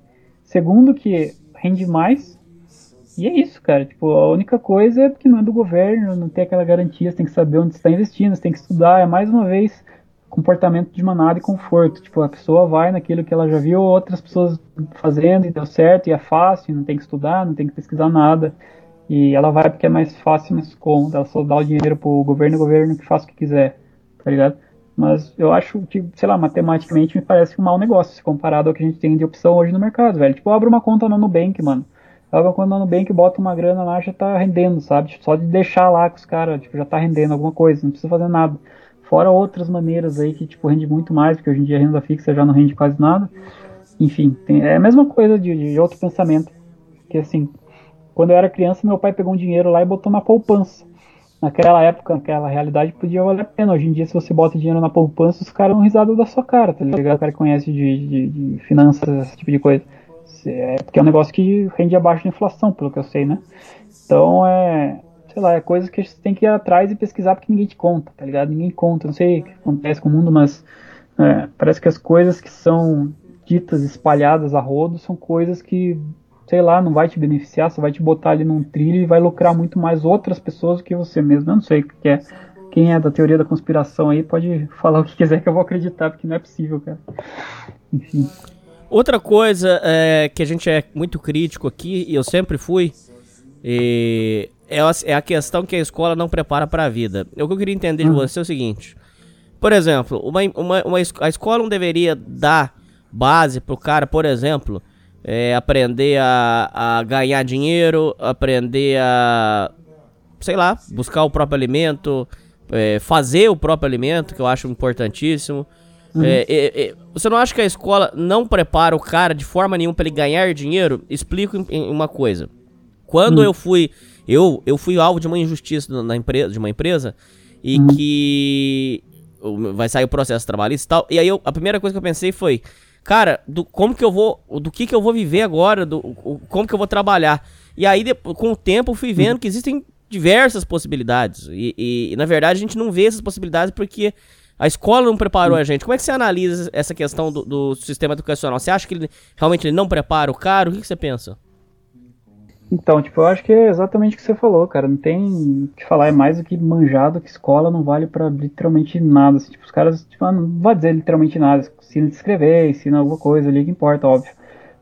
Segundo que rende mais. E é isso, cara. Tipo, a única coisa é que não é do governo, não tem aquela garantia, você tem que saber onde está investindo, você tem que estudar. É mais uma vez comportamento de manada e conforto. Tipo, a pessoa vai naquilo que ela já viu outras pessoas fazendo e deu certo e é fácil, não tem que estudar, não tem que pesquisar nada. E ela vai porque é mais fácil, mais cômodo. Ela só dá o dinheiro pro governo o governo que faça o que quiser, tá ligado? Mas eu acho que, sei lá, matematicamente me parece um mau negócio se comparado ao que a gente tem de opção hoje no mercado, velho. Tipo, abre uma conta no Nubank, mano. Abre uma conta no Nubank, bota uma grana lá, já tá rendendo, sabe? Tipo, só de deixar lá com os caras, tipo, já tá rendendo alguma coisa, não precisa fazer nada. Fora outras maneiras aí que, tipo, rende muito mais, porque hoje em dia a renda fixa já não rende quase nada. Enfim, tem, é a mesma coisa de, de outro pensamento. Que assim, quando eu era criança, meu pai pegou um dinheiro lá e botou na poupança. Naquela época, naquela realidade, podia valer a pena. Hoje em dia, se você bota dinheiro na poupança, os caras dão risada da sua cara, tá ligado? O cara que conhece de, de, de finanças, esse tipo de coisa. É, porque é um negócio que rende abaixo da inflação, pelo que eu sei, né? Então, é, sei lá, é coisa que você tem que ir atrás e pesquisar porque ninguém te conta, tá ligado? Ninguém conta, não sei o que acontece com o mundo, mas é, parece que as coisas que são ditas, espalhadas a rodo, são coisas que, sei lá, não vai te beneficiar, só vai te botar ali num trilho e vai lucrar muito mais outras pessoas do que você mesmo. Eu não sei o que é. Quem é da teoria da conspiração aí pode falar o que quiser que eu vou acreditar, porque não é possível, cara. Enfim. Outra coisa é, que a gente é muito crítico aqui, e eu sempre fui, e é, é a questão que a escola não prepara para a vida. O que eu queria entender de hum. você é o seguinte: por exemplo, uma, uma, uma, a escola não deveria dar base pro cara, por exemplo, é, aprender a, a ganhar dinheiro, aprender a, sei lá, buscar o próprio alimento, é, fazer o próprio alimento, que eu acho importantíssimo. Uhum. É, é, é, você não acha que a escola não prepara o cara de forma nenhuma para ele ganhar dinheiro? Explico em, em uma coisa. Quando uhum. eu fui eu, eu fui alvo de uma injustiça na empresa, de uma empresa e uhum. que vai sair o processo trabalhista e tal. E aí eu, a primeira coisa que eu pensei foi, cara, do, como que eu vou, do que que eu vou viver agora, do, como que eu vou trabalhar. E aí com o tempo fui vendo que existem diversas possibilidades e, e, e, na verdade a gente não vê essas possibilidades porque a escola não preparou a gente. Como é que você analisa essa questão do, do sistema educacional? Você acha que ele, realmente ele não prepara o cara? O que, que você pensa? Então, tipo, eu acho que é exatamente o que você falou, cara. Não tem o que falar, é mais do que manjado que escola não vale para literalmente nada. Assim, tipo, os caras, tipo, ah, não vai dizer literalmente nada. Ensina a escrever, ensina alguma coisa ali que importa, óbvio.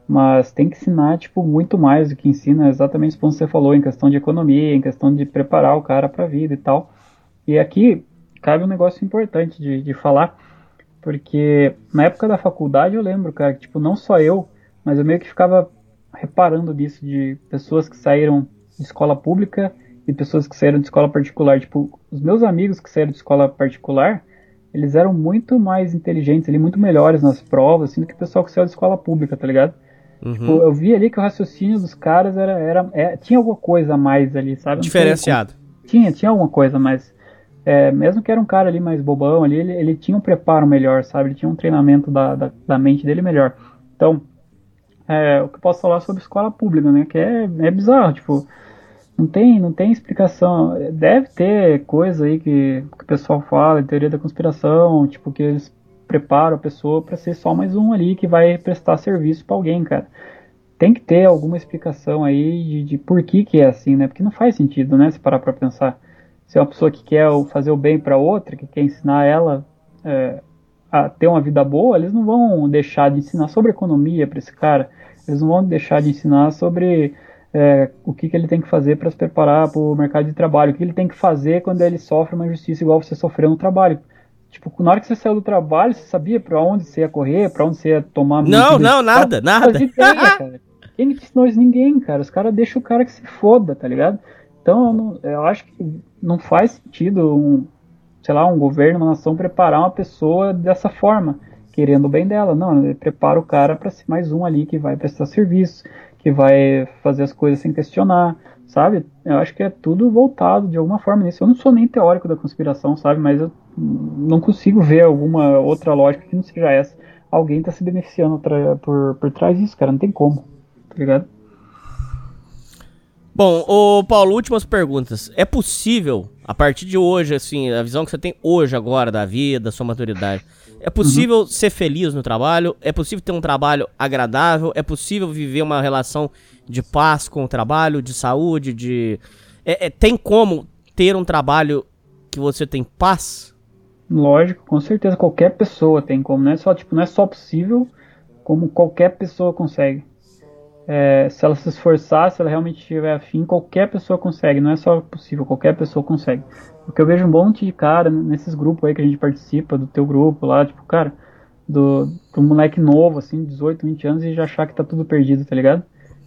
Mas tem que ensinar, tipo, muito mais do que ensina exatamente que você falou, em questão de economia, em questão de preparar o cara pra vida e tal. E aqui cabe um negócio importante de, de falar, porque na época da faculdade eu lembro, cara, que, tipo, não só eu, mas eu meio que ficava reparando nisso de pessoas que saíram de escola pública e pessoas que saíram de escola particular. Tipo, os meus amigos que saíram de escola particular, eles eram muito mais inteligentes, ali, muito melhores nas provas, assim, do que o pessoal que saiu de escola pública, tá ligado? Uhum. Tipo, eu vi ali que o raciocínio dos caras era, era, é, tinha alguma coisa a mais ali, sabe? Diferenciado. Tinha, tinha alguma coisa a mais. É, mesmo que era um cara ali mais bobão ali, ele, ele tinha um preparo melhor, sabe? Ele tinha um treinamento da, da, da mente dele melhor. Então, é, o que eu posso falar sobre escola pública, né? Que é, é bizarro, tipo, não tem, não tem explicação. Deve ter coisa aí que, que o pessoal fala, teoria da conspiração, tipo, que eles preparam a pessoa para ser só mais um ali que vai prestar serviço para alguém, cara. Tem que ter alguma explicação aí de, de por que, que é assim, né? Porque não faz sentido, né? Se parar pra pensar. Se é uma pessoa que quer fazer o bem para outra, que quer ensinar ela é, a ter uma vida boa, eles não vão deixar de ensinar sobre economia para esse cara. Eles não vão deixar de ensinar sobre é, o que, que ele tem que fazer para se preparar para o mercado de trabalho, o que ele tem que fazer quando ele sofre uma injustiça igual você sofreu no trabalho. Tipo, na hora que você saiu do trabalho, você sabia para onde você ia correr, para onde você ia tomar. Não, não, nada, nada. Ideia. Quem ensinou isso? Ninguém, cara. Os caras deixam o cara que se foda, tá ligado? Então, eu, não, eu acho que não faz sentido um, sei lá, um governo, uma nação preparar uma pessoa dessa forma, querendo o bem dela. Não, prepara o cara para ser mais um ali que vai prestar serviço, que vai fazer as coisas sem questionar, sabe? Eu acho que é tudo voltado de alguma forma nisso. Eu não sou nem teórico da conspiração, sabe? Mas eu não consigo ver alguma outra lógica que não seja essa. Alguém está se beneficiando por, por trás disso, cara. Não tem como, tá ligado? Bom, o Paulo, últimas perguntas. É possível, a partir de hoje, assim, a visão que você tem hoje agora da vida, da sua maturidade, é possível uhum. ser feliz no trabalho? É possível ter um trabalho agradável? É possível viver uma relação de paz com o trabalho, de saúde, de... É, é, tem como ter um trabalho que você tem paz? Lógico, com certeza. Qualquer pessoa tem como. Não é só, tipo, não é só possível, como qualquer pessoa consegue. É, se ela se esforçar, se ela realmente tiver afim, qualquer pessoa consegue, não é só possível, qualquer pessoa consegue. Porque eu vejo um monte de cara nesses grupos aí que a gente participa, do teu grupo lá, tipo, cara, do, do moleque novo, assim, 18, 20 anos, e já achar que tá tudo perdido, tá ligado?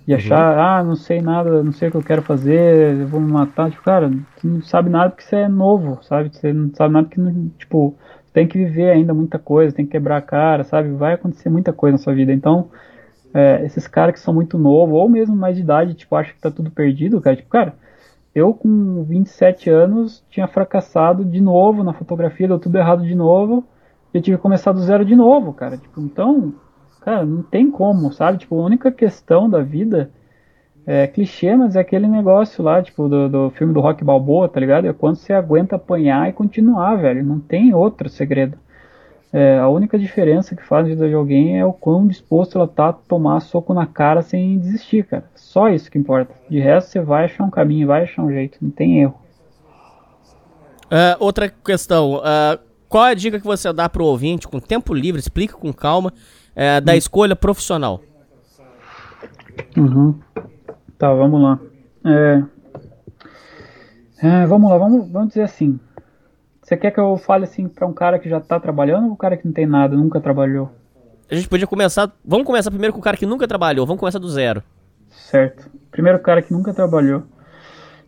E achar, uhum. ah, não sei nada, não sei o que eu quero fazer, eu vou me matar. Tipo, cara, tu não sabe nada porque você é novo, sabe? Você não sabe nada porque, tipo, tem que viver ainda muita coisa, tem que quebrar a cara, sabe? Vai acontecer muita coisa na sua vida. Então, é, esses caras que são muito novos, ou mesmo mais de idade, tipo, acham que tá tudo perdido, cara. Tipo, cara, eu com 27 anos tinha fracassado de novo na fotografia, deu tudo errado de novo, e eu tive que começar do zero de novo, cara. Tipo, então, cara, não tem como, sabe? Tipo, a única questão da vida é clichê, mas é aquele negócio lá, tipo, do, do filme do Rock Balboa, tá ligado? É quando você aguenta apanhar e continuar, velho. Não tem outro segredo. É, a única diferença que faz a vida de alguém é o quão disposto ela tá a tomar soco na cara sem desistir, cara. Só isso que importa. De resto, você vai achar um caminho, vai achar um jeito, não tem erro. Uh, outra questão, uh, qual é a dica que você dá pro ouvinte com tempo livre, explica com calma, uh, da hum. escolha profissional? Uhum. Tá, vamos lá. É... É, vamos lá, vamos, vamos dizer assim. Você quer que eu fale assim para um cara que já tá trabalhando ou um cara que não tem nada, nunca trabalhou? A gente podia começar. Vamos começar primeiro com o cara que nunca trabalhou. Vamos começar do zero. Certo. Primeiro o cara que nunca trabalhou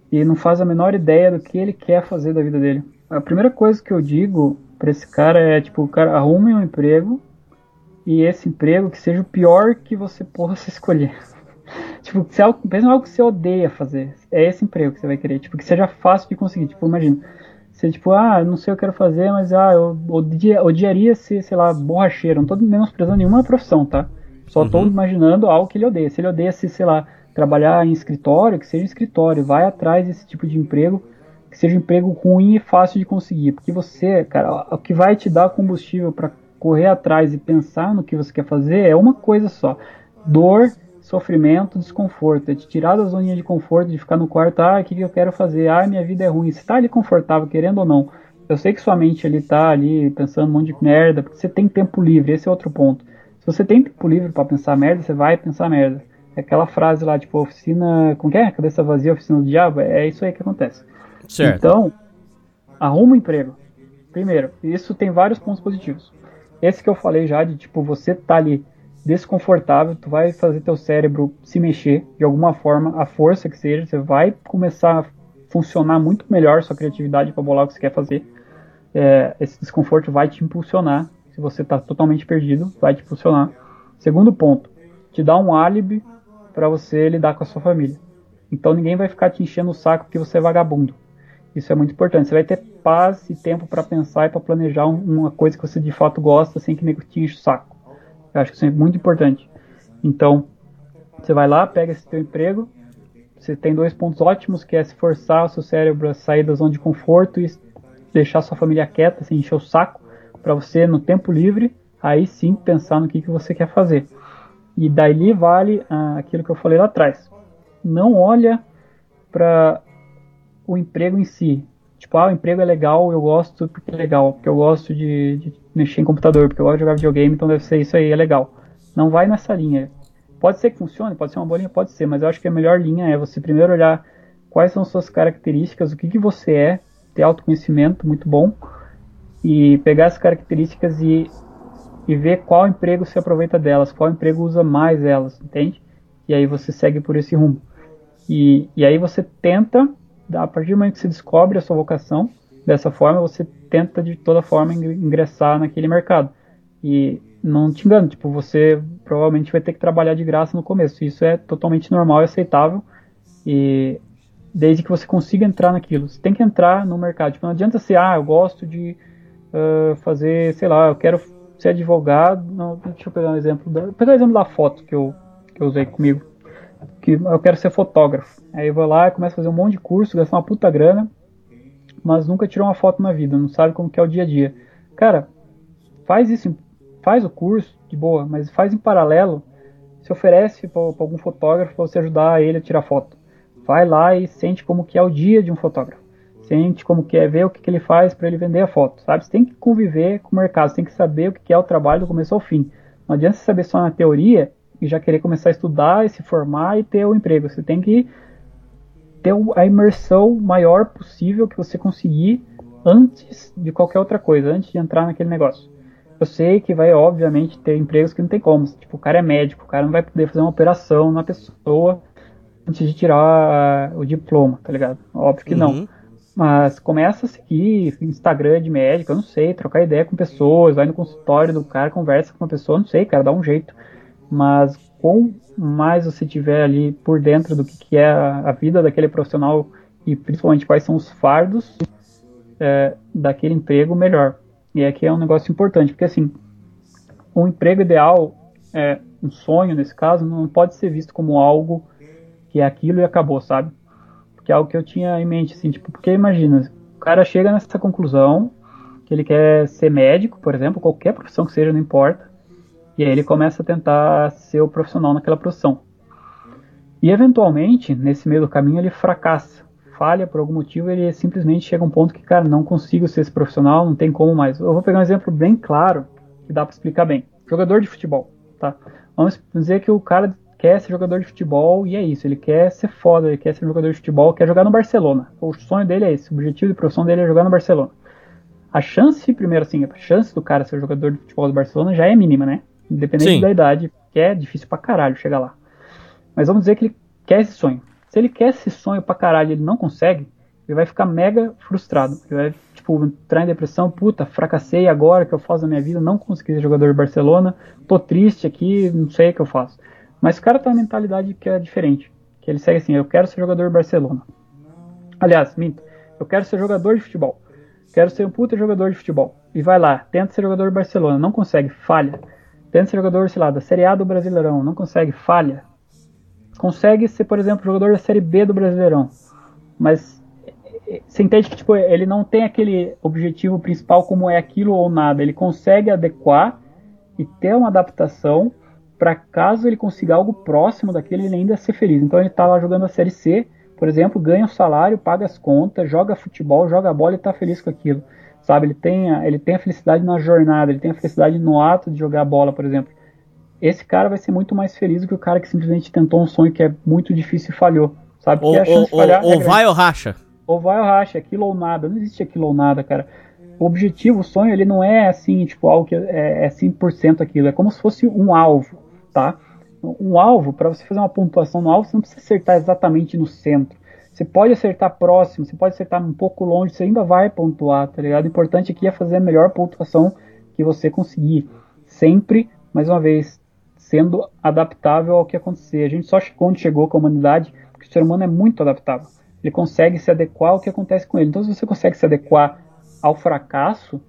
e não faz a menor ideia do que ele quer fazer da vida dele. A primeira coisa que eu digo para esse cara é tipo, cara, arrume um emprego e esse emprego que seja o pior que você possa <laughs> escolher. tipo, se é algo, pensa em algo que você odeia fazer. É esse emprego que você vai querer. Tipo, que seja fácil de conseguir. Tipo, imagina você, tipo, ah, não sei o que eu quero fazer, mas ah, eu odia, odiaria ser, sei lá, borracheiro. Não tô menosprezando nenhuma profissão, tá? Só uhum. tô imaginando algo que ele odeia. Se ele odeia se, sei lá, trabalhar em escritório, que seja escritório. Vai atrás desse tipo de emprego, que seja um emprego ruim e fácil de conseguir. Porque você, cara, o que vai te dar combustível para correr atrás e pensar no que você quer fazer é uma coisa só: dor sofrimento, desconforto. É te tirar da zoninha de conforto, de ficar no quarto, ah, o que, que eu quero fazer? Ah, minha vida é ruim. Você tá ali confortável, querendo ou não. Eu sei que sua mente ali tá ali pensando um monte de merda, porque você tem tempo livre, esse é outro ponto. Se você tem tempo livre para pensar merda, você vai pensar merda. É aquela frase lá, tipo, oficina. Como que é? Cabeça vazia, oficina do diabo? É isso aí que acontece. Certo. Então, arruma um emprego. Primeiro, isso tem vários pontos positivos. Esse que eu falei já, de tipo, você tá ali desconfortável, tu vai fazer teu cérebro se mexer de alguma forma, a força que seja, você vai começar a funcionar muito melhor sua criatividade para bolar o que você quer fazer. É, esse desconforto vai te impulsionar. Se você está totalmente perdido, vai te impulsionar. Segundo ponto, te dá um álibi para você lidar com a sua família. Então ninguém vai ficar te enchendo o saco porque você é vagabundo. Isso é muito importante. Você vai ter paz e tempo para pensar e para planejar uma coisa que você de fato gosta sem que nego te enche o saco. Eu acho que isso é muito importante. Então, você vai lá, pega esse teu emprego, você tem dois pontos ótimos, que é se forçar o seu cérebro a sair da zona de conforto e deixar sua família quieta, sem encher o saco, para você, no tempo livre, aí sim pensar no que, que você quer fazer. E daí vale ah, aquilo que eu falei lá atrás. Não olha para o emprego em si. Tipo, ah, o emprego é legal, eu gosto porque é legal, porque eu gosto de, de mexer em computador, porque eu gosto de jogar videogame, então deve ser isso aí, é legal. Não vai nessa linha. Pode ser que funcione, pode ser uma bolinha, pode ser, mas eu acho que a melhor linha é você primeiro olhar quais são suas características, o que, que você é, ter autoconhecimento muito bom, e pegar essas características e, e ver qual emprego se aproveita delas, qual emprego usa mais elas, entende? E aí você segue por esse rumo. E, e aí você tenta, a partir do momento que você descobre a sua vocação, dessa forma você tenta de toda forma ingressar naquele mercado. E não te engano, tipo, você provavelmente vai ter que trabalhar de graça no começo. Isso é totalmente normal e aceitável. E desde que você consiga entrar naquilo. Você tem que entrar no mercado. Tipo, não adianta ser, ah, eu gosto de uh, fazer, sei lá, eu quero ser advogado. Não, deixa eu pegar um exemplo. Da, pegar o exemplo da foto que eu, que eu usei comigo. Que eu quero ser fotógrafo. Aí eu vou lá começo a fazer um monte de curso, gastar uma puta grana, mas nunca tirou uma foto na vida, não sabe como que é o dia a dia. Cara, faz isso faz o curso de boa, mas faz em paralelo, se oferece para algum fotógrafo para você ajudar ele a tirar foto. Vai lá e sente como que é o dia de um fotógrafo. Sente como que é ver o que, que ele faz para ele vender a foto, sabe? Você tem que conviver com o mercado, você tem que saber o que, que é o trabalho do começo ao fim. Não adianta você saber só na teoria e já querer começar a estudar e se formar e ter o emprego. Você tem que ter a imersão maior possível que você conseguir antes de qualquer outra coisa, antes de entrar naquele negócio. Eu sei que vai, obviamente, ter empregos que não tem como. Tipo, o cara é médico, o cara não vai poder fazer uma operação na pessoa antes de tirar o diploma, tá ligado? Óbvio que uhum. não. Mas começa a seguir Instagram de médico, eu não sei, trocar ideia com pessoas, vai no consultório do cara, conversa com uma pessoa, não sei, cara, dá um jeito. Mas com mais você tiver ali por dentro do que, que é a, a vida daquele profissional e principalmente quais são os fardos é, daquele emprego, melhor. E aqui é um negócio importante, porque assim, um emprego ideal, é, um sonho nesse caso, não pode ser visto como algo que é aquilo e acabou, sabe? Porque é algo que eu tinha em mente, assim, tipo, porque imagina, o cara chega nessa conclusão que ele quer ser médico, por exemplo, qualquer profissão que seja, não importa, e aí ele começa a tentar ser o profissional naquela profissão. E eventualmente, nesse meio do caminho, ele fracassa falha por algum motivo, ele simplesmente chega a um ponto que, cara, não consigo ser esse profissional, não tem como mais. Eu vou pegar um exemplo bem claro que dá para explicar bem. Jogador de futebol, tá? Vamos dizer que o cara quer ser jogador de futebol e é isso, ele quer ser foda, ele quer ser jogador de futebol, quer jogar no Barcelona. O sonho dele é esse, o objetivo de profissão dele é jogar no Barcelona. A chance, primeiro assim, a chance do cara ser jogador de futebol do Barcelona já é mínima, né? Independente Sim. da idade, que é difícil pra caralho chegar lá. Mas vamos dizer que ele quer esse sonho. Se ele quer esse sonho pra caralho e ele não consegue, ele vai ficar mega frustrado. Ele vai, tipo, entrar em depressão, puta, fracassei agora que eu faço na minha vida, não consegui ser jogador de Barcelona, tô triste aqui, não sei o que eu faço. Mas o cara tem uma mentalidade que é diferente. Que ele segue assim, eu quero ser jogador de Barcelona. Aliás, minto, eu quero ser jogador de futebol. Quero ser um puta jogador de futebol. E vai lá, tenta ser jogador de Barcelona, não consegue, falha. Ser jogador, sei lá, da Série A do Brasileirão, não consegue, falha consegue ser, por exemplo, jogador da Série B do Brasileirão. Mas você entende que tipo, ele não tem aquele objetivo principal como é aquilo ou nada. Ele consegue adequar e ter uma adaptação para caso ele consiga algo próximo daquele, ele ainda ser feliz. Então ele está lá jogando a Série C, por exemplo, ganha um salário, paga as contas, joga futebol, joga bola e está feliz com aquilo. Sabe, ele tem, a, ele tem a felicidade na jornada, ele tem a felicidade no ato de jogar bola, por exemplo esse cara vai ser muito mais feliz do que o cara que simplesmente tentou um sonho que é muito difícil e falhou. Sabe? Ou, ou, falhar, ou, é vai ou racha. Ou vai ou racha, aquilo ou nada. Não existe aquilo ou nada, cara. O objetivo, o sonho, ele não é assim, tipo, algo que é, é 100% aquilo. É como se fosse um alvo, tá? Um alvo, para você fazer uma pontuação no alvo, você não precisa acertar exatamente no centro. Você pode acertar próximo, você pode acertar um pouco longe, você ainda vai pontuar, tá ligado? O importante aqui é fazer a melhor pontuação que você conseguir. Sempre, mais uma vez, sendo adaptável ao que acontecer. A gente só quando chegou com a humanidade, porque o ser humano é muito adaptável. Ele consegue se adequar ao que acontece com ele. Então, se você consegue se adequar ao fracasso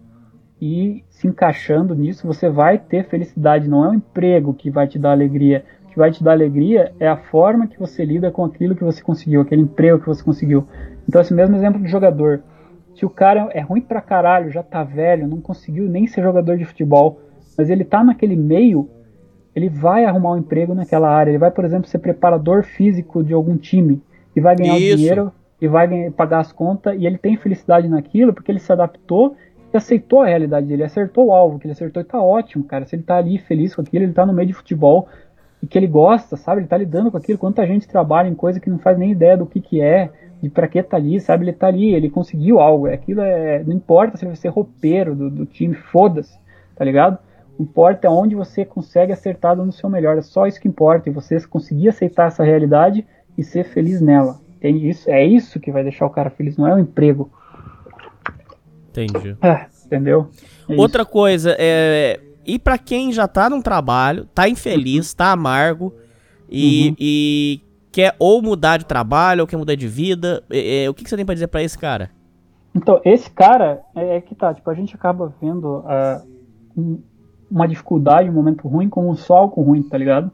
e se encaixando nisso, você vai ter felicidade. Não é o emprego que vai te dar alegria. Que vai te dar alegria é a forma que você lida com aquilo que você conseguiu, aquele emprego que você conseguiu. Então, esse mesmo exemplo do jogador. Se o cara é ruim pra caralho, já tá velho, não conseguiu nem ser jogador de futebol, mas ele tá naquele meio, ele vai arrumar um emprego naquela área. Ele vai, por exemplo, ser preparador físico de algum time e vai ganhar Isso. dinheiro e vai ganhar, pagar as contas e ele tem felicidade naquilo porque ele se adaptou e aceitou a realidade dele, acertou o alvo que ele acertou e tá ótimo, cara. Se ele tá ali feliz com aquilo, ele tá no meio de futebol e que ele gosta, sabe? Ele tá lidando com aquilo. Quanta gente trabalha em coisa que não faz nem ideia do que que é, de pra que tá ali, sabe? Ele tá ali, ele conseguiu algo. Aquilo é. Não importa se ele vai ser roupeiro do, do time, foda-se, tá ligado? O importa é onde você consegue acertar no seu melhor. É só isso que importa. E você conseguir aceitar essa realidade e ser feliz nela. Entende isso? É isso que vai deixar o cara feliz, não é o emprego. Entendi. Ah, entendeu? É Outra coisa, é. E pra quem já tá num trabalho, tá infeliz, tá amargo e, Uhum. e quer ou mudar de trabalho ou quer mudar de vida, é, é, o que, que você tem pra dizer pra esse cara? Então, esse cara é, é que tá, tipo, a gente acaba vendo ah, um- uma dificuldade, um momento ruim como só algo ruim, tá ligado?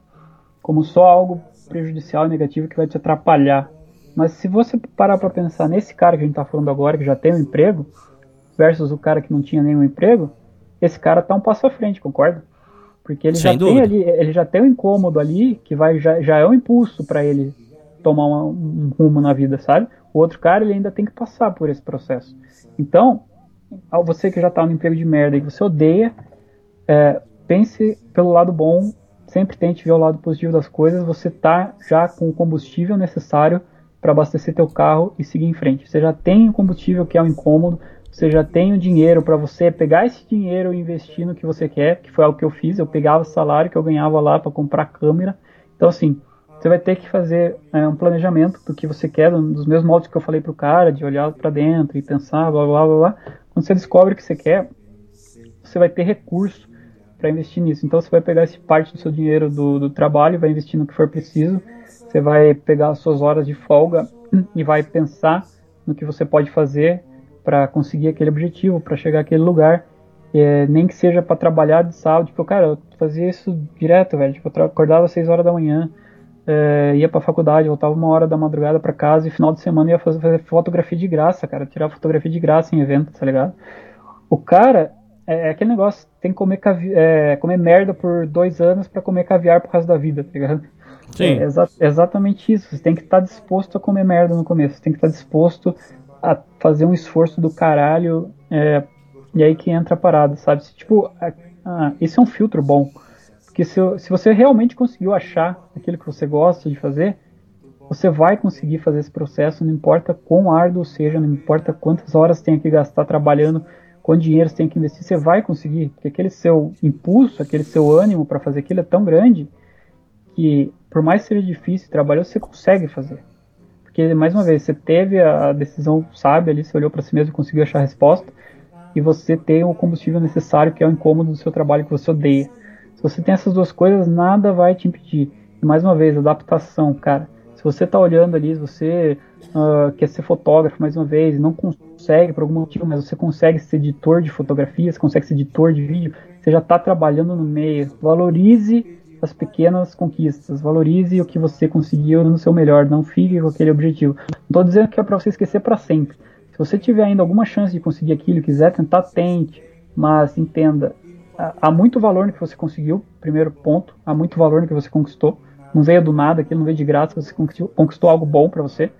Como só algo prejudicial e negativo que vai te atrapalhar. Mas se você parar pra pensar nesse cara que a gente tá falando agora, que já tem um emprego, versus o cara que não tinha nenhum emprego, esse cara tá um passo à frente, concorda? Porque ele Sem já dúvida. tem ali, ele já tem um incômodo ali que vai já, já é um impulso pra ele tomar um rumo na vida, sabe? O outro cara ele ainda tem que passar por esse processo. Então, você que já tá no emprego de merda e que você odeia, é, pense pelo lado bom, sempre tente ver o lado positivo das coisas. Você tá já com o combustível necessário para abastecer teu carro e seguir em frente. Você já tem o combustível que é o incômodo, você já tem o dinheiro para você pegar esse dinheiro e investir no que você quer, que foi algo que eu fiz. Eu pegava o salário que eu ganhava lá para comprar câmera. Então, assim, você vai ter que fazer é, um planejamento do que você quer, dos mesmos modos que eu falei pro cara, de olhar para dentro e pensar, blá blá blá blá. Quando você descobre o que você quer, você vai ter recurso para investir nisso. Então você vai pegar esse parte do seu dinheiro do, do trabalho, vai investir no que for preciso. Você vai pegar as suas horas de folga <clears throat> e vai pensar no que você pode fazer para conseguir aquele objetivo, para chegar àquele lugar. É, nem que seja para trabalhar de sábado, tipo, cara, eu fazia isso direto, velho. Tipo, eu acordava às 6 horas da manhã, é, ia pra faculdade, voltava uma hora da madrugada pra casa e final de semana ia fazer, fazer fotografia de graça, cara. Tirar fotografia de graça em evento, tá ligado? O cara é, é aquele negócio, tem que comer, é, comer merda por dois anos pra comer caviar pro resto da vida, tá ligado? Sim. É exa- exatamente isso. Você tem que estar disposto a comer merda no começo. Você tem que estar disposto a fazer um esforço do caralho. é, e aí que entra a parada, sabe? Se, tipo, isso é um filtro bom. Porque se, se você realmente conseguiu achar aquilo que você gosta de fazer, você vai conseguir fazer esse processo, não importa quão árduo seja, não importa quantas horas tenha que gastar trabalhando, quanto dinheiro você tem que investir, você vai conseguir. Porque aquele seu impulso, aquele seu ânimo para fazer aquilo é tão grande que, por mais que seja difícil trabalhoso, você consegue fazer. Porque, mais uma vez, você teve a decisão sábia ali, você olhou para si mesmo e conseguiu achar a resposta, e você tem o combustível necessário, que é o incômodo do seu trabalho que você odeia. Se você tem essas duas coisas, nada vai te impedir. E mais uma vez, adaptação, cara. Se você tá olhando ali, se você ah, quer ser fotógrafo mais uma vez, não consegue por algum motivo, mas você consegue ser editor de fotografias, consegue ser editor de vídeo, você já está trabalhando no meio. Valorize as pequenas conquistas, valorize o que você conseguiu no seu melhor, não fique com aquele objetivo. Não estou dizendo que é para você esquecer para sempre. Se você tiver ainda alguma chance de conseguir aquilo quiser tentar, tente, mas entenda, há- muito valor no que você conseguiu, primeiro ponto, há muito valor no que você conquistou. Não veio do nada, aquilo não veio de graça, você conquistou, conquistou algo bom para você.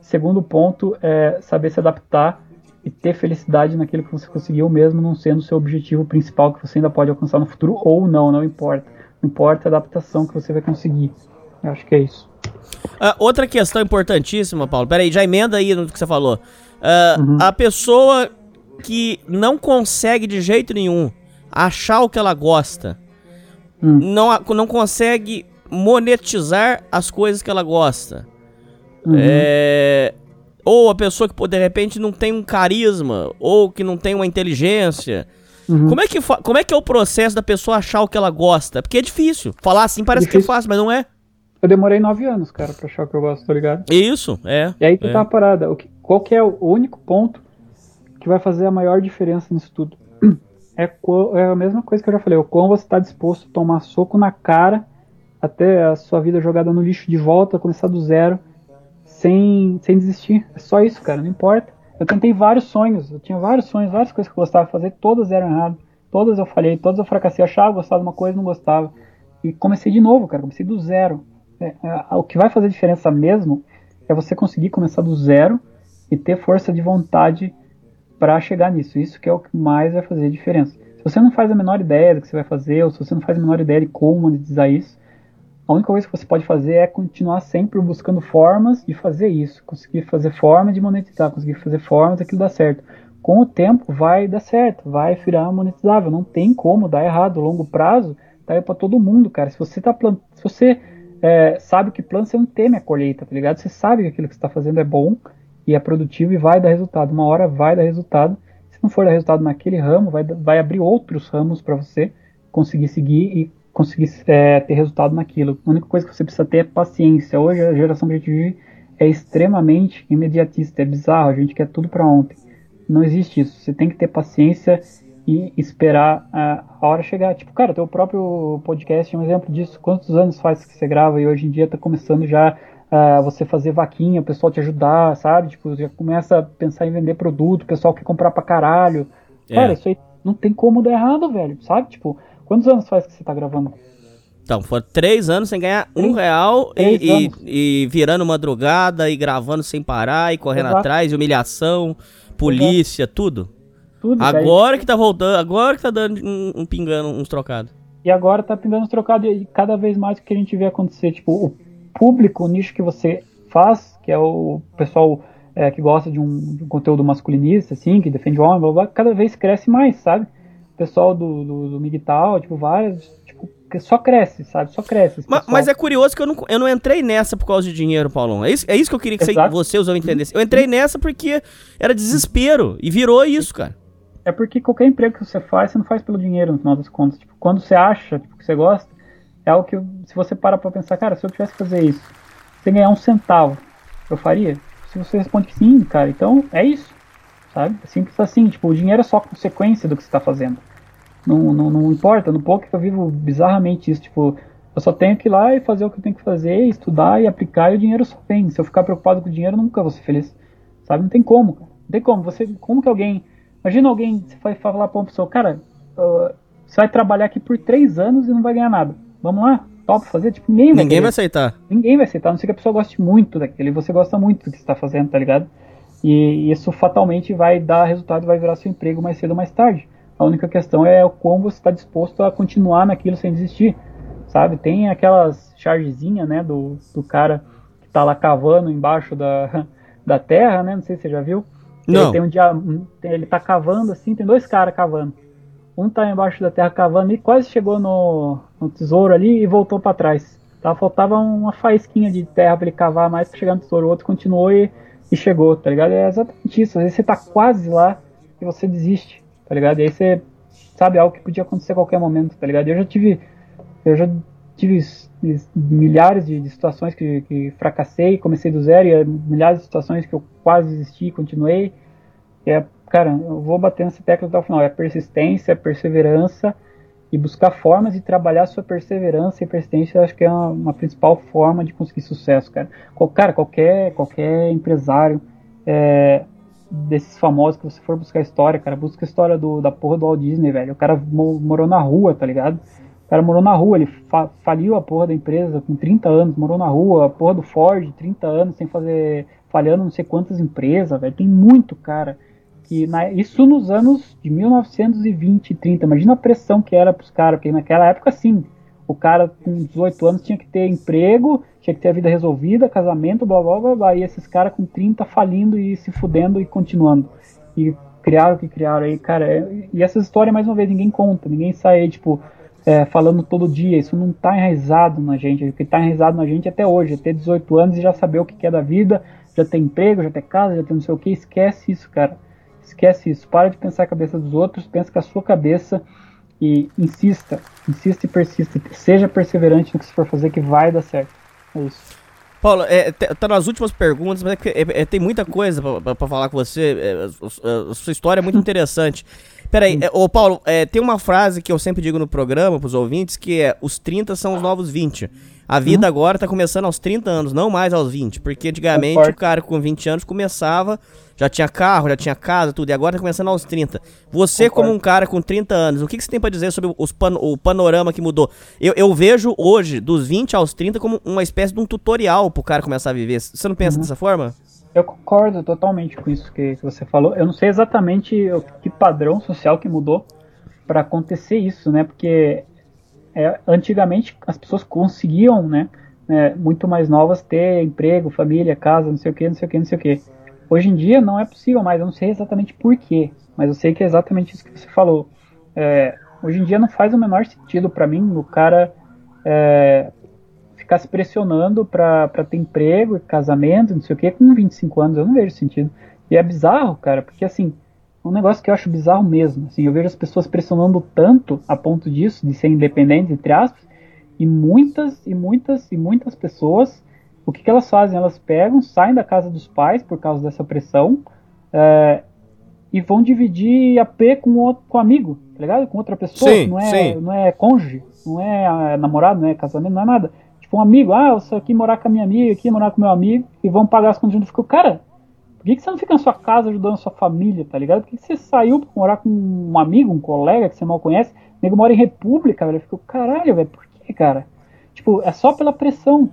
Segundo ponto é saber se adaptar e ter felicidade naquilo que você conseguiu, mesmo não sendo o seu objetivo principal que você ainda pode alcançar no futuro ou não, não importa. Importa a adaptação que você vai conseguir. Eu acho que é isso. Ah, outra questão importantíssima, Paulo. Peraí, já emenda aí no que você falou. Ah, A pessoa que não consegue de jeito nenhum achar o que ela gosta, Hum. não, não consegue monetizar as coisas que ela gosta. Uhum. É, ou a pessoa que de repente não tem um carisma, ou que não tem uma inteligência. Uhum. Como, é que como é que é o processo da pessoa achar o que ela gosta? Porque é difícil. Falar assim parece difícil. que é fácil, mas não é. Eu demorei nove anos, cara, pra achar o que eu gosto, tá ligado? Isso, é. E aí que é. tá a parada. O que, qual que é o único ponto que vai fazer a maior diferença nisso tudo? É, é a mesma coisa que eu já falei. O quão você tá disposto a tomar soco na cara até a sua vida jogada no lixo de volta, começar do zero, sem, sem desistir. É só isso, cara, não importa. Eu tentei vários sonhos, eu tinha vários sonhos, várias coisas que eu gostava de fazer, todas eram erradas, todas eu falhei, todas eu fracassei, eu achava gostava de uma coisa não gostava. E comecei de novo, cara, comecei do zero. É, é, o que vai fazer diferença mesmo é você conseguir começar do zero e ter força de vontade para chegar nisso. Isso que é o que mais vai fazer diferença. Se você não faz a menor ideia do que você vai fazer, ou se você não faz a menor ideia de como monetizar isso, a única coisa que você pode fazer é continuar sempre buscando formas de fazer isso, conseguir fazer forma de monetizar, conseguir fazer formas daquilo dar certo. Com o tempo vai dar certo, vai virar monetizável, não tem como dar errado. A longo prazo tá aí para todo mundo, cara. Se você tá plant... se você é, sabe que planta, você não teme a colheita, tá ligado? Você sabe que aquilo que está fazendo é bom e é produtivo e vai dar resultado. Uma hora vai dar resultado. Se não for dar resultado naquele ramo, vai, vai abrir outros ramos para você conseguir seguir e conseguir é, ter resultado naquilo. A única coisa que você precisa ter é paciência. Hoje a geração que a gente vive é extremamente imediatista, é bizarro, a gente quer tudo para ontem. Não existe isso. Você tem que ter paciência e esperar a, a hora chegar. Tipo, cara, teu próprio podcast é um exemplo disso. Quantos anos faz que você grava e hoje em dia tá começando já uh, você fazer vaquinha, o pessoal te ajudar, sabe? Tipo, já começa a pensar em vender produto, o pessoal quer comprar pra caralho. É. Cara, isso aí não tem como dar errado, velho, sabe? Tipo, Quantos anos faz que você tá gravando? Então, foram três anos sem ganhar um real e, e, e, virando madrugada e gravando sem parar e correndo Exato. atrás, humilhação, polícia, Exato. tudo. Tudo. Agora daí. que tá voltando, agora que tá dando um, um, pingando uns trocados. E agora tá pingando uns trocados e cada vez mais o que a gente vê acontecer, tipo, o público, o nicho que você faz, que é o pessoal é, que gosta de um, de um, conteúdo masculinista, assim, que defende o homem, blá, blá, cada vez cresce mais, sabe? Pessoal do, do, do MGTOW, tipo, vários, tipo, só cresce, sabe? Só cresce. Mas, mas, é curioso que eu não, eu não entrei nessa por causa de dinheiro, Paulão. É isso, é isso que eu queria que você, você, os homens, entendessem. Eu entrei nessa porque era desespero e virou isso, cara. É porque qualquer emprego que você faz, você não faz pelo dinheiro, no final das contas. Tipo, quando você acha tipo, que você gosta, é algo que, se você para pra pensar, cara, se eu tivesse que fazer isso, sem ganhar um centavo, eu faria? Se você responde que sim, cara, então é isso, sabe? É simples assim, tipo, o dinheiro é só consequência do que você está fazendo. Não, não, não importa, no poker eu vivo bizarramente isso, tipo, eu só tenho que ir lá e fazer o que eu tenho que fazer, estudar e aplicar e o dinheiro só vem. Se eu ficar preocupado com o dinheiro, eu nunca vou ser feliz. Sabe? Não tem como, cara. Não tem como. Você, como que alguém. Imagina alguém, você vai falar pra uma pessoa, cara, uh, você vai trabalhar aqui por três anos e não vai ganhar nada. Vamos lá? Top fazer? Tipo, ninguém vai Ninguém vai aceitar. Ninguém vai aceitar, a não ser que a pessoa goste muito daquele. Você gosta muito do que você tá fazendo, tá ligado? E isso fatalmente vai dar resultado e vai virar seu emprego mais cedo ou mais tarde. A única questão é o quão você está disposto a continuar naquilo sem desistir, sabe? Tem aquelas chargezinhas, né, do, do cara que está lá cavando embaixo da, <laughs> da terra, né? Não sei se você já viu. Não. Ele, tem um dia, ele tá cavando assim, tem dois caras cavando. Um tá embaixo da terra cavando e quase chegou no, no tesouro ali e voltou para trás. Tá, faltava uma faísquinha de terra para ele cavar mais para chegar no tesouro. O outro continuou e, e chegou, tá ligado? É exatamente isso. Às vezes você tá quase lá e você desiste tá ligado? E aí você sabe algo que podia acontecer a qualquer momento, tá ligado? Eu já tive, eu já tive milhares de, de situações que, que, fracassei, comecei do zero, e milhares de situações que eu quase desisti continuei. E é, cara, eu vou bater nessa tecla até o final. É persistência, perseverança e buscar formas de trabalhar sua perseverança e persistência. Eu acho que é uma, uma principal forma de conseguir sucesso, cara. Qual, cara, qualquer, qualquer empresário é, desses famosos que você for buscar história, cara, busca a história do, da porra do Walt Disney, velho. O cara morou na rua, tá ligado? O cara morou na rua, ele fa faliu a porra da empresa com 30 anos, morou na rua, a porra do Ford, 30 anos, sem fazer. falhando não sei quantas empresas, velho. Tem muito cara. Que na, isso nos anos de 1920 e 30. Imagina a pressão que era pros caras, porque naquela época, sim, o cara com 18 anos tinha que ter emprego, tinha que ter a vida resolvida, casamento, blá blá blá, blá e esses caras com 30 falindo e se fudendo e continuando. E criaram o que criaram aí, cara. É, e essa história, mais uma vez, ninguém conta, ninguém sai tipo, é, falando todo dia. Isso não tá enraizado na gente. O que tá enraizado na gente até hoje é ter 18 anos e já saber o que é da vida, já ter emprego, já ter casa, já ter não sei o que. Esquece isso, cara. Esquece isso. Para de pensar a cabeça dos outros, pensa com a sua cabeça e insista, insista e persista. Seja perseverante no que você for fazer, que vai dar certo. É isso. Paulo, é, tá nas últimas perguntas, mas é, é, é, tem muita coisa para falar com você. É, a, a, sua história é muito <laughs> interessante. Peraí, é, ô Paulo, é, tem uma frase que eu sempre digo no programa pros ouvintes, que é os 30 são os novos 20. A vida uhum. agora tá começando aos 30 anos, não mais aos 20. Porque antigamente Concordo. o cara com 20 anos começava, já tinha carro, já tinha casa, tudo, e agora tá começando aos 30. Você, Concordo. como um cara com 30 anos, o que, que você tem para dizer sobre os pan o panorama que mudou? Eu, eu, vejo hoje, dos 20 aos 30, como uma espécie de um tutorial pro cara começar a viver. Você não pensa uhum. dessa forma? Eu concordo totalmente com isso que você falou. Eu não sei exatamente o que padrão social que mudou para acontecer isso, né? Porque é, antigamente as pessoas conseguiam, né, é, muito mais novas ter emprego, família, casa, não sei o que, não sei o que, não sei o que. Hoje em dia não é possível mais, eu não sei exatamente porquê, mas eu sei que é exatamente isso que você falou. É, hoje em dia não faz o menor sentido para mim o cara é, ficar se pressionando para ter emprego, casamento, não sei o que, com 25 anos, eu não vejo sentido. E é bizarro, cara, porque assim, um negócio que eu acho bizarro mesmo. Assim, eu vejo as pessoas pressionando tanto a ponto disso, de ser independentes, entre aspas, e muitas e muitas e muitas pessoas, o que, que elas fazem? Elas pegam, saem da casa dos pais por causa dessa pressão é, e vão dividir a P com outro com amigo, tá ligado? Com outra pessoa, sim, não, é, sim. não é cônjuge, não é namorado, não é casamento, não é nada. Tipo, um amigo, ah, eu sou aqui morar com a minha amiga, aqui morar com meu amigo, e vão pagar as contas junto. Fico, cara, por que, que você não fica na sua casa ajudando a sua família, tá ligado? Por que, que você saiu pra morar com um amigo, um colega que você mal conhece? O nego mora em república, velho. Eu fico, caralho, velho, por que, cara? Tipo, é só pela pressão,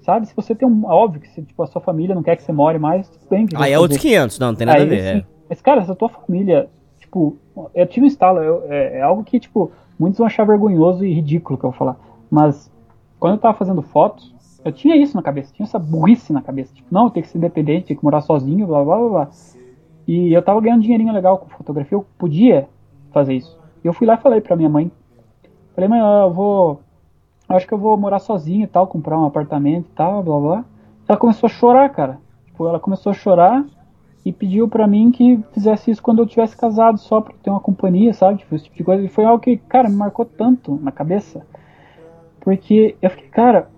sabe? Se você tem um. Óbvio que se, tipo, a sua família não quer que você more mais, tudo bem. Que Aí é outros 500, não, não tem nada Aí, a ver. É. Mas, cara, se a tua família. Tipo, eu tive um instalo, eu, é, é, algo que, tipo, muitos vão achar vergonhoso e ridículo que eu vou falar. Mas, quando eu tava fazendo fotos, eu tinha isso na cabeça, tinha essa burrice na cabeça. Tipo, não, tem que ser independente, tem que morar sozinho, blá blá blá blá. E eu tava ganhando dinheirinho legal com fotografia, eu podia fazer isso. E eu fui lá e falei pra minha mãe. Falei, mãe, eu vou. Eu acho que eu vou morar sozinho e tal, comprar um apartamento e tal, blá blá. Ela começou a chorar, cara. Tipo, ela começou a chorar e pediu pra mim que fizesse isso quando eu tivesse casado, só pra ter uma companhia, sabe? Tipo, esse tipo de coisa. E foi algo que, cara, me marcou tanto na cabeça. Porque eu fiquei, cara,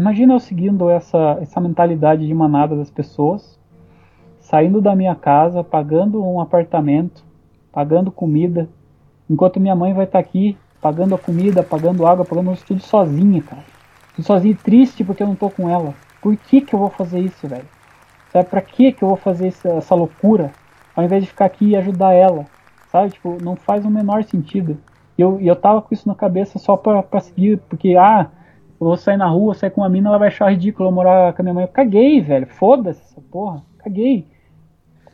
Imagina eu seguindo essa, essa mentalidade de manada das pessoas, saindo da minha casa, pagando um apartamento, pagando comida, enquanto minha mãe vai estar tá aqui pagando a comida, pagando água, pagando isso tudo sozinha, cara. Tudo sozinha, triste porque eu não tô com ela. Por que que eu vou fazer isso, velho? Sabe, pra que que eu vou fazer essa, essa loucura? Ao invés de ficar aqui e ajudar ela. Sabe, tipo, não faz o menor sentido. E eu, eu tava com isso na cabeça só pra, pra seguir, porque, ah, eu vou sair na rua, sair com uma mina, ela vai achar ridículo eu morar com a minha mãe. Eu caguei, velho. Foda-se essa porra. Caguei.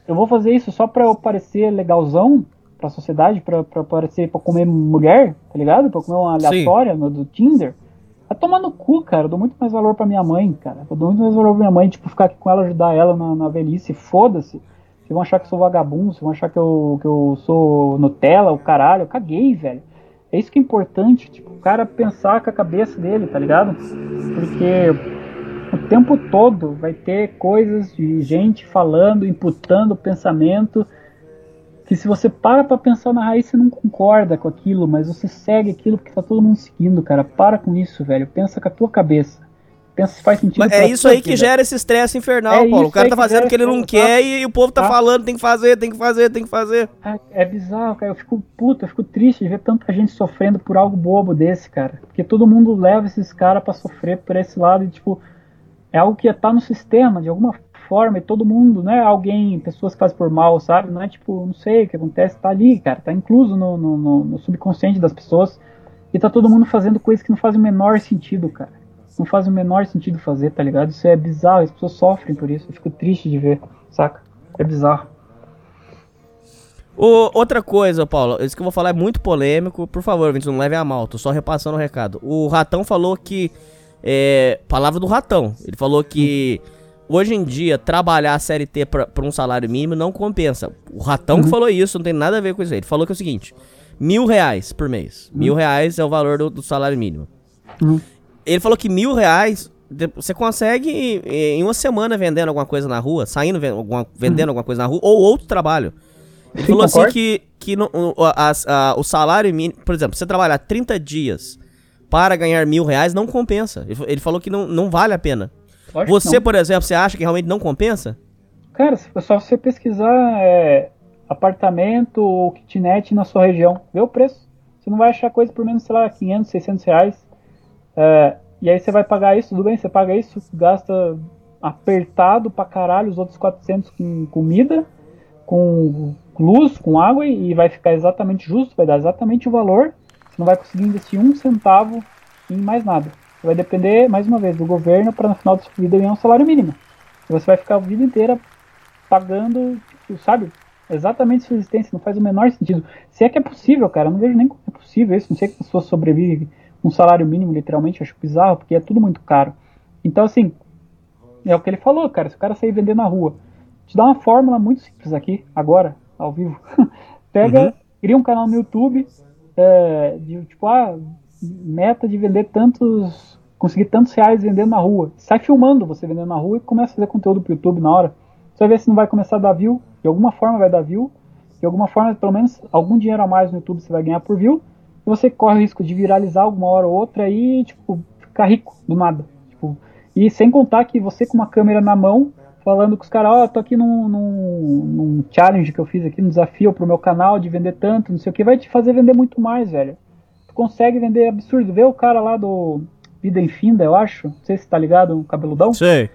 Eu vou fazer isso só pra eu parecer legalzão pra sociedade, pra, pra parecer, pra comer mulher, tá ligado? Pra comer uma aleatória no, do Tinder. Vai tomar no cu, cara. Eu dou muito mais valor pra minha mãe, cara. Eu dou muito mais valor pra minha mãe, tipo, ficar aqui com ela, ajudar ela na, na velhice. Foda-se. Vocês vão achar que eu sou vagabundo, vocês vão achar que eu, que eu sou Nutella, o caralho. Eu caguei, velho. É isso que é importante, tipo, o cara pensar com a cabeça dele, tá ligado? Porque o tempo todo vai ter coisas de gente falando, imputando pensamento que se você para pra pensar na raiz, você não concorda com aquilo, mas você segue aquilo porque tá todo mundo seguindo, cara. Para com isso, velho. Pensa com a tua cabeça. Pensa se faz sentido. Mas é isso aí vida. que gera esse estresse infernal, é Paulo. O cara tá fazendo o que ele não quer e, e, o povo tá ah. falando, tem que fazer, tem que fazer, tem que fazer. É, é bizarro, cara. Eu fico puto, eu fico triste de ver tanta gente sofrendo por algo bobo desse, cara. Porque todo mundo leva esses caras para sofrer por esse lado e, tipo, é algo que tá no sistema, de alguma forma, e todo mundo, não é alguém, pessoas que fazem por mal, sabe? Não é tipo, não sei o que acontece, tá ali, cara. Tá incluso no, no, no, no subconsciente das pessoas. E tá todo mundo fazendo coisas que não fazem o menor sentido, cara não faz o menor sentido fazer, tá ligado? Isso é bizarro, as pessoas sofrem por isso. Eu fico triste de ver, saca? É bizarro. O, outra coisa, Paulo, isso que eu vou falar é muito polêmico. Por favor, gente, não leve a mal, tô só repassando o recado. O Ratão falou que. É, palavra do Ratão. Ele falou que hoje em dia trabalhar a CLT pra, pra um salário mínimo não compensa. O Ratão uhum. que falou isso, não tem nada a ver com isso aí. Ele falou que é o seguinte: mil reais por mês. Uhum. Mil reais é o valor do, do salário mínimo. Uhum. Ele falou que mil reais você consegue em uma semana vendendo alguma coisa na rua, saindo vendendo alguma, vendendo uhum. alguma coisa na rua, ou outro trabalho. Ele Sim, falou assim concordo. que, que no- o, as- a- o salário mínimo, por exemplo, você trabalhar 30 dias para ganhar mil reais não compensa. Ele, ele falou que não, não vale a pena. Lógico Você, por exemplo, você acha que realmente não compensa? Cara, se- só você pesquisar é, apartamento ou kitnet na sua região, vê o preço. Você não vai achar coisa por menos, sei lá, 500, 600 reais. É, e aí você vai pagar isso, tudo bem, você paga isso, gasta apertado pra caralho os outros 400 com comida, com luz, com água e vai ficar exatamente justo, vai dar exatamente o valor. Você não vai conseguir investir um centavo em mais nada. Vai depender, mais uma vez, do governo para no final da sua vida ganhar um salário mínimo. E você vai ficar a vida inteira pagando, tipo, sabe? Exatamente sua existência, não faz o menor sentido. Se é que é possível, cara, eu não vejo nem como é possível isso. Não sei que a pessoa sobrevive um salário mínimo, literalmente, acho bizarro, porque é tudo muito caro. Então, assim, é o que ele falou, cara. Se o cara sair vender na rua, te dá uma fórmula muito simples aqui, agora, ao vivo. <laughs> Pega, cria um canal no YouTube, é, de tipo, ah, meta de vender tantos. conseguir tantos reais vendendo na rua. Sai filmando você vendendo na rua e começa a fazer conteúdo pro YouTube na hora. Você vai ver se não vai começar a dar view. De alguma forma vai dar view. De alguma forma, pelo menos, algum dinheiro a mais no YouTube você vai ganhar por view. E você corre o risco de viralizar alguma hora ou outra e, tipo, ficar rico do nada. Tipo, e sem contar que você com uma câmera na mão, falando com os caras, ó, oh, tô aqui num, num, num, challenge que eu fiz aqui, um desafio pro meu canal de vender tanto, não sei o que, vai te fazer vender muito mais, velho. Tu consegue vender absurdo. Vê o cara lá do Vida Infinda, eu acho. Não sei se tá ligado, um cabeludão. Sei.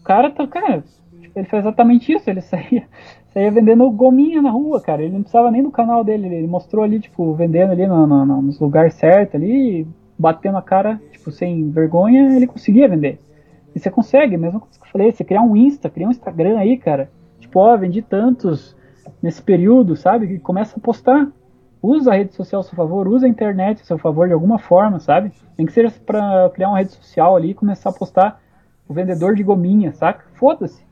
O cara tá, cara, tipo, ele fez exatamente isso, ele <laughs> saía, saía vendendo gominha na rua, cara. Ele não precisava nem do canal dele, ele mostrou ali, tipo, vendendo ali no, no, no, nos lugares certos ali, batendo a cara, tipo, sem vergonha, ele conseguia vender. E você consegue, mesmo que eu falei, você criar um Insta, criar um Instagram aí, cara. Tipo, ó, vendi tantos nesse período, sabe? E começa a postar. Usa a rede social a seu favor, usa a internet a seu favor de alguma forma, sabe? Nem que seja pra criar uma rede social ali e começar a postar o vendedor de gominha, saca? Foda-se.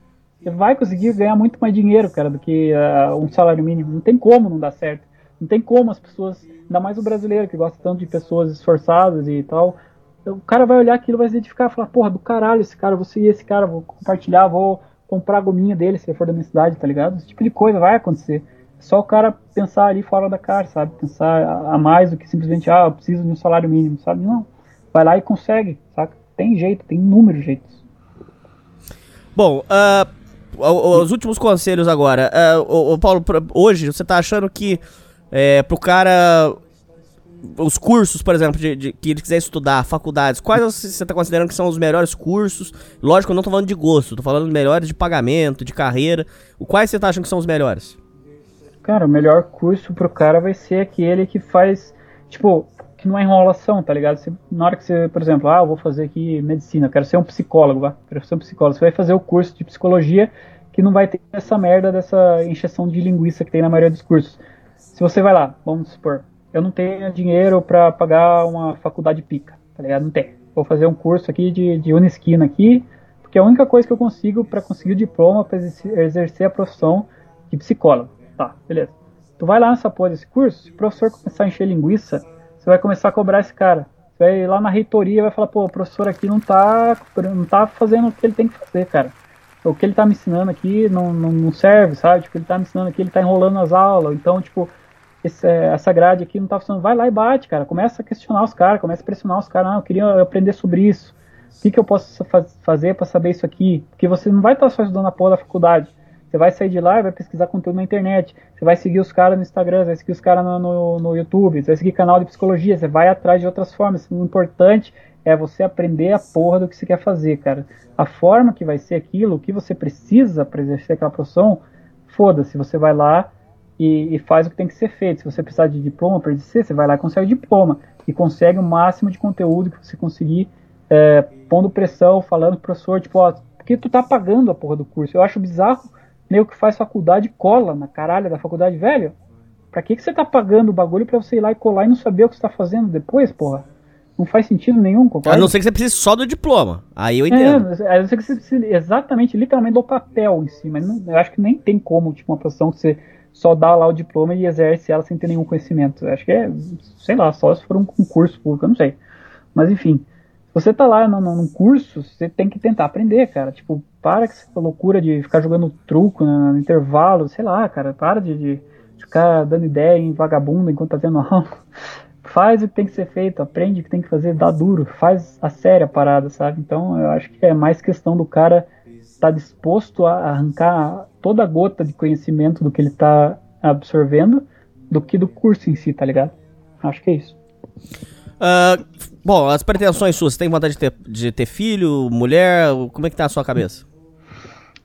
Você vai conseguir ganhar muito mais dinheiro, cara, do que uh, um salário mínimo. Não tem como não dar certo. Não tem como as pessoas, ainda mais o brasileiro que gosta tanto de pessoas esforçadas e tal. O cara vai olhar aquilo, vai se identificar, falar, porra, do caralho esse cara, vou seguir esse cara, vou compartilhar, vou comprar a gominha dele se ele for da minha cidade, tá ligado? Esse tipo de coisa vai acontecer. É só o cara pensar ali fora da cara, sabe? Pensar a, mais do que simplesmente, ah, eu preciso de um salário mínimo, sabe? Não. Vai lá e consegue, saca? Tem jeito, tem inúmeros jeitos. Bom, uh, os últimos conselhos agora. Uh, o, Paulo, hoje você tá achando que é, pro cara. Os cursos, por exemplo, de, de, que ele quiser estudar, faculdades, quais você tá considerando que são os melhores cursos? Lógico, eu não tô falando de gosto, tô falando melhores de pagamento, de carreira. Quais você tá achando que são os melhores? Cara, o melhor curso pro cara vai ser aquele que faz, tipo, que não é enrolação, tá ligado? Você, na hora que você, por exemplo, ah, eu vou fazer aqui medicina, quero ser um psicólogo, vá, quero ser um psicólogo. Você vai fazer o curso de psicologia que não vai ter essa merda dessa encheção de linguiça que tem na maioria dos cursos. Se você vai lá, vamos supor, eu não tenho dinheiro para pagar uma faculdade pica, tá ligado? Não tem. Vou fazer um curso aqui de, de aqui, porque é a única coisa que eu consigo para conseguir o diploma para exercer a profissão de psicólogo. Tá, beleza. Tu vai lá nessa porra desse curso, se o professor começar a encher linguiça, você vai começar a cobrar esse cara. Você vai ir lá na reitoria e vai falar, pô, o professor aqui não tá, não tá fazendo o que ele tem que fazer, cara. O que ele tá me ensinando aqui não, não, não serve, sabe? Tipo, ele tá me ensinando aqui, ele tá enrolando as aulas. Então, tipo, esse, essa grade aqui não tá funcionando. Vai lá e bate, cara. Começa a questionar os caras, começa a pressionar os caras. Não, eu queria aprender sobre isso. O que, que eu posso faz, fazer para saber isso aqui? Porque você não vai estar só estudando a porra da faculdade. Você vai sair de lá e vai pesquisar conteúdo na internet. Você vai seguir os caras no Instagram, você vai seguir os caras no, no, no, YouTube, você vai seguir canal de psicologia, você vai atrás de outras formas. O importante é você aprender a porra do que você quer fazer, cara. A forma que vai ser aquilo, o que você precisa para exercer aquela profissão, foda-se, você vai lá e, e, faz o que tem que ser feito. Se você precisar de diploma para exercer, você vai lá e consegue diploma. E consegue o máximo de conteúdo que você conseguir, é, pondo pressão, falando pro professor, tipo, ó, porque tu tá pagando a porra do curso. Eu acho bizarro meio que faz faculdade cola na caralho da faculdade, velho. Pra que, que você tá pagando o bagulho pra você ir lá e colar e não saber o que você tá fazendo depois, porra? Não faz sentido nenhum, concorda? A não ser que você precise só do diploma. Aí eu entendo. É, a não ser que você precise exatamente, literalmente do papel em si. Mas não, eu acho que nem tem como, tipo, uma profissão que você só dá lá o diploma e exerce ela sem ter nenhum conhecimento. Eu acho que é, sei lá, só se for um concurso público, eu não sei. Mas enfim, se você tá lá num, num curso, você tem que tentar aprender, cara. Tipo, para com essa loucura de ficar jogando truco no, no intervalo, sei lá, cara, para de, de, ficar dando ideia em vagabundo enquanto tá tendo <laughs> aula. Faz o que tem que ser feito, aprende o que tem que fazer, dá duro, faz a séria parada, sabe? Então eu acho que é mais questão do cara estar tá disposto a arrancar toda a gota de conhecimento do que ele está absorvendo do que do curso em si, tá ligado? Acho que é isso. Uh, bom, as pretensões suas, você tem vontade de ter, de ter filho, mulher? Como é que tá a sua cabeça?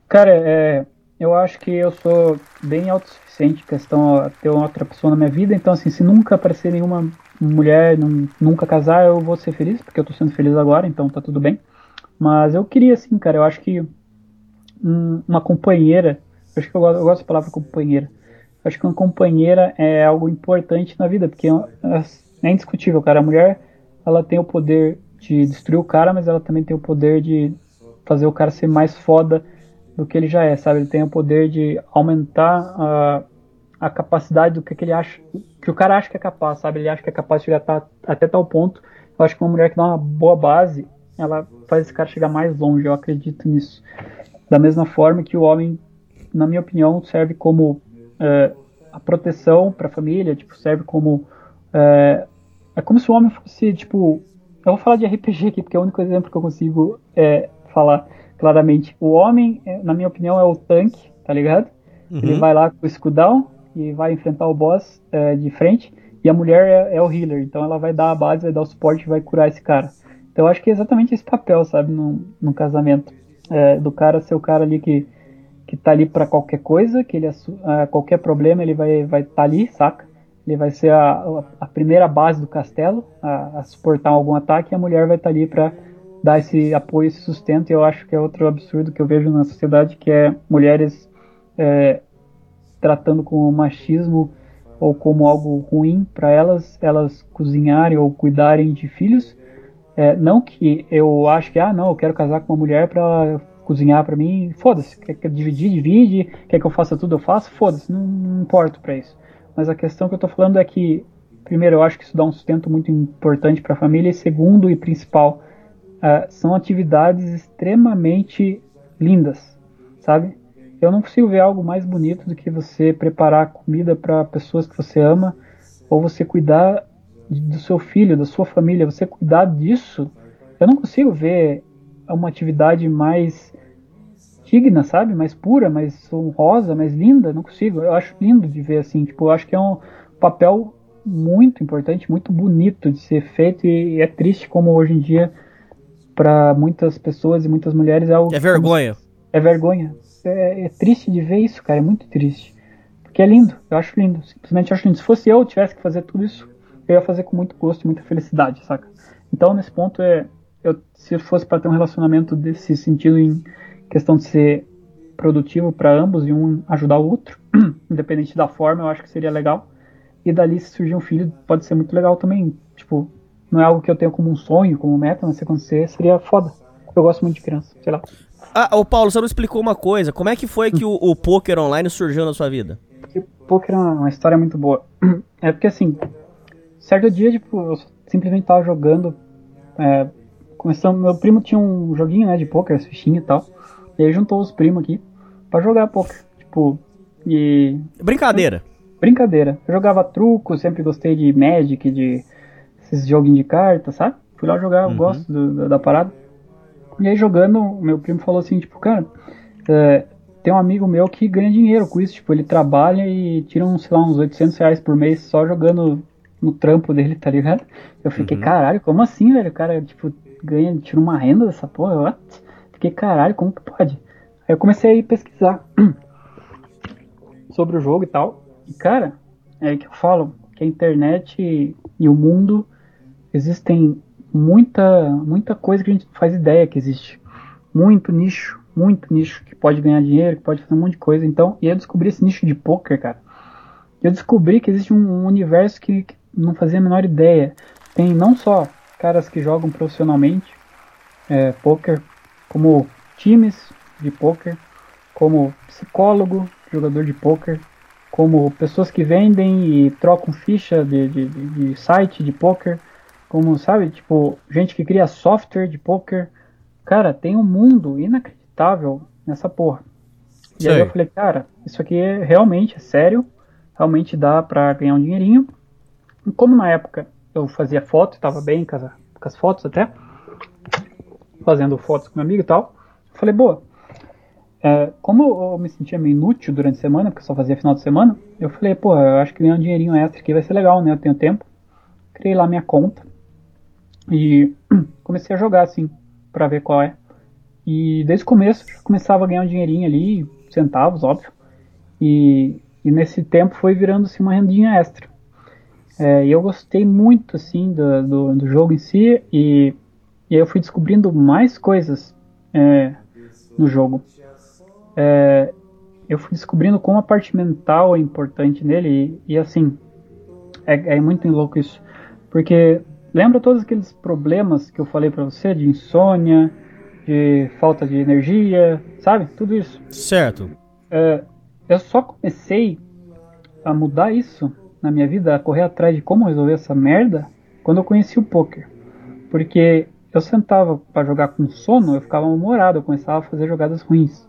Cara, é, eu acho que eu sou bem autossuficiente questão a ter outra pessoa na minha vida, então assim, se nunca aparecer nenhuma mulher, nunca casar, eu vou ser feliz, porque eu tô sendo feliz agora, então tá tudo bem. Mas eu queria assim, cara, eu acho que um, uma companheira, eu acho que eu gosto, eu gosto da palavra companheira. Eu acho que uma companheira é algo importante na vida, porque é, é indiscutível, cara. A mulher, ela tem o poder de destruir o cara, mas ela também tem o poder de fazer o cara ser mais foda do que ele já é, sabe? Ele tem o poder de aumentar a, a capacidade do que, que ele acha, que o cara acha que é capaz, sabe? Ele acha que é capaz de chegar a, até tal ponto. Eu acho que uma mulher que dá uma boa base, ela faz esse cara chegar mais longe, eu acredito nisso. Da mesma forma que o homem, na minha opinião, serve como é, a proteção para a família, tipo, serve como é, é como se o homem fosse, tipo. Eu vou falar de RPG aqui, porque é o único exemplo que eu consigo é, falar claramente. O homem, é, na minha opinião, é o tanque, tá ligado? Uhum. Ele vai lá com o escudão e vai enfrentar o boss é, de frente. E a mulher é, é, o healer, então ela vai dar a base, vai dar o suporte e vai curar esse cara. Então eu acho que é exatamente esse papel, sabe, num, num casamento. É, do cara ser o cara ali que, que tá ali para qualquer coisa, que ele uh, qualquer problema ele vai vai estar tá ali, saca? Ele vai ser a, a primeira base do castelo a, a, suportar algum ataque e a mulher vai estar tá ali para dar esse apoio, esse sustento. E eu acho que é outro absurdo que eu vejo na sociedade, que é mulheres é, tratando com o machismo ou como algo ruim para elas, elas cozinharem ou cuidarem de filhos. É, não que eu acho que, ah, não, eu quero casar com uma mulher para cozinhar para mim, foda-se, quer, quer dividir, divide, quer que eu faça tudo, eu faço, foda-se, não, não importo para isso. Mas a questão que eu estou falando é que, primeiro, eu acho que isso dá um sustento muito importante para a família, e segundo e principal, uh, são atividades extremamente lindas, sabe? Eu não consigo ver algo mais bonito do que você preparar comida para pessoas que você ama, ou você cuidar do seu filho, da sua família, você cuidar disso. Eu não consigo ver uma atividade mais digna, sabe? Mais pura, mais honrosa, mais linda. Não consigo. Eu acho lindo de ver assim. Tipo, eu acho que é um papel muito importante, muito bonito de ser feito e é triste como hoje em dia para muitas pessoas e muitas mulheres é algo. É vergonha. É vergonha. É, é, triste de ver isso, cara. É muito triste. Porque é lindo. Eu acho lindo. Simplesmente acho lindo. Se fosse eu tivesse que fazer tudo isso, eu ia fazer com muito gosto e muita felicidade, saca? Então, nesse ponto, é, eu, se fosse para ter um relacionamento desse sentido em questão de ser produtivo para ambos e um ajudar o outro, <clears throat> independente da forma, eu acho que seria legal. E dali, se surgir um filho, pode ser muito legal também. Tipo, não é algo que eu tenho como um sonho, como meta, mas se acontecer, seria foda. Eu gosto muito de criança, sei lá. Ah, ô Paulo, você não explicou uma coisa. Como é que foi que o, o poker online surgiu na sua vida? Porque poker é uma história muito boa. <clears throat> É porque assim, certo dia, tipo, eu simplesmente tava jogando. É, começando, meu primo tinha um joguinho, né, de poker, as fichinhas e tal. E aí juntou os primos aqui pra jogar poker. Tipo, e. Brincadeira. Brincadeira. Eu jogava truco, sempre gostei de Magic, de esses joguinhos de carta, sabe? Fui lá jogar, eu uhum. gosto do, da, da, parada. E aí jogando, meu primo falou assim, tipo, cara, é, tem um amigo meu que ganha dinheiro com isso, tipo, ele trabalha e tira uns, sei lá, uns 800 reais por mês só jogando no trampo dele, tá ligado? Eu fiquei, uhum. caralho, como assim, velho? O cara, tipo, ganha, tira uma renda dessa porra, what? Fiquei, caralho, como que pode? Aí eu comecei a ir pesquisar <clears throat> sobre o jogo e tal. E, cara, é que eu falo que a internet e o mundo existem muita, muita coisa que a gente faz ideia que existe. Muito nicho, muito nicho que pode ganhar dinheiro, que pode fazer um monte de coisa. Então, e eu descobri esse nicho de poker, cara. Eu descobri que existe um, universo que, que não fazia a menor ideia. Tem não só caras que jogam profissionalmente é, poker, como times de poker, como psicólogo, jogador de poker, como pessoas que vendem e trocam ficha de, de, de, de site de poker, como sabe, tipo, gente que cria software de poker. Cara, tem um mundo inacreditável nessa porra. E Sei. aí eu falei, cara, isso aqui é realmente é sério, realmente dá pra ganhar um dinheirinho. E como na época eu fazia foto, tava bem com as, com as fotos até, fazendo fotos com meu amigo e tal, eu falei, boa, é, como eu, eu me sentia meio inútil durante a semana, porque eu só fazia final de semana, eu falei, pô, eu acho que ganhar um dinheirinho extra aqui vai ser legal, né? Eu tenho tempo. Criei lá minha conta e <clears throat> comecei a jogar assim, pra ver qual é. E desde o começo já começava a ganhar um dinheirinho ali, centavos, óbvio. E, e nesse tempo foi virando assim, uma rendinha extra. É, e eu gostei muito assim do, do, do jogo em si e, e aí eu fui descobrindo mais coisas é, no jogo. É, eu fui descobrindo como a parte mental é importante nele e, e assim é, é muito louco isso porque lembra todos aqueles problemas que eu falei pra você de insônia, de falta de energia, sabe? Tudo isso. Certo. É, eu só comecei a mudar isso na minha vida, a correr atrás de como resolver essa merda, quando eu conheci o poker. Porque eu sentava pra jogar com sono, eu ficava mal-humorado, eu começava a fazer jogadas ruins.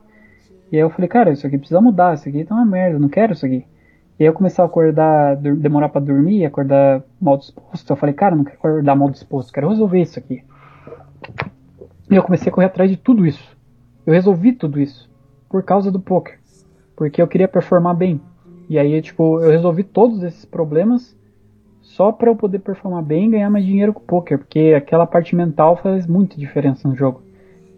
E aí eu falei, cara, isso aqui precisa mudar, isso aqui tá uma merda, eu não quero isso aqui. E aí eu começava a acordar, demorar pra dormir, acordar mal disposto. Eu falei, cara, não quero acordar mal disposto, quero resolver isso aqui. E eu comecei a correr atrás de tudo isso. Eu resolvi tudo isso por causa do poker, porque eu queria performar bem. E aí, tipo, eu resolvi todos esses problemas só pra eu poder performar bem e ganhar mais dinheiro com o poker, porque aquela parte mental faz muita diferença no jogo.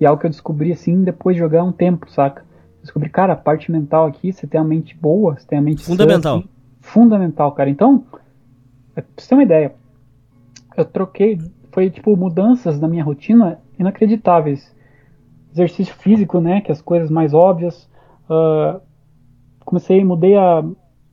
E é algo que eu descobri assim depois de jogar um tempo, saca? Descobri, cara, a parte mental aqui, você tem a mente boa, você tem a mente sã, Fundamental. assim, fundamental, cara. Então, é, pra você ter uma ideia, eu troquei, foi tipo mudanças na minha rotina inacreditáveis. Exercício físico, né, que é as coisas mais óbvias. ah, comecei, mudei a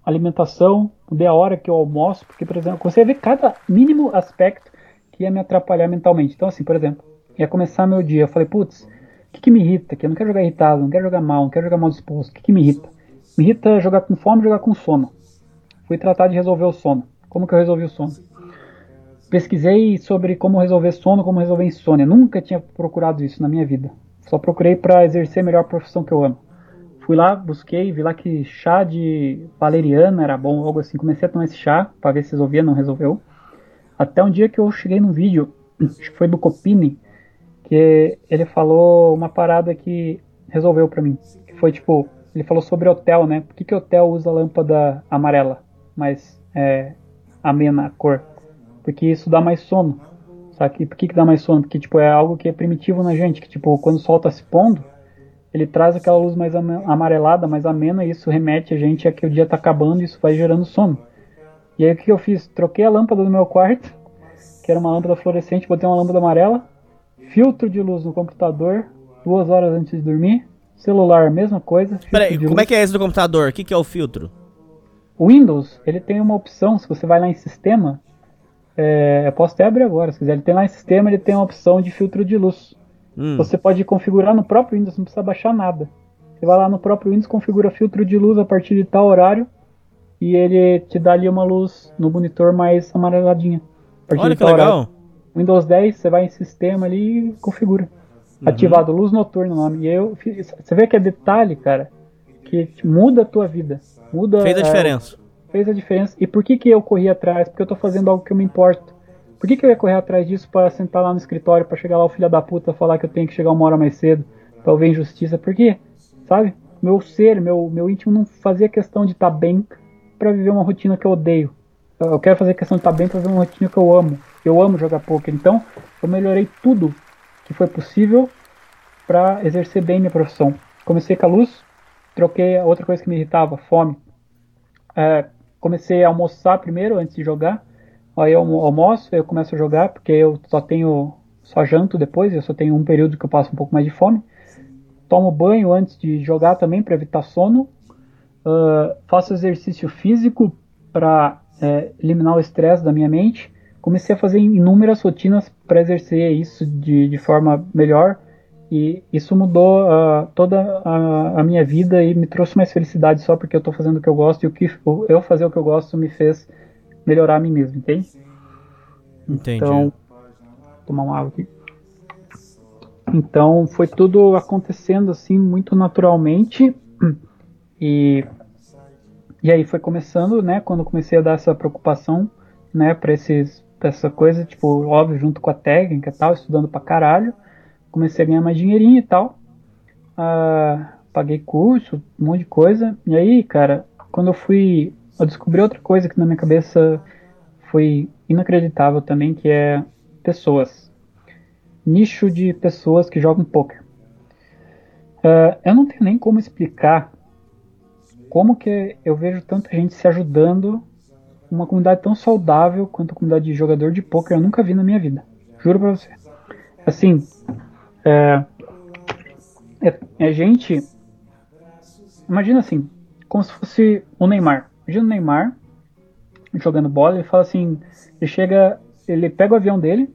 alimentação, mudei a hora que eu almoço, porque, por exemplo, eu comecei a ver cada mínimo aspecto que ia me atrapalhar mentalmente. Então, assim, por exemplo, ia começar meu dia, eu falei, putz, o que, que me irrita? Que eu não quero jogar irritado, não quero jogar mal, não quero jogar mal disposto. O que, que me irrita? Me irrita jogar com fome jogar com sono. Fui tratar de resolver o sono. Como que eu resolvi o sono? Pesquisei sobre como resolver sono, como resolver insônia. Nunca tinha procurado isso na minha vida. Só procurei para exercer a melhor profissão que eu amo. Fui lá, busquei, vi lá que chá de valeriana era bom, algo assim. Comecei a tomar esse chá para ver se resolvia, não resolveu. Até um dia que eu cheguei num vídeo, <clears throat> acho que foi do Copini, que ele falou uma parada que resolveu pra mim. Que foi tipo, ele falou sobre hotel, né? Por que, que hotel usa lâmpada amarela, mas é amena a cor? Porque isso dá mais sono. Sabe? E por que, que dá mais sono? Porque tipo, é algo que é primitivo na gente, que tipo, quando o sol tá se pondo, ele traz aquela luz mais ama- amarelada, mais amena, e isso remete a gente a que o dia tá acabando e isso vai gerando sono. E aí o que eu fiz? Troquei a lâmpada do meu quarto, que era uma lâmpada fluorescente, botei uma lâmpada amarela, filtro de luz no computador, duas horas antes de dormir, celular, mesma coisa. Peraí, como luz. é que é esse do computador? O que, que é o filtro? O Windows, ele tem uma opção, se você vai lá em sistema, é, eu posso até abrir agora, se quiser, ele tem lá em sistema, ele tem uma opção de filtro de luz. Hum. Você pode configurar no próprio Windows, não precisa baixar nada. Você vai lá no próprio Windows, configura filtro de luz a partir de tal horário e ele te dá ali uma luz no monitor mais amareladinha. Olha que tal horário. Windows 10, você vai em sistema ali e configura. Uhum. Ativado, luz noturna o nome. E eu você vê que é detalhe, cara, que muda a tua vida. Muda Fez a é, diferença. fez a diferença. E por que, que eu corri atrás? Porque eu tô fazendo algo que eu me importo. Por que, que eu ia correr atrás disso para sentar lá no escritório, para chegar lá o filho da puta falar que eu tenho que chegar uma hora mais cedo, pra eu ver injustiça? Por quê? Sabe? Meu ser, meu, meu íntimo não fazia questão de estar bem para viver uma rotina que eu odeio. Eu quero fazer questão de estar bem para viver uma rotina que eu amo. Eu amo jogar poker. Então, eu melhorei tudo que foi possível para exercer bem minha profissão. Comecei com a luz, troquei a outra coisa que me irritava, fome. É, comecei a almoçar primeiro antes de jogar. Aí eu almo- almoço, eu começo a jogar, porque eu só tenho só janto depois, eu só tenho um período que eu passo um pouco mais de fome. Tomo banho antes de jogar também para evitar sono. Ah, faço exercício físico para eliminar o estresse da minha mente. Comecei a fazer inúmeras rotinas para exercer isso de, de forma melhor. E isso mudou ah, toda a, a minha vida e me trouxe mais felicidade só porque eu estou fazendo o que eu gosto e o que o- eu fazer o que eu gosto me fez melhorar a mim mesmo, entende? Entendi. Então, tomar uma água aqui. Então foi tudo acontecendo assim muito naturalmente <clears throat> e e aí foi começando, né, quando comecei a dar essa preocupação, né, para esses essa coisa, tipo, óbvio, junto com a técnica e tal, estudando pra caralho, comecei a ganhar mais dinheirinho e tal. Ah, paguei curso, um monte de coisa. E aí, cara, quando eu fui, eu descobri outra coisa que na minha cabeça foi inacreditável também, que é pessoas. Nicho de pessoas que jogam poker. Uh, eu não tenho nem como explicar como que eu vejo tanta gente se ajudando uma comunidade tão saudável quanto a comunidade de jogador de poker eu nunca vi na minha vida. Juro pra você. Assim, é, é, é gente. Imagina assim, como se fosse o Neymar. Imagina o Neymar jogando bola e fala assim: ele chega, ele pega o avião dele,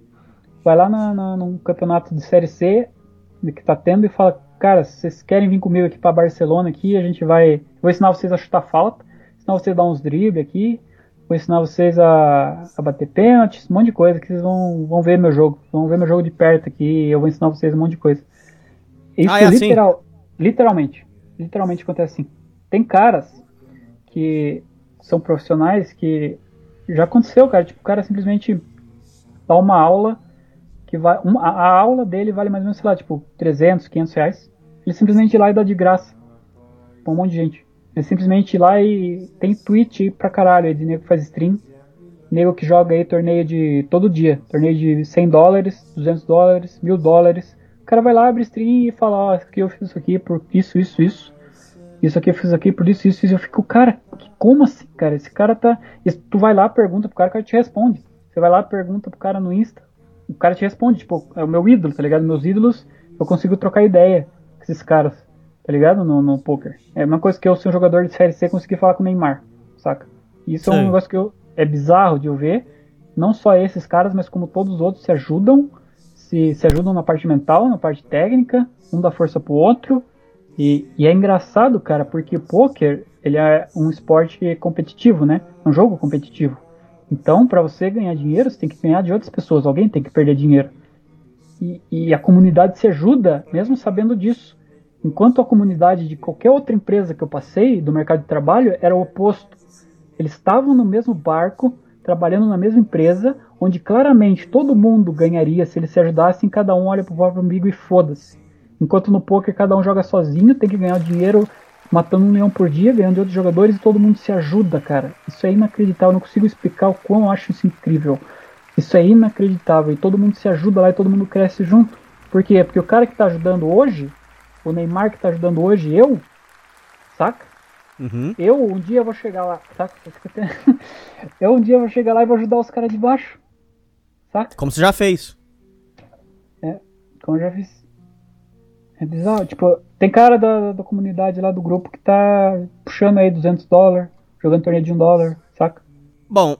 vai lá na, na, num campeonato de Série C que tá tendo e fala: Cara, vocês querem vir comigo aqui para Barcelona aqui? A gente vai. Vou ensinar vocês a chutar falta, ensinar vocês a dar uns dribles aqui, vou ensinar vocês a, a bater pênaltis, um monte de coisa que vocês vão, vão ver meu jogo. Vão ver meu jogo de perto aqui eu vou ensinar vocês um monte de coisa. Isso ah, é assim? literal, assim? literalmente. Literalmente acontece assim. Tem caras que são profissionais que já aconteceu, cara. Tipo, o cara simplesmente dá uma aula que vai. Uma, a aula dele vale mais ou menos, sei lá, tipo, 300, 500 reais. Ele simplesmente ir lá e dá de graça pra um monte de gente. Ele simplesmente ir lá e tem tweet pra caralho de nego que faz stream. Nego que joga aí torneio de todo dia. Torneio de 100 dólares, 200 dólares, 1000 dólares. O cara vai lá, abre stream e fala: Ó, oh, eu fiz isso aqui por isso, isso, isso. Isso aqui eu fiz aqui por isso, isso, isso. Eu fico, cara, como assim, cara? Esse cara tá. Tu vai lá, pergunta pro cara, o cara te responde. Você vai lá, pergunta pro cara no Insta, o cara te responde, tipo, é o meu ídolo, tá ligado? Meus ídolos, eu consigo trocar ideia com esses caras tá ligado? No, no poker. É uma coisa que eu, ser um jogador de série C, consegui falar com o Neymar, saca? Isso Sim. é um negócio que eu, é bizarro de eu ver. Não só esses caras, mas como todos os outros se ajudam, se, se ajudam na parte mental, na parte técnica, um dá força pro outro. E, e é engraçado, cara, porque poker ele é um esporte competitivo, né? Um jogo competitivo. Então, para você ganhar dinheiro, você tem que ganhar de outras pessoas. Alguém tem que perder dinheiro. E, e a comunidade se ajuda, mesmo sabendo disso. Enquanto a comunidade de qualquer outra empresa que eu passei do mercado de trabalho era o oposto. Eles estavam no mesmo barco, trabalhando na mesma empresa, onde claramente todo mundo ganharia se eles se ajudassem, cada um olha pro próprio umbigo e foda-se. Enquanto no poker cada um joga sozinho, tem que ganhar dinheiro matando um leão por dia, ganhando de outros jogadores e todo mundo se ajuda, cara. Isso é inacreditável, eu não consigo explicar o quão eu acho isso incrível. Isso é inacreditável e todo mundo se ajuda lá e todo mundo cresce junto. Por quê? Porque o cara que tá ajudando hoje o Neymar que tá ajudando hoje, eu, saca? Uhum. Eu um dia vou chegar lá, saca? <laughs> Eu um dia vou chegar lá e vou ajudar os caras de baixo, saca? Como você já fez. É, como eu já fiz. É bizarro, tipo, tem cara da, da comunidade lá do grupo que tá puxando aí 200 dólares, jogando torneio de 1 dólar, saca? Bom,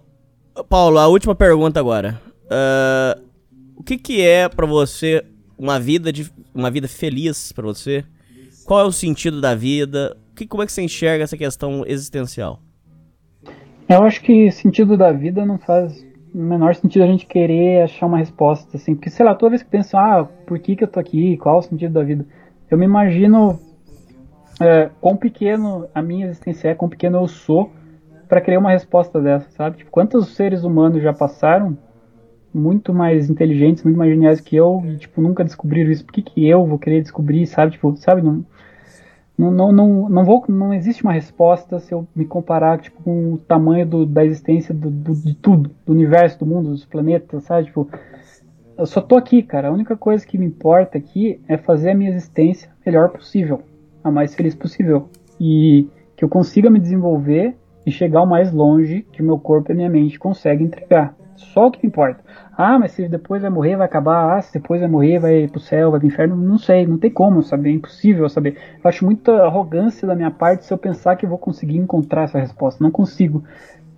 Paulo, a última pergunta agora. Uh, o que que é para você uma vida de uma vida feliz para você? Qual é o sentido da vida? Que, como é que você enxerga essa questão existencial? Eu acho que sentido da vida não faz o menor sentido a gente querer achar uma resposta, assim, porque sei lá, toda vez que penso, ah, por que, que eu tô aqui? Qual é o sentido da vida? Eu me imagino é, quão pequeno a minha existência é, quão pequeno eu sou para querer uma resposta dessa, sabe? Tipo, quantos seres humanos já passaram muito mais inteligentes, muito mais geniais que eu, e, tipo, nunca descobriram isso. Por que, que eu vou querer descobrir, sabe? Tipo, sabe? Não, não, não, não, vou, não existe uma resposta se eu me comparar tipo, com o tamanho do, da existência do, do, de tudo, do universo, do mundo, dos planetas, sabe? Tipo, eu só tô aqui, cara. A única coisa que me importa aqui é fazer a minha existência melhor possível, a mais feliz possível. E que eu consiga me desenvolver e chegar o mais longe que o meu corpo e a minha mente conseguem entregar. Só o que importa. Ah, mas se depois vai morrer, vai acabar. Ah, se depois vai morrer, vai pro céu, vai pro inferno. Não sei, não tem como saber, é impossível saber. Eu acho muita arrogância da minha parte se eu pensar que eu vou conseguir encontrar essa resposta. Não consigo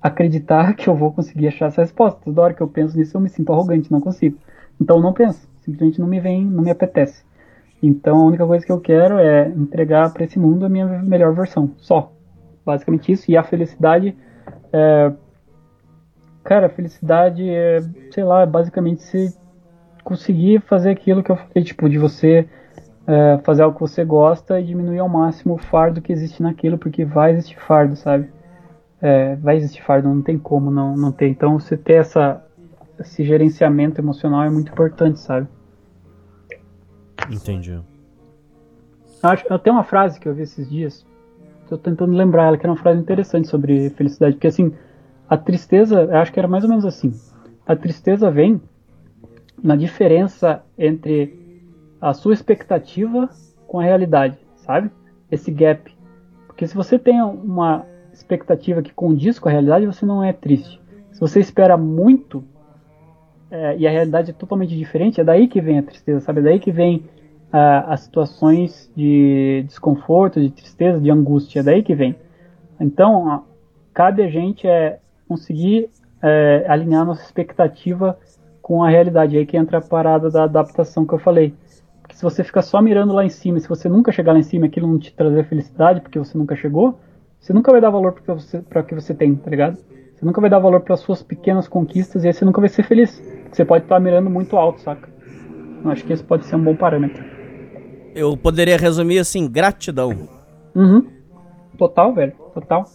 acreditar que eu vou conseguir achar essa resposta. Toda hora que eu penso nisso, eu me sinto arrogante, não consigo. Então não penso, simplesmente não me vem, não me apetece. Então a única coisa que eu quero é entregar para esse mundo a minha melhor versão, só. Basicamente isso. E a felicidade é, Cara, felicidade é, sei lá, basicamente ser conseguir fazer aquilo que eu falei, tipo, de você é, fazer algo que você gosta e diminuir ao máximo o fardo que existe naquilo, porque vai existir fardo, sabe? É, vai existir fardo, não tem como não, não ter. Então você ter essa, esse gerenciamento emocional é muito importante, sabe? Entendi. Acho, eu tenho uma frase que eu vi esses dias, tô tentando lembrar ela, que era uma frase interessante sobre felicidade, porque assim, a tristeza, acho que era mais ou menos assim. A tristeza vem na diferença entre a sua expectativa com a realidade, sabe? Esse gap. Porque se você tem uma expectativa que condiz com a realidade, você não é triste. Se você espera muito é, e a realidade é totalmente diferente, é daí que vem a tristeza, sabe? É daí que vem uh, as situações de desconforto, de tristeza, de angústia, é daí que vem. Então, cabe a gente é, conseguir é, alinhar nossa expectativa com a realidade. É aí que entra a parada da adaptação que eu falei. Porque se você ficar só mirando lá em cima, se você nunca chegar lá em cima, aquilo não te trazer felicidade porque você nunca chegou, você nunca vai dar valor para você, o que você tem, tá ligado? Você nunca vai dar valor para suas pequenas conquistas e aí você nunca vai ser feliz. Você pode estar mirando muito alto, saca? Eu acho que esse pode ser um bom parâmetro. Eu poderia resumir assim, gratidão. Uhum. Total, velho. Total.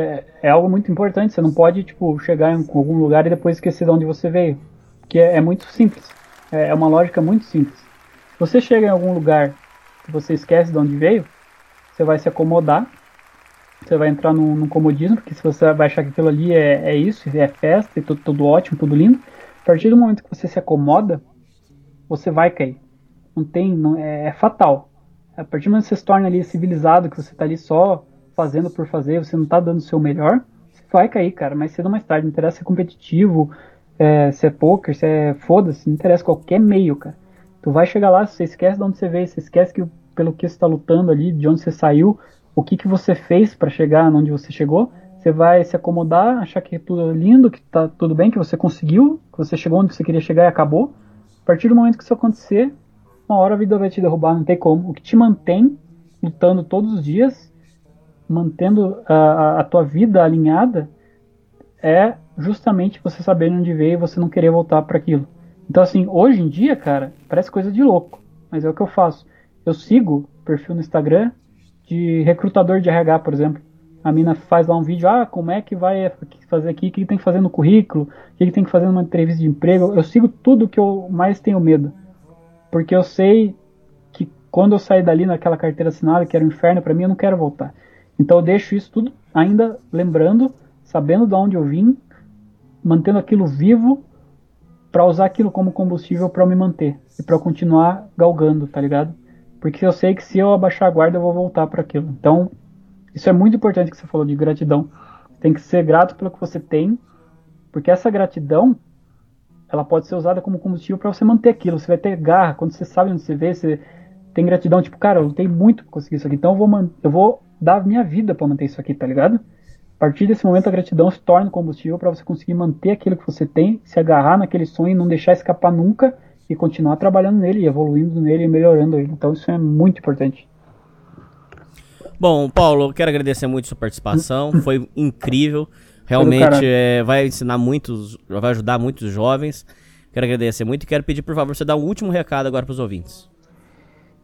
É, é algo muito importante. Você não pode, tipo, chegar em algum lugar e depois esquecer de onde você veio. Que é, é muito simples. É, é uma lógica muito simples. Se você chega em algum lugar e você esquece de onde veio, você vai se acomodar você vai entrar num, num, comodismo, porque se você vai achar que aquilo ali é, é isso, é festa, e tudo, tudo ótimo, tudo lindo, a partir do momento que você se acomoda, você vai cair. Não tem, não, é, é fatal. A partir do momento que você se torna ali civilizado, que você está ali só fazendo por fazer, você não está dando o seu melhor, vai cair, cara, mais cedo ou mais tarde. Não interessa se é competitivo, é, se é poker, se é foda-se, não interessa qualquer meio, cara. Tu vai chegar lá, você esquece de onde você veio, você esquece que pelo que você está lutando ali, de onde você saiu, o que, que você fez para chegar onde você chegou. Você vai se acomodar, achar que tudo é lindo, que tá tudo bem, que você conseguiu, que você chegou onde você queria chegar e acabou. A partir do momento que isso acontecer, uma hora a vida vai te derrubar, não tem como. O que te mantém lutando todos os dias, mantendo a, a tua vida alinhada, é justamente você saber onde veio e você não querer voltar para aquilo. Então, assim, hoje em dia, cara, parece coisa de louco, mas é o que eu faço. Eu sigo perfil no Instagram de recrutador de RH, por exemplo. A mina faz lá um vídeo, ah, como é que vai fazer aqui, o que tem que fazer no currículo, o que tem que fazer numa entrevista de emprego. Eu sigo tudo que eu mais tenho medo. Porque eu sei que quando eu sair dali naquela carteira assinada, que era um inferno para mim, eu não quero voltar. Então eu deixo isso tudo ainda lembrando, sabendo de onde eu vim, mantendo aquilo vivo para usar aquilo como combustível para me manter e para continuar galgando, tá ligado? Porque eu sei que se eu abaixar a guarda, eu vou voltar para aquilo. Então, isso é muito importante que você falou de gratidão. Tem que ser grato pelo que você tem, porque essa gratidão ela pode ser usada como combustível para você manter aquilo. Você vai ter garra, quando você sabe onde você vê, você tem gratidão, tipo, cara, eu lutei muito para conseguir isso aqui, então eu vou, eu vou dar a minha vida para manter isso aqui, tá ligado? A partir desse momento a gratidão se torna combustível para você conseguir manter aquilo que você tem, se agarrar naquele sonho e não deixar escapar nunca e continuar trabalhando nele, evoluindo nele e melhorando ele. Então isso é muito importante. Bom, Paulo, quero agradecer muito a sua participação, foi incrível. Realmente é, vai ensinar muitos, vai ajudar muitos jovens. Quero agradecer muito e quero pedir, por favor, você dar um último recado agora para os ouvintes.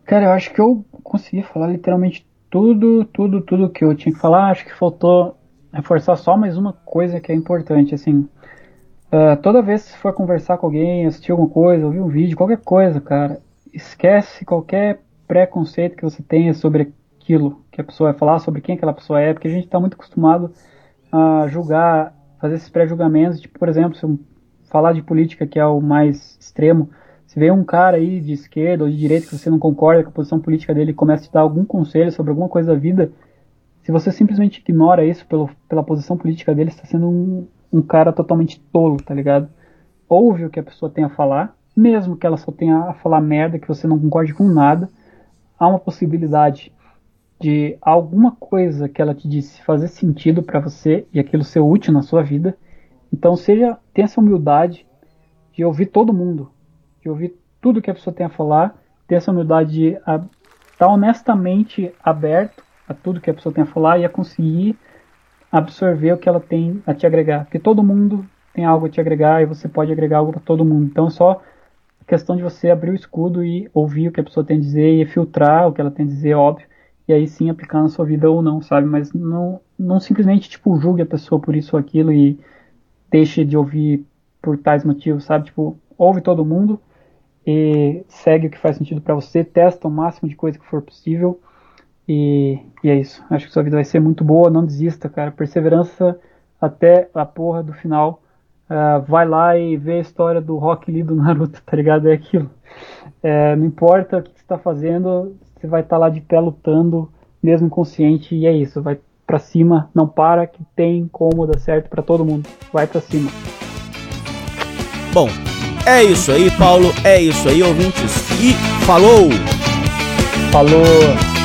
Cara, eu acho que eu consegui falar literalmente tudo, tudo, tudo que eu tinha que falar. Acho que faltou reforçar só mais uma coisa que é importante, assim. Uh, toda vez que for conversar com alguém, assistir alguma coisa, ouvir um vídeo, qualquer coisa, cara, esquece qualquer preconceito que você tenha sobre aquilo que a pessoa vai falar, sobre quem aquela pessoa é, porque a gente está muito acostumado a julgar, fazer esses pré-julgamentos, tipo, por exemplo, se eu falar de política, que é o mais extremo, se vem um cara aí de esquerda ou de direita que você não concorda com a posição política dele começa a te dar algum conselho sobre alguma coisa da vida, se você simplesmente ignora isso pelo, pela posição política dele, está sendo um, um cara totalmente tolo, tá ligado? Ouve o que a pessoa tem a falar, mesmo que ela só tenha a falar merda, que você não concorde com nada, há uma possibilidade de alguma coisa que ela te disse fazer sentido para você e aquilo ser útil na sua vida. Então seja tenha essa humildade de ouvir todo mundo, de ouvir tudo que a pessoa tem a falar, ter essa humildade de estar tá honestamente aberto a tudo que a pessoa tem a falar e a conseguir absorver o que ela tem a te agregar. Porque todo mundo tem algo a te agregar e você pode agregar algo para todo mundo. Então, é só questão de você abrir o escudo e ouvir o que a pessoa tem a dizer e filtrar o que ela tem a dizer, óbvio, e aí sim aplicar na sua vida ou não, sabe? Mas não, não simplesmente, tipo, julgue a pessoa por isso ou aquilo e deixe de ouvir por tais motivos, sabe? Tipo, ouve todo mundo e segue o que faz sentido para você, testa o máximo de coisa que for possível e, e, é isso. Acho que sua vida vai ser muito boa, não desista, cara. Perseverança até a porra do final. Uh, vai lá e vê a história do Rock Lee do Naruto, tá ligado? É aquilo. É, não importa o que você está fazendo, você vai estar tá lá de pé lutando, mesmo inconsciente, e é isso. Vai para cima, não para, que tem como dar certo para todo mundo. Vai para cima. Bom, é isso aí, Paulo. É isso aí, ouvintes. E falou! Falou!